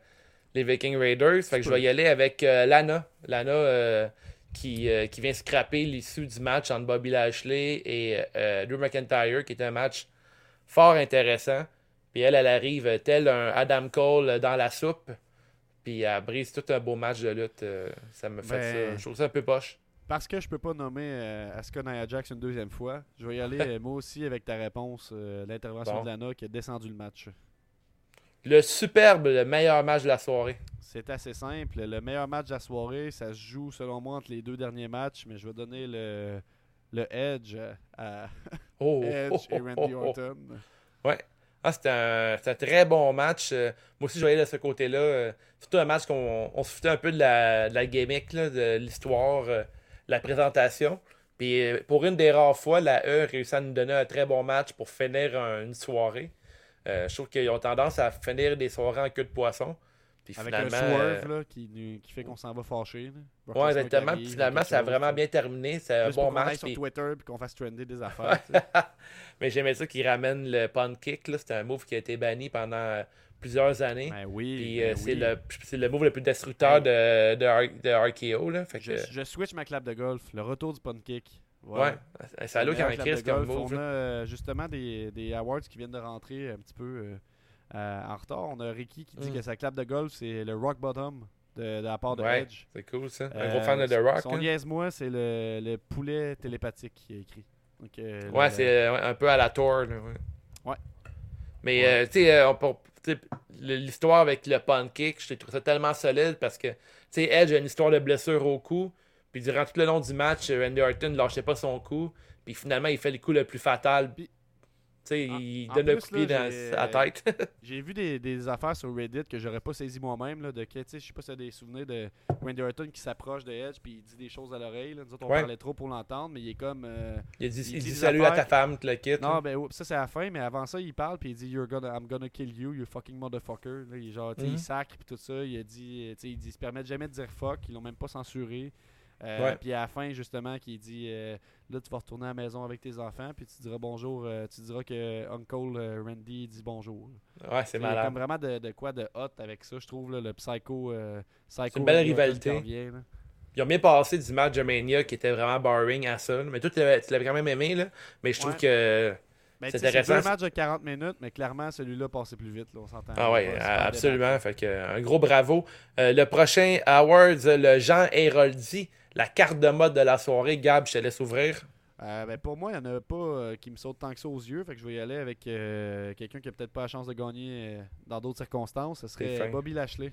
les Viking Raiders. Fait que je vais y aller avec euh, Lana. Lana qui, qui vient scraper l'issue du match entre Bobby Lashley et Drew McIntyre, qui est un match fort intéressant. Puis elle, elle arrive tel un Adam Cole dans la soupe. Puis elle brise tout un beau match de lutte. ça me fait Ben- ça. Je trouve ça un peu poche. Parce que je peux pas nommer euh, Asuka Nia Jax une deuxième fois, je vais y aller euh, moi aussi avec ta réponse, euh, l'intervention Bon. de Lana qui a descendu le match. Le superbe, le meilleur match de la soirée. C'est assez simple. Le meilleur match de la soirée, ça se joue selon moi entre les deux derniers matchs, mais je vais donner le, le Edge à à Oh, Edge et oh, Randy oh, oh. Orton. Ouais. Ah, c'était un, un très bon match. Euh, moi aussi, je voyais de ce côté-là. euh, surtout un match qu'on on se foutait un peu de la, de la gimmick, là, de l'histoire, euh, la présentation. Puis euh, pour une des rares fois, la E réussit à nous donner un très bon match pour finir un- une soirée. Euh, je trouve qu'ils ont tendance à finir des soirées en queue de poisson. Puis Avec un euh, swerve là, qui, fait qu'on s'en va Lesnar qui exactement. Puis finalement, ça a vraiment bien terminé. C'est un bon match. sur puis- Twitter et qu'on fasse trender des affaires. Mais j'aimais ça qu'ils ramènent le punt kick. là. C'était un move qui a été banni pendant euh, plusieurs années. Ben oui. Puis ben euh, c'est oui. le, c'est le move le plus destructeur de, de, RKO. Là. Fait que, Je, je switch ma clap de golf, le retour du punt kick. ouais, ça a l'air qu'il y a un comme move. On a euh, justement des, des awards qui viennent de rentrer un petit peu euh, en retard. On a Ricky qui dit Mm. que sa clap de golf, c'est le rock bottom de, de la part de Ouais, Edge. c'est cool ça. Un Euh, gros fan de The Rock. Son hein. niaise-moi, c'est le, le poulet télépathique qui est écrit. Donc, euh, Ouais, le- c'est ouais, un peu à la Thor. là, ouais. Ouais. Mais Ouais. euh, tu sais, l'histoire avec le punt kick, je trouve ça tellement solide parce que tu sais, Edge a une histoire de blessure au cou. Puis durant tout le long du match, Randy Orton ne lâchait pas son coup. Puis finalement, il fait le coup le plus fatal. Il donne plus, coup de pied là, dans j'ai- la tête. J'ai vu des, des affaires sur Reddit que j'aurais pas saisi moi-même. Là, de que, je sais pas si t'as des souvenirs de Randy Orton qui s'approche de Edge puis il dit des choses à l'oreille. Nous autres, on Ouais. parlait trop pour l'entendre, mais il est comme. euh, il a dit, il dit salut à ta femme, tu le quittes. Non, ben ça c'est à la fin, mais avant ça, il parle puis il dit You're gonna, I'm gonna kill you, you fucking motherfucker. Là, il, est genre, sais, Mhm. il sacre puis tout ça. Il a dit, il dit, ils se permettent jamais de dire fuck, ils l'ont même pas censuré. Euh. Puis à la fin, justement, qu'il dit euh, Là, tu vas retourner à la maison avec tes enfants, puis tu diras bonjour, euh, tu diras que Uncle euh, Randy dit bonjour. Ouais, c'est Il y a malade. comme vraiment de, de quoi de hot avec ça, je trouve, là, le psycho. psycho une belle rivalité. qui revient. Ils ont bien passé du match de Mania qui était vraiment boring à ça. Mais toi, tu l'avais quand même aimé, là. Mais je trouve Ouais. que. Ben, C'est c'est deux matchs de 40 minutes, mais clairement, celui-là passait plus vite, là, on s'entend. Ah C'est c'est pas absolument. Fait que, un gros bravo. Euh, le prochain Awards, le Jean Héroldi, la carte de mode de la soirée. Gab, je te laisse ouvrir. Euh, ben, pour moi, il n'y en a pas euh, qui me sautent tant que ça aux yeux. Fait que je vais y aller avec euh, quelqu'un qui a peut-être pas la chance de gagner dans d'autres circonstances. Ce serait. Bobby Lashley.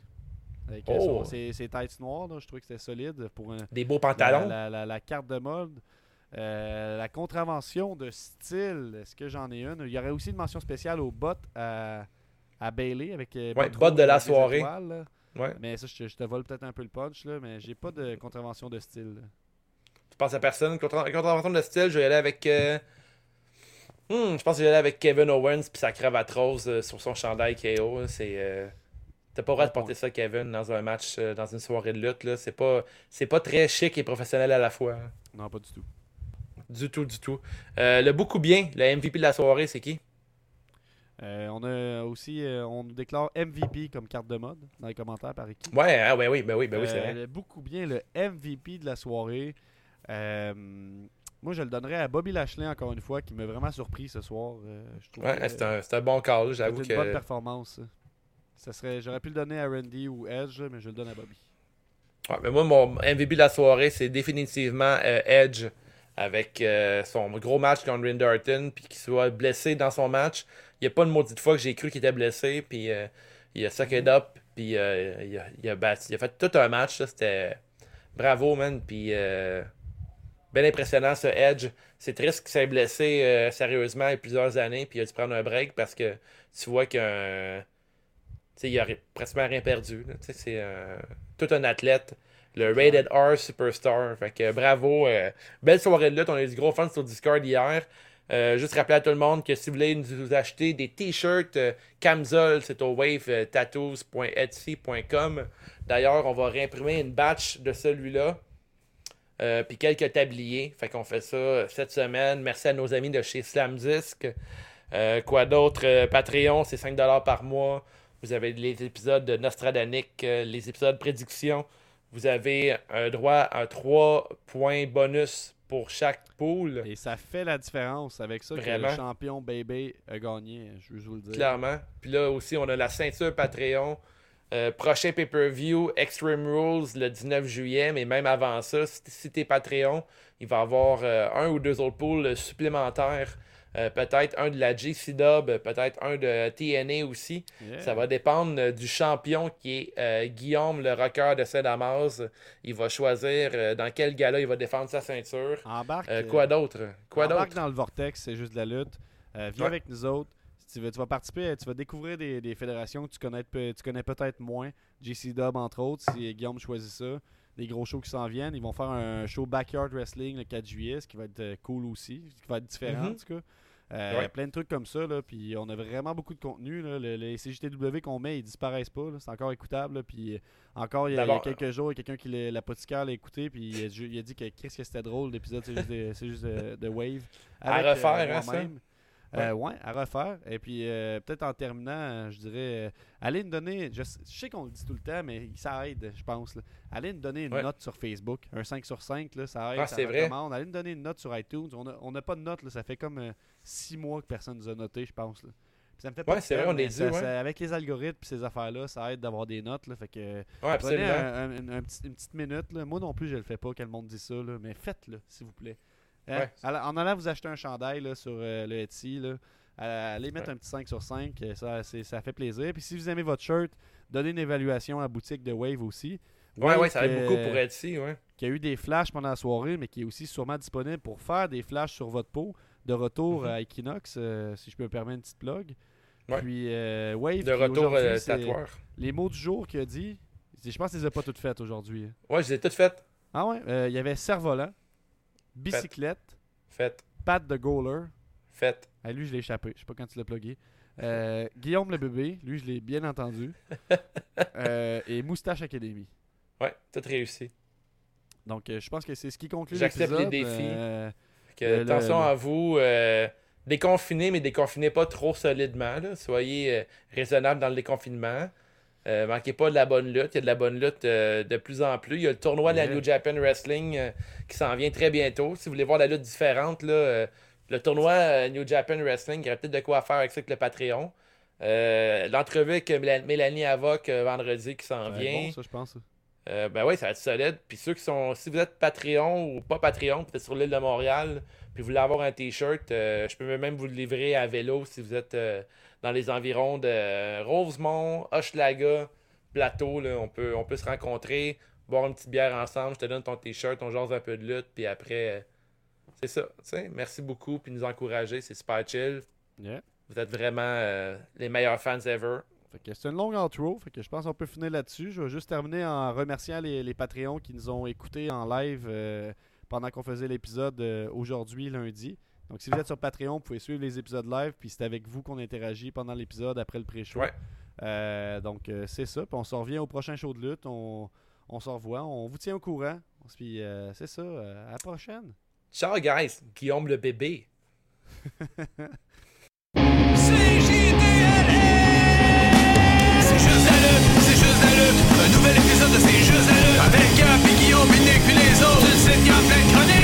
Avec Oh. son- ses, ses tights noires, là, je trouvais que c'était solide pour un- Des beaux pantalons. la- la- la carte de mode. La contravention de style, est-ce que j'en ai une? Il y aurait aussi une mention spéciale au bot à, à Bailey avec Ouais, bot bot rouge de la soirée. étoiles. Ouais. Mais ça, je, te- je te vole peut-être un peu le punch, là, mais j'ai pas de contravention de style. là. Tu penses à personne? Contra- Contravention de style, je vais y aller avec. euh, hmm, je pense que je vais aller avec Kevin Owens puis sa cravate rose euh, sur son chandail KO. C'est. euh, T'as pas le droit de porter ça, Kevin, dans un match, euh, dans une soirée de lutte. là. C'est pas, c'est pas très chic et professionnel à la fois. hein. Non, pas du tout. Du tout, du tout. Euh, le beaucoup bien, le MVP de la soirée, c'est qui? Euh, on a aussi, euh, on nous déclare MVP comme carte de mode dans les commentaires par équipe. Ouais, ah, ouais, oui, ben oui, ben oui, c'est Euh, vrai. le- beaucoup bien le MVP de la soirée. Euh, moi, je le donnerais à Bobby Lashley encore une fois, qui m'a vraiment surpris ce soir. Euh, je Ouais, que- c'est un, un bon call, j'avoue C'était une bonne que. performance. ça. Serait, j'aurais pu le donner à Randy ou Edge, mais je le donne à Bobby. Ouais, mais moi, mon MVP de la soirée, c'est définitivement euh, Edge avec euh, son gros match contre Randy Orton, puis qu'il soit blessé dans son match. Il n'y a pas une maudite fois que j'ai cru qu'il était blessé, puis euh, il a suck it up, puis euh, il, a, il a battu- il a fait tout un match. C'était bravo, man, puis euh, bien impressionnant ce Edge. C'est triste qu'il s'est blessé sérieusement il y a plusieurs années, puis il a dû prendre un break parce que tu vois qu'il y a un- tu sais, il a pratiquement rien perdu. C'est euh, tout un athlète. Le Rated R Superstar. Fait que bravo. euh, belle soirée de lutte. On a eu du gros fun sur Discord hier. Euh, juste rappeler à tout le monde que si vous voulez nous acheter des t-shirts euh, Camzol, c'est au wavetattoos.etsy.com. D'ailleurs, on va réimprimer une batch de celui-là. Euh, puis quelques tabliers. Fait qu'on fait ça euh, cette semaine. Merci à nos amis de chez Slam Disc. Euh, quoi d'autre? Euh, Patreon, c'est 5$ par mois. Vous avez les épisodes de Nostradanic, euh, les épisodes prédiction. Vous avez un droit à 3 points bonus pour chaque pool. Et ça fait la différence avec ça que Vraiment. le champion Baby a gagné, je veux vous le dire. Clairement. Puis là aussi, on a la ceinture Patreon. Euh, prochain pay-per-view, Extreme Rules le 19 juillet, mais même avant ça, si, si t'es Patreon, il va y avoir euh, un ou deux autres pools supplémentaires. Euh, peut-être un de la JC Dub, peut-être un de TNA aussi. Yeah. Ça va dépendre euh, du champion qui est euh, Guillaume, le rocker de Saint-Damas. Il va choisir dans quel gala il va défendre sa ceinture. Embarque. Quoi d'autre? Quoi embarque d'autre? dans le vortex, c'est juste de la lutte. Viens Ouais. avec nous autres. Tu, veux, tu vas participer, tu vas découvrir des, des fédérations que tu connais, tu connais peut-être moins. JC Dub, entre autres, si Guillaume choisit ça. Des gros shows qui s'en viennent. Ils vont faire un show Backyard Wrestling le 4 juillet, ce qui va être cool aussi, ce qui va être différent Mhm. en tout cas. Euh, Ouais. Plein de trucs comme ça, là, puis on a vraiment beaucoup de contenu. Là. Le- les CJTW qu'on met, ils disparaissent pas. C'est encore écoutable. là, Puis euh, encore, il y a, il y a D'abord- quelques jours, il y a quelqu'un qui l'a- l'apothicaire l'a écouté, puis il a, ju- il a dit que qu'est-ce que c'était drôle l'épisode, c'est juste, de, c'est juste de, de Wave. À Avec, euh, refaire, hein, ça? Euh, ouais, à refaire. Et puis, euh, peut-être en terminant, euh, je dirais, euh, allez nous donner, je, sais- qu'on le dit tout le temps, mais ça aide, je pense. là. Allez nous donner une Ouais. note sur Facebook, un 5 sur 5, là, ça aide, Ah, ça c'est vrai? Allez nous donner une note sur iTunes. On n'a on a pas de note, là, ça fait comme 6 mois que personne nous a noté, je pense. là. Puis ça me fait Ouais, c'est vrai, on ça- ouais. ça- Avec les algorithmes et ces affaires-là, ça aide d'avoir des notes. Là, fait que, Ouais, Prenez absolument. un- un- un petit- une petite minute. là. Moi non plus, je le fais pas quand le monde dit ça, là, mais faites-le, s'il vous plaît. Hein? Ouais. Alors, en allant vous acheter un chandail là, sur euh, le Etsy, là, euh, allez mettre un petit 5 sur 5, euh, ça, ça fait plaisir. Puis si vous aimez votre shirt, donnez une évaluation à la boutique de Wave aussi. Ouais, Wave ouais, ça aide que- beaucoup pour Etsy, ouais. Qui a eu des flashs pendant la soirée, mais qui est aussi sûrement disponible pour faire des flashs sur votre peau. De retour Mhm. à Equinox, euh, si je peux me permettre une petite plug. Ouais. Puis euh, Wave, De retour euh, tatoueur. les mots du jour qu'il a dit, je pense qu'il les a pas toutes faites aujourd'hui. Ouais, je les ai toutes faites. Ah ouais, euh, il y avait cerf-volant, bicyclette, Faites. patte de goaler. Faites. Ah, lui, je l'ai échappé. Je sais pas quand tu l'as plugué. Guillaume le bébé, lui, je l'ai bien entendu. Et Moustache Academy. Ouais, tout réussi. Donc, je pense que c'est ce qui conclut J'accepte les défis. Que, le- attention le- à vous. euh, déconfinez, mais déconfinez pas trop solidement. là. Soyez euh, raisonnable dans le déconfinement. Euh, manquez pas de la bonne lutte. Il y a de la bonne lutte euh, de plus en plus. Il y a le tournoi de la. New Japan Wrestling euh, qui s'en vient très bientôt. Si vous voulez voir la lutte différente, là, le tournoi New Japan Wrestling, il y aurait peut-être de quoi faire avec ça avec le Patreon. L'entrevue avec Méla- Mélanie Avoc vendredi qui s'en vient. bon, ça, je pense. Euh, ben oui, ça va être solide. Puis ceux qui sont. Si vous êtes Patreon ou pas Patreon, peut-être sur l'île de Montréal, puis vous voulez avoir un t-shirt, euh, je peux même vous le livrer à vélo si vous êtes euh, dans les environs de Rosemont, Hochelaga, Plateau. Là, on, peut, on peut se rencontrer, boire une petite bière ensemble, je te donne ton t-shirt, on jase un peu de lutte, puis après, C'est ça. Merci beaucoup, puis nous encourager. C'est super chill. Yeah. Vous êtes vraiment les meilleurs fans ever. Fait que c'est une longue outro, fait que je pense qu'on peut finir là-dessus. Je vais juste terminer en remerciant les, les Patreons qui nous ont écoutés en live euh, pendant qu'on faisait l'épisode euh, aujourd'hui, lundi. Donc si vous êtes sur Patreon, vous pouvez suivre les épisodes live, puis c'est avec vous qu'on interagit pendant l'épisode après le pré-show. Ouais. Euh, donc c'est ça, puis on se revient au prochain show de lutte, on, on se revoit, on vous tient au courant. Puis c'est ça, à la prochaine. Ciao, guys. Guillaume le bébé. Un nouvel épisode de C'est juste à l'heure Avec un et Guillaume, Binic, puis les autres. Tu y a plein chronique.